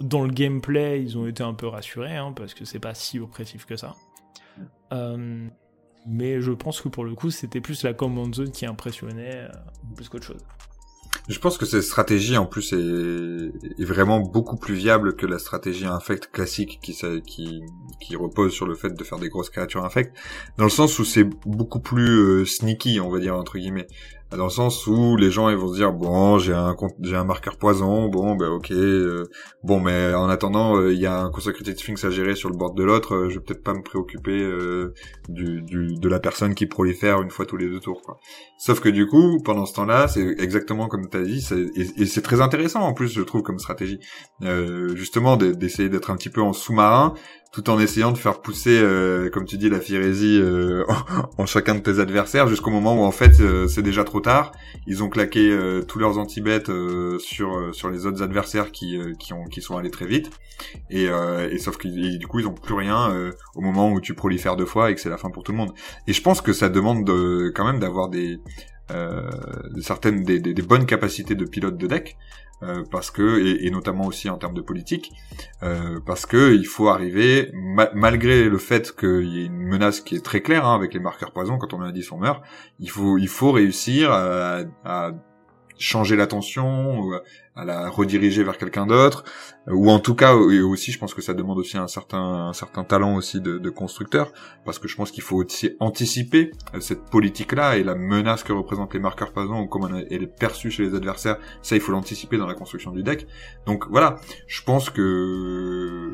dans, le gameplay, ils ont été un peu rassurés, hein, parce que c'est pas si oppressif que ça. mais je pense que pour le coup, c'était plus la command zone qui impressionnait, plus qu'autre chose. Je pense que cette stratégie en plus est, vraiment beaucoup plus viable que la stratégie infect classique qui, repose sur le fait de faire des grosses créatures infect, dans le sens où c'est beaucoup plus euh, sneaky, on va dire entre guillemets dans le sens où les gens ils vont se dire bon j'ai un j'ai un marqueur poison bon ben ok euh, bon mais en attendant euh, il y a un Consecrated Sphinx à gérer sur le bord de l'autre euh, je vais peut-être pas me préoccuper du, du, de la personne qui prolifère une fois tous les deux tours quoi. sauf que du coup pendant ce temps-là c'est exactement comme tu as dit et, et c'est très intéressant en plus je trouve comme stratégie justement d'essayer d'être un petit peu en sous-marin tout en essayant de faire pousser, euh, comme tu dis, la firésie euh, en, chacun de tes adversaires jusqu'au moment où en fait euh, c'est déjà trop tard. Ils ont claqué tous leurs anti-bêtes sur sur les autres adversaires qui qui ont qui sont allés très vite et, sauf que du coup ils ont plus rien au moment où tu prolifères deux fois et que c'est la fin pour tout le monde. Et je pense que ça demande de, quand même d'avoir des certaines des, bonnes capacités de pilote de deck euh, parce que et, et, notamment aussi en termes de politique euh, parce que il faut arriver malgré le fait qu'il y ait une menace qui est très claire hein, avec les marqueurs poison quand on a dit son meurt il faut il faut réussir à, à changer l'attention, à la rediriger vers quelqu'un d'autre, ou en tout cas aussi je pense que ça demande aussi un certain un certain talent aussi de, de constructeur, parce que je pense qu'il faut aussi anticiper euh, cette politique-là et la menace que représentent les marqueurs poison ou comment elle est perçue chez les adversaires, ça il faut l'anticiper dans la construction du deck. Donc voilà, je pense que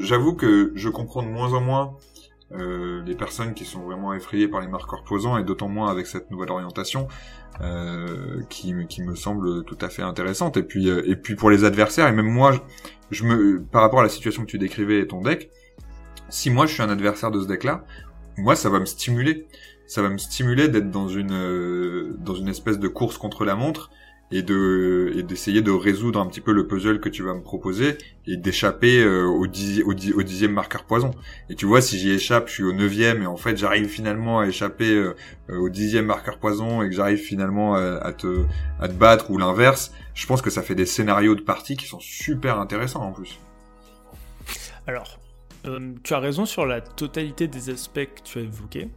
j'avoue que je comprends de moins en moins euh, les personnes qui sont vraiment effrayées par les marqueurs posants et d'autant moins avec cette nouvelle orientation. euh, qui, qui me semble tout à fait intéressante. Et puis euh, et puis pour les adversaires et même moi je, me par rapport à la situation que tu décrivais et ton deck si moi je suis un adversaire de ce deck là moi ça va me stimuler. Ça va me stimuler d'être dans une euh, dans une espèce de course contre la montre et de et d'essayer de résoudre un petit peu le puzzle que tu vas me proposer et d'échapper euh, au, dixième marqueur poison. Et tu vois, si j'y échappe, je suis au neuvième et en fait j'arrive finalement à échapper euh, au dixième marqueur poison et que j'arrive finalement à, te battre ou l'inverse. Je pense que ça fait des scénarios de partie qui sont super intéressants en plus. Alors, euh, tu as raison sur la totalité des aspects que tu as évoqués.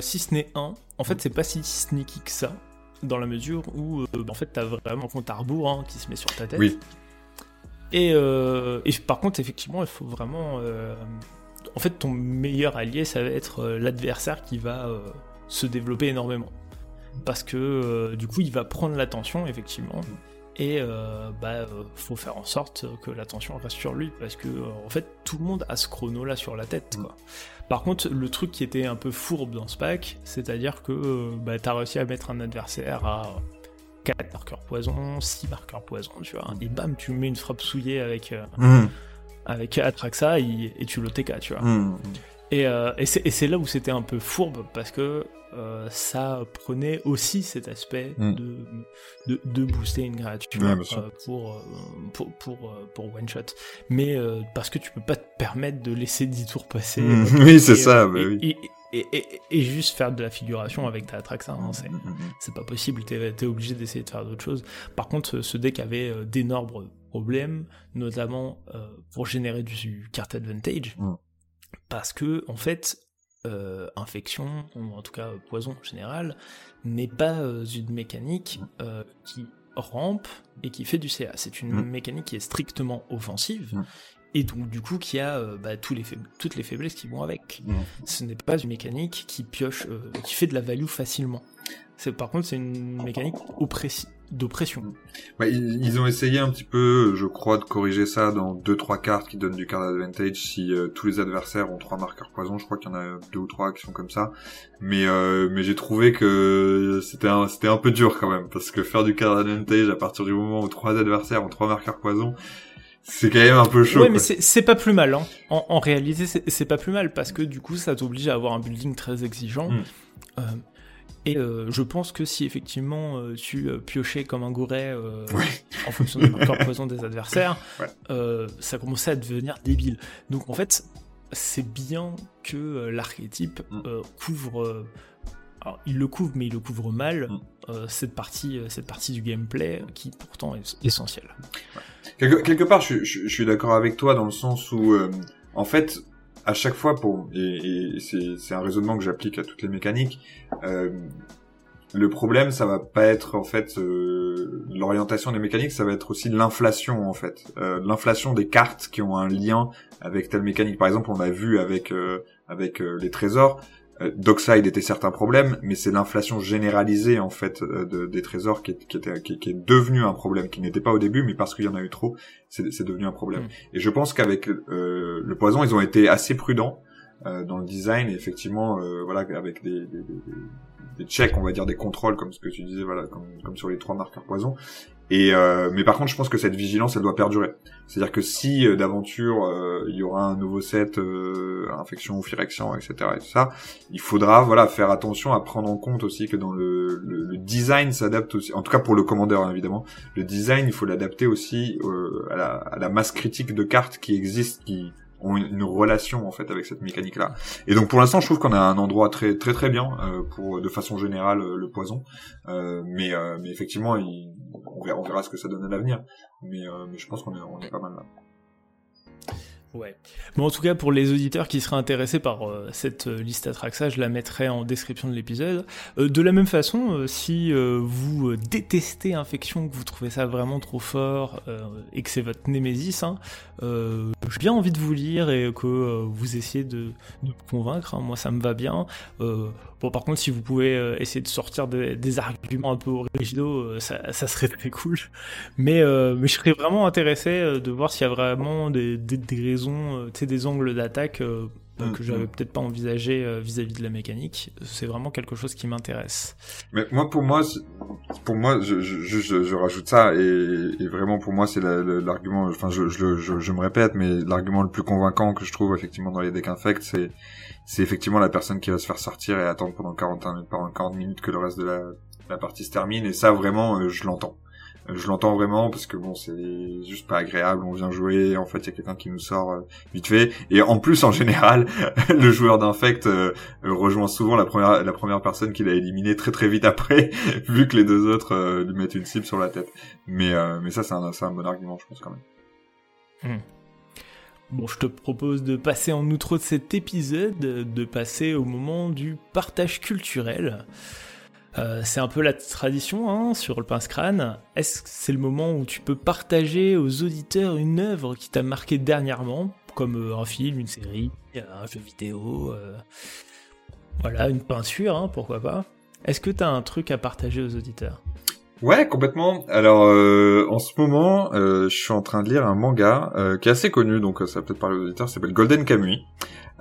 si ce n'est un, en fait, c'est pas si sneaky que ça dans la mesure où euh, en fait t'as vraiment un compte à rebours hein, qui se met sur ta tête. Oui. Et, euh, et par contre, effectivement, il faut vraiment. Euh, en fait, ton meilleur allié, ça va être l'adversaire qui va se développer énormément. Parce que du coup, il va prendre l'attention, effectivement. Et bah, faut faire en sorte que l'attention reste sur lui. Parce que, en fait, tout le monde a ce chrono là sur la tête. Quoi. Par contre, le truc qui était un peu fourbe dans ce pack, c'est-à-dire que euh, bah, t'as réussi à mettre un adversaire à 4 marqueurs poison, 6 marqueurs poison, tu vois, et bam, tu mets une frappe souillée avec, euh, mmh. avec Atraxa et, tu l'OTK, tu vois. Et, euh, et c'est là où c'était un peu fourbe, parce que euh, ça prenait aussi cet aspect mm. de, de, de, booster une créature euh, pour, euh, pour, pour, pour, one shot. Mais parce que tu peux pas te permettre de laisser 10 tours passer. Mm. oui, c'est ça. Bah et, et, et, et, juste faire de la figuration avec ta Atraxa, hein, c'est mm, pas possible, t'es es obligé d'essayer de faire d'autres choses. Par contre, ce deck avait d'énormes problèmes, notamment pour générer du card advantage, parce que en fait, euh, infection, ou en tout cas poison en général, n'est pas euh, une mécanique euh, qui rampe et qui fait du CA. C'est une mm. mécanique qui est strictement offensive. Mm. Et donc du coup qui a bah, tous les toutes les faiblesses qui vont avec. Mm. Ce n'est pas une mécanique qui pioche, qui fait de la value facilement. Par contre c'est une mécanique oppressive d'oppression. Bah, ils, ont essayé un petit peu, je crois, de corriger ça dans deux trois cartes qui donnent du card advantage si euh, tous les adversaires ont trois marqueurs poison. Je crois qu'il y en a deux ou trois qui sont comme ça. Mais euh, mais j'ai trouvé que c'était un c'était un peu dur quand même parce que faire du card advantage à partir du moment où trois adversaires ont trois marqueurs poison. C'est quand même un peu chaud. Ouais, mais c'est pas plus mal. Hein. En, en réalité, c'est pas plus mal parce que du coup, ça t'oblige à avoir un building très exigeant. Hmm. Euh, et euh, je pense que si effectivement euh, tu euh, piochais comme un gouret en fonction de la poison des adversaires, ça commençait à devenir débile. Donc en fait, c'est bien que l'archétype mm. couvre. alors, il le couvre, mais il le couvre mal, mm. cette, partie, cette partie du gameplay qui pourtant est essentielle. Quelque, quelque, part, je, je suis d'accord avec toi dans le sens où, en fait, à chaque fois pour et, et c'est un raisonnement que j'applique à toutes les mécaniques. Euh, le problème, ça va pas être en fait euh, l'orientation des mécaniques, ça va être aussi l'inflation en fait, euh, l'inflation des cartes qui ont un lien avec telle mécanique. Par exemple, on l'a vu avec euh, avec euh, les trésors. Euh, Dockside était certes un problème, mais c'est l'inflation généralisée en fait de, des trésors qui est, qui, était, qui, est devenu un problème, qui n'était pas au début, mais parce qu'il y en a eu trop, c'est devenu un problème. Mm. Et je pense qu'avec euh, le poison, ils ont été assez prudents euh, dans le design, et effectivement, euh, voilà, avec des, des, des, des, checks, on va dire des contrôles, comme ce que tu disais, voilà, comme, comme sur les trois marqueurs poison, et euh, mais par contre, je pense que cette vigilance, elle doit perdurer. C'est-à-dire que si euh, d'aventure euh, il y aura un nouveau set euh, infection ou etc. et tout ça, il faudra voilà faire attention à prendre en compte aussi que dans le, le, le design s'adapte aussi. En tout cas pour le commandeur hein, évidemment, le design il faut l'adapter aussi à la, à, la, masse critique de cartes qui existe, qui ont une, relation en fait avec cette mécanique là. Et donc pour l'instant, je trouve qu'on a un endroit très très très bien euh, pour de façon générale euh, le poison. Euh, mais euh, mais effectivement, on, verra, on verra ce que ça donne à l'avenir. Mais, mais je pense qu'on est on est pas mal là. Ouais. Bon, en tout cas, pour les auditeurs qui seraient intéressés par euh, cette euh, liste Atraxa, je la mettrai en description de l'épisode. Euh, de la même façon, si vous détestez Infection, que vous trouvez ça vraiment trop fort et que c'est votre némésis, hein, j'ai bien envie de vous lire et que vous essayez de, de me convaincre. Hein. Moi, ça me va bien. Bon, par contre, si vous pouvez essayer de sortir des, arguments un peu originaux, ça, ça, serait très cool. Mais, mais je serais vraiment intéressé de voir s'il y a vraiment des, des, des raisons euh, des angles d'attaque euh, bah, que j'avais mm, mm. peut-être pas envisagé euh, vis-à-vis de la mécanique. C'est vraiment quelque chose qui m'intéresse. Mais moi, pour moi, pour moi, je, je, je, rajoute ça et, vraiment pour moi, c'est l'argument. Enfin, je, me répète, mais l'argument le plus convaincant que je trouve effectivement dans les decks infect, c'est c'est effectivement la personne qui va se faire sortir et attendre pendant 40 pendant 40 minutes que le reste de la, partie se termine. Et ça, vraiment, je l'entends. Euh, je l'entends vraiment parce que bon c'est juste pas agréable on vient jouer en fait il y a quelqu'un qui nous sort euh, vite fait et en plus en général le joueur d'infect euh, rejoint souvent la première personne qu'il a éliminé très très vite après vu que les deux autres lui mettent une cible sur la tête mais mais ça c'est un, un bon argument je pense quand même hmm. Bon, je te propose de passer en outre de cet épisode, de passer au moment du partage culturel. Euh, c'est un peu la tradition hein, sur le pince-crâne. Est-ce que c'est le moment où tu peux partager aux auditeurs une œuvre qui t'a marqué dernièrement, comme euh, un film, une série, un jeu vidéo, euh, voilà, une peinture, hein, pourquoi pas Est-ce que t'as un truc à partager aux auditeurs? Ouais, complètement. Alors, en ce moment, je suis en train de lire un manga qui est assez connu, donc ça peut-être parler aux auditeurs, s'appelle Golden Kamuy.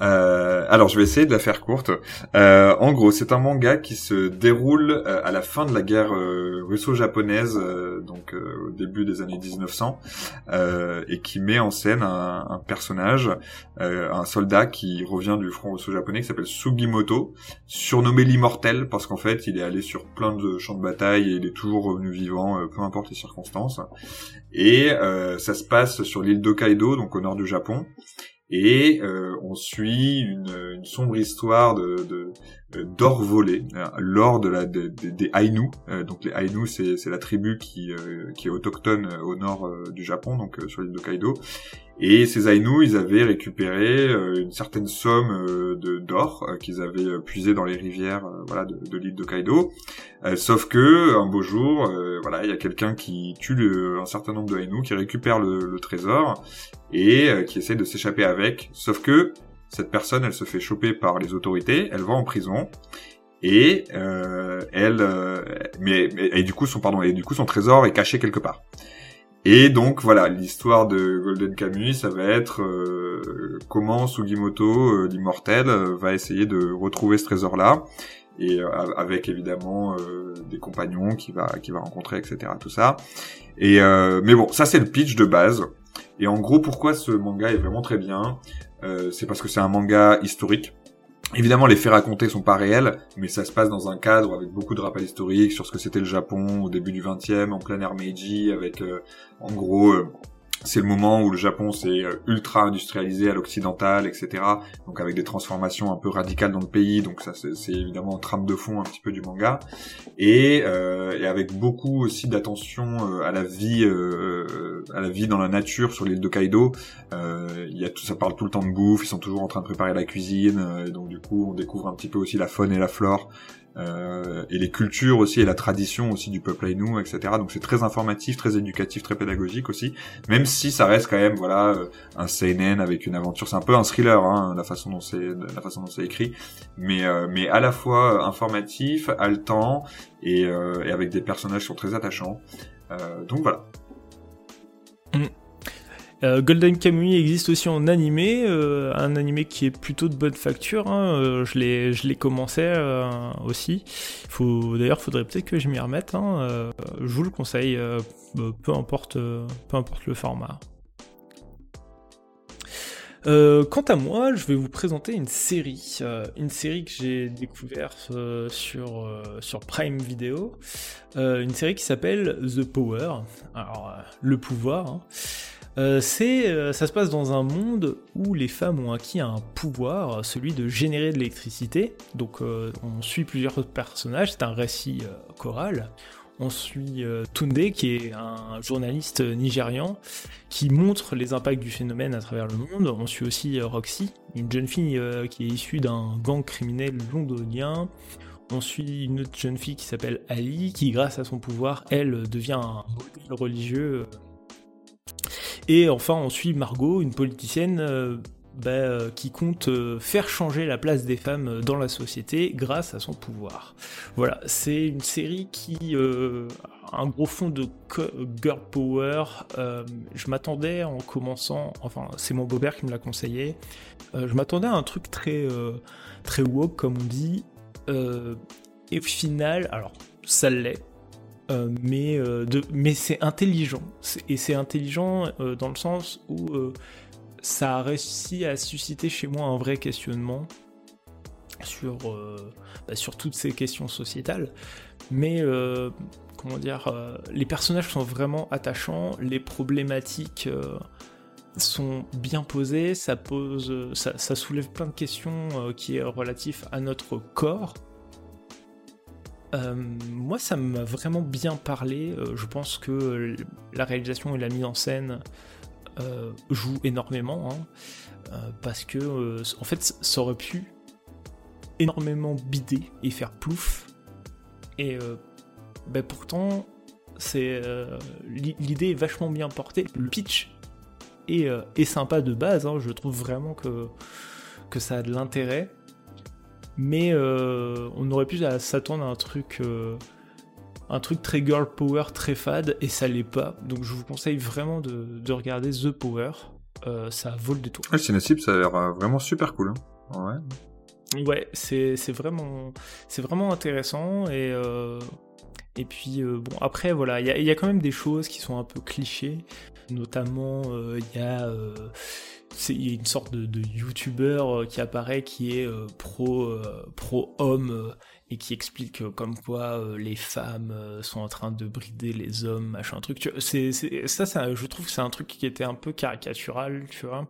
Euh, alors je vais essayer de la faire courte. Euh, en gros, c'est un manga qui se déroule euh, à la fin de la guerre euh, russo-japonaise, euh, donc au début des années 1900, et qui met en scène un, personnage, un soldat qui revient du front russo-japonais qui s'appelle Sugimoto, surnommé l'immortel parce qu'en fait il est allé sur plein de champs de bataille et il est toujours revenu vivant, peu importe les circonstances. Et ça se passe sur l'île d'Hokkaido, donc au nord du Japon et euh, on suit une, sombre histoire de d'or volé, euh, l'or de la des Ainu. Euh, donc les Ainu, c'est la tribu qui qui est autochtone au nord du Japon, donc sur l'île de Kaido. Et ces Ainu, ils avaient récupéré une certaine somme de d'or qu'ils avaient puisé dans les rivières, voilà, de, de l'île de Kaido. sauf que un beau jour, voilà, il y a quelqu'un qui tue un certain nombre de qui récupère le, trésor et euh, qui essaie de s'échapper avec. Sauf que cette personne, elle se fait choper par les autorités, elle va en prison et euh, elle, euh, mais, et du coup son trésor est caché quelque part. Et donc voilà, l'histoire de Golden Kamuy, ça va être euh, comment Sugimoto, l'immortel, va essayer de retrouver ce trésor-là, et avec évidemment des compagnons qu'il va qu'il va rencontrer, etc. Tout ça. Et mais bon, ça c'est le pitch de base. Et en gros, pourquoi ce manga est vraiment très bien euh, C'est parce que c'est un manga historique. Évidemment, les faits racontés sont pas réels, mais ça se passe dans un cadre avec beaucoup de rappels historiques sur ce que c'était le Japon au début du 20e, en plein ère Meiji, avec euh, en gros euh, c'est le moment où le Japon s'est euh, ultra industrialisé à l'occidental, etc. Donc avec des transformations un peu radicales dans le pays. Donc ça, c'est évidemment en trame de fond un petit peu du manga. Et, euh, et avec beaucoup aussi d'attention euh, à la vie, euh, à la vie dans la nature sur l'île de Kaido. Euh, il y a tout, ça parle tout le temps de bouffe. Ils sont toujours en train de préparer la cuisine. et donc du coup, on découvre un petit peu aussi la faune et la flore euh, et les cultures aussi et la tradition aussi du peuple Ainu, etc. Donc c'est très informatif, très éducatif, très pédagogique aussi, même si ça reste quand même voilà euh, un seinen avec une aventure. C'est un peu un thriller, hein, la façon dont c'est la façon dont c'est écrit, mais euh, mais à la fois informatif, haletant et, et avec des personnages qui sont très attachants. donc voilà. Mm. Euh, Golden Kamuy existe aussi en animé, euh, un animé qui est plutôt de bonne facture. Hein, euh, je l'ai, commencé aussi. Faut, d'ailleurs, faudrait peut-être que je m'y remette. Hein, je vous le conseille, peu importe, peu importe le format. quant à moi, je vais vous présenter une série, une série que j'ai découverte sur, sur Prime Video, une série qui s'appelle The Power, alors le pouvoir. Hein. Euh, c'est, euh, ça se passe dans un monde où les femmes ont acquis un pouvoir, celui de générer de l'électricité. Donc euh, on suit plusieurs personnages, c'est un récit choral. On suit Tunde, qui est un journaliste nigérian, qui montre les impacts du phénomène à travers le monde. On suit aussi Roxy, une jeune fille qui est issue d'un gang criminel londonien. On suit une autre jeune fille qui s'appelle Ali, qui grâce à son pouvoir, elle, devient un religieux. Et enfin, on suit Margot, une politicienne euh, bah, euh, qui compte euh, faire changer la place des femmes dans la société grâce à son pouvoir. Voilà, c'est une série qui a un gros fond de girl power. je m'attendais en commençant, enfin c'est mon beau-père qui me l'a conseillé, je m'attendais à un truc très, très woke comme on dit, et final, alors ça l'est, euh, mais, euh, mais c'est intelligent. Et c'est intelligent dans le sens où ça a réussi à susciter chez moi un vrai questionnement sur, bah, sur toutes ces questions sociétales. Mais comment dire, les personnages sont vraiment attachants, les problématiques sont bien posées, ça pose, ça, soulève plein de questions euh, qui est relatif à notre corps. Euh, moi, ça m'a vraiment bien parlé. Euh, je pense que la réalisation et la mise en scène jouent énormément, hein. parce que en fait, ça aurait pu énormément bider et faire plouf. Et ben pourtant, c'est l'idée est vachement bien portée. Le pitch euh, et, sympa de base. Hein. Je trouve vraiment que ça a de l'intérêt. Mais euh, on aurait pu s'attendre à un truc, euh, un truc très girl power, très fade, et ça l'est pas. Donc je vous conseille vraiment de, regarder The Power. ça vaut le détour. Ah, le cinécipe, ça a l'air vraiment super cool. Hein. Ouais. Ouais, c'est vraiment, vraiment intéressant et et puis bon après voilà il y, y, a quand même des choses qui sont un peu clichés Notamment, euh, il y a une sorte de, de youtubeur euh, qui apparaît qui est euh, pro pro homme et qui explique comme quoi les femmes sont en train de brider les hommes machin truc c'est ça, ça je trouve que c'est un truc qui était un peu caricatural tu vois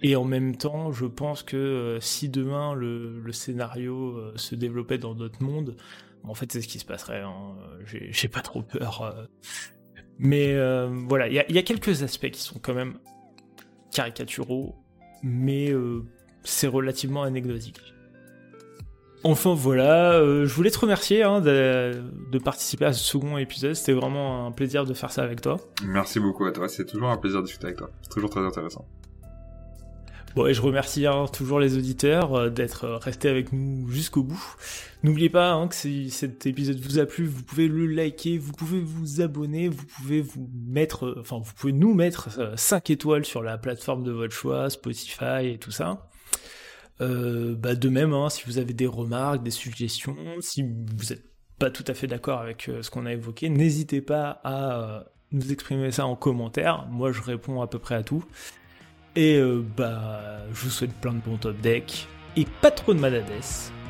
et en même temps je pense que si demain le, scénario se développait dans notre monde en fait c'est ce qui se passerait hein. j'ai pas trop peur mais euh, voilà, il y, a quelques aspects qui sont quand même caricaturaux, mais euh, c'est relativement anecdotique. Enfin voilà, euh, je voulais te remercier hein, de, de, participer à ce second épisode. C'était vraiment un plaisir de faire ça avec toi. Merci beaucoup à toi. C'est toujours un plaisir de discuter avec toi. C'est toujours très intéressant. Bon, et je remercie hein, toujours les auditeurs euh, d'être euh, restés avec nous jusqu'au bout. N'oubliez pas hein, que si cet épisode vous a plu, vous pouvez le liker, vous pouvez vous abonner, vous pouvez vous mettre, euh, enfin, vous pouvez nous mettre 5 étoiles sur la plateforme de votre choix, Spotify et tout ça. bah de même, hein, si vous avez des remarques, des suggestions, si vous n'êtes pas tout à fait d'accord avec ce qu'on a évoqué, n'hésitez pas à nous exprimer ça en commentaire. Moi, je réponds à peu près à tout. Et euh, bah, je vous souhaite plein de bons top deck et pas trop de malades.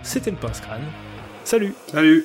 C'était le Pince Crâne. Salut Salut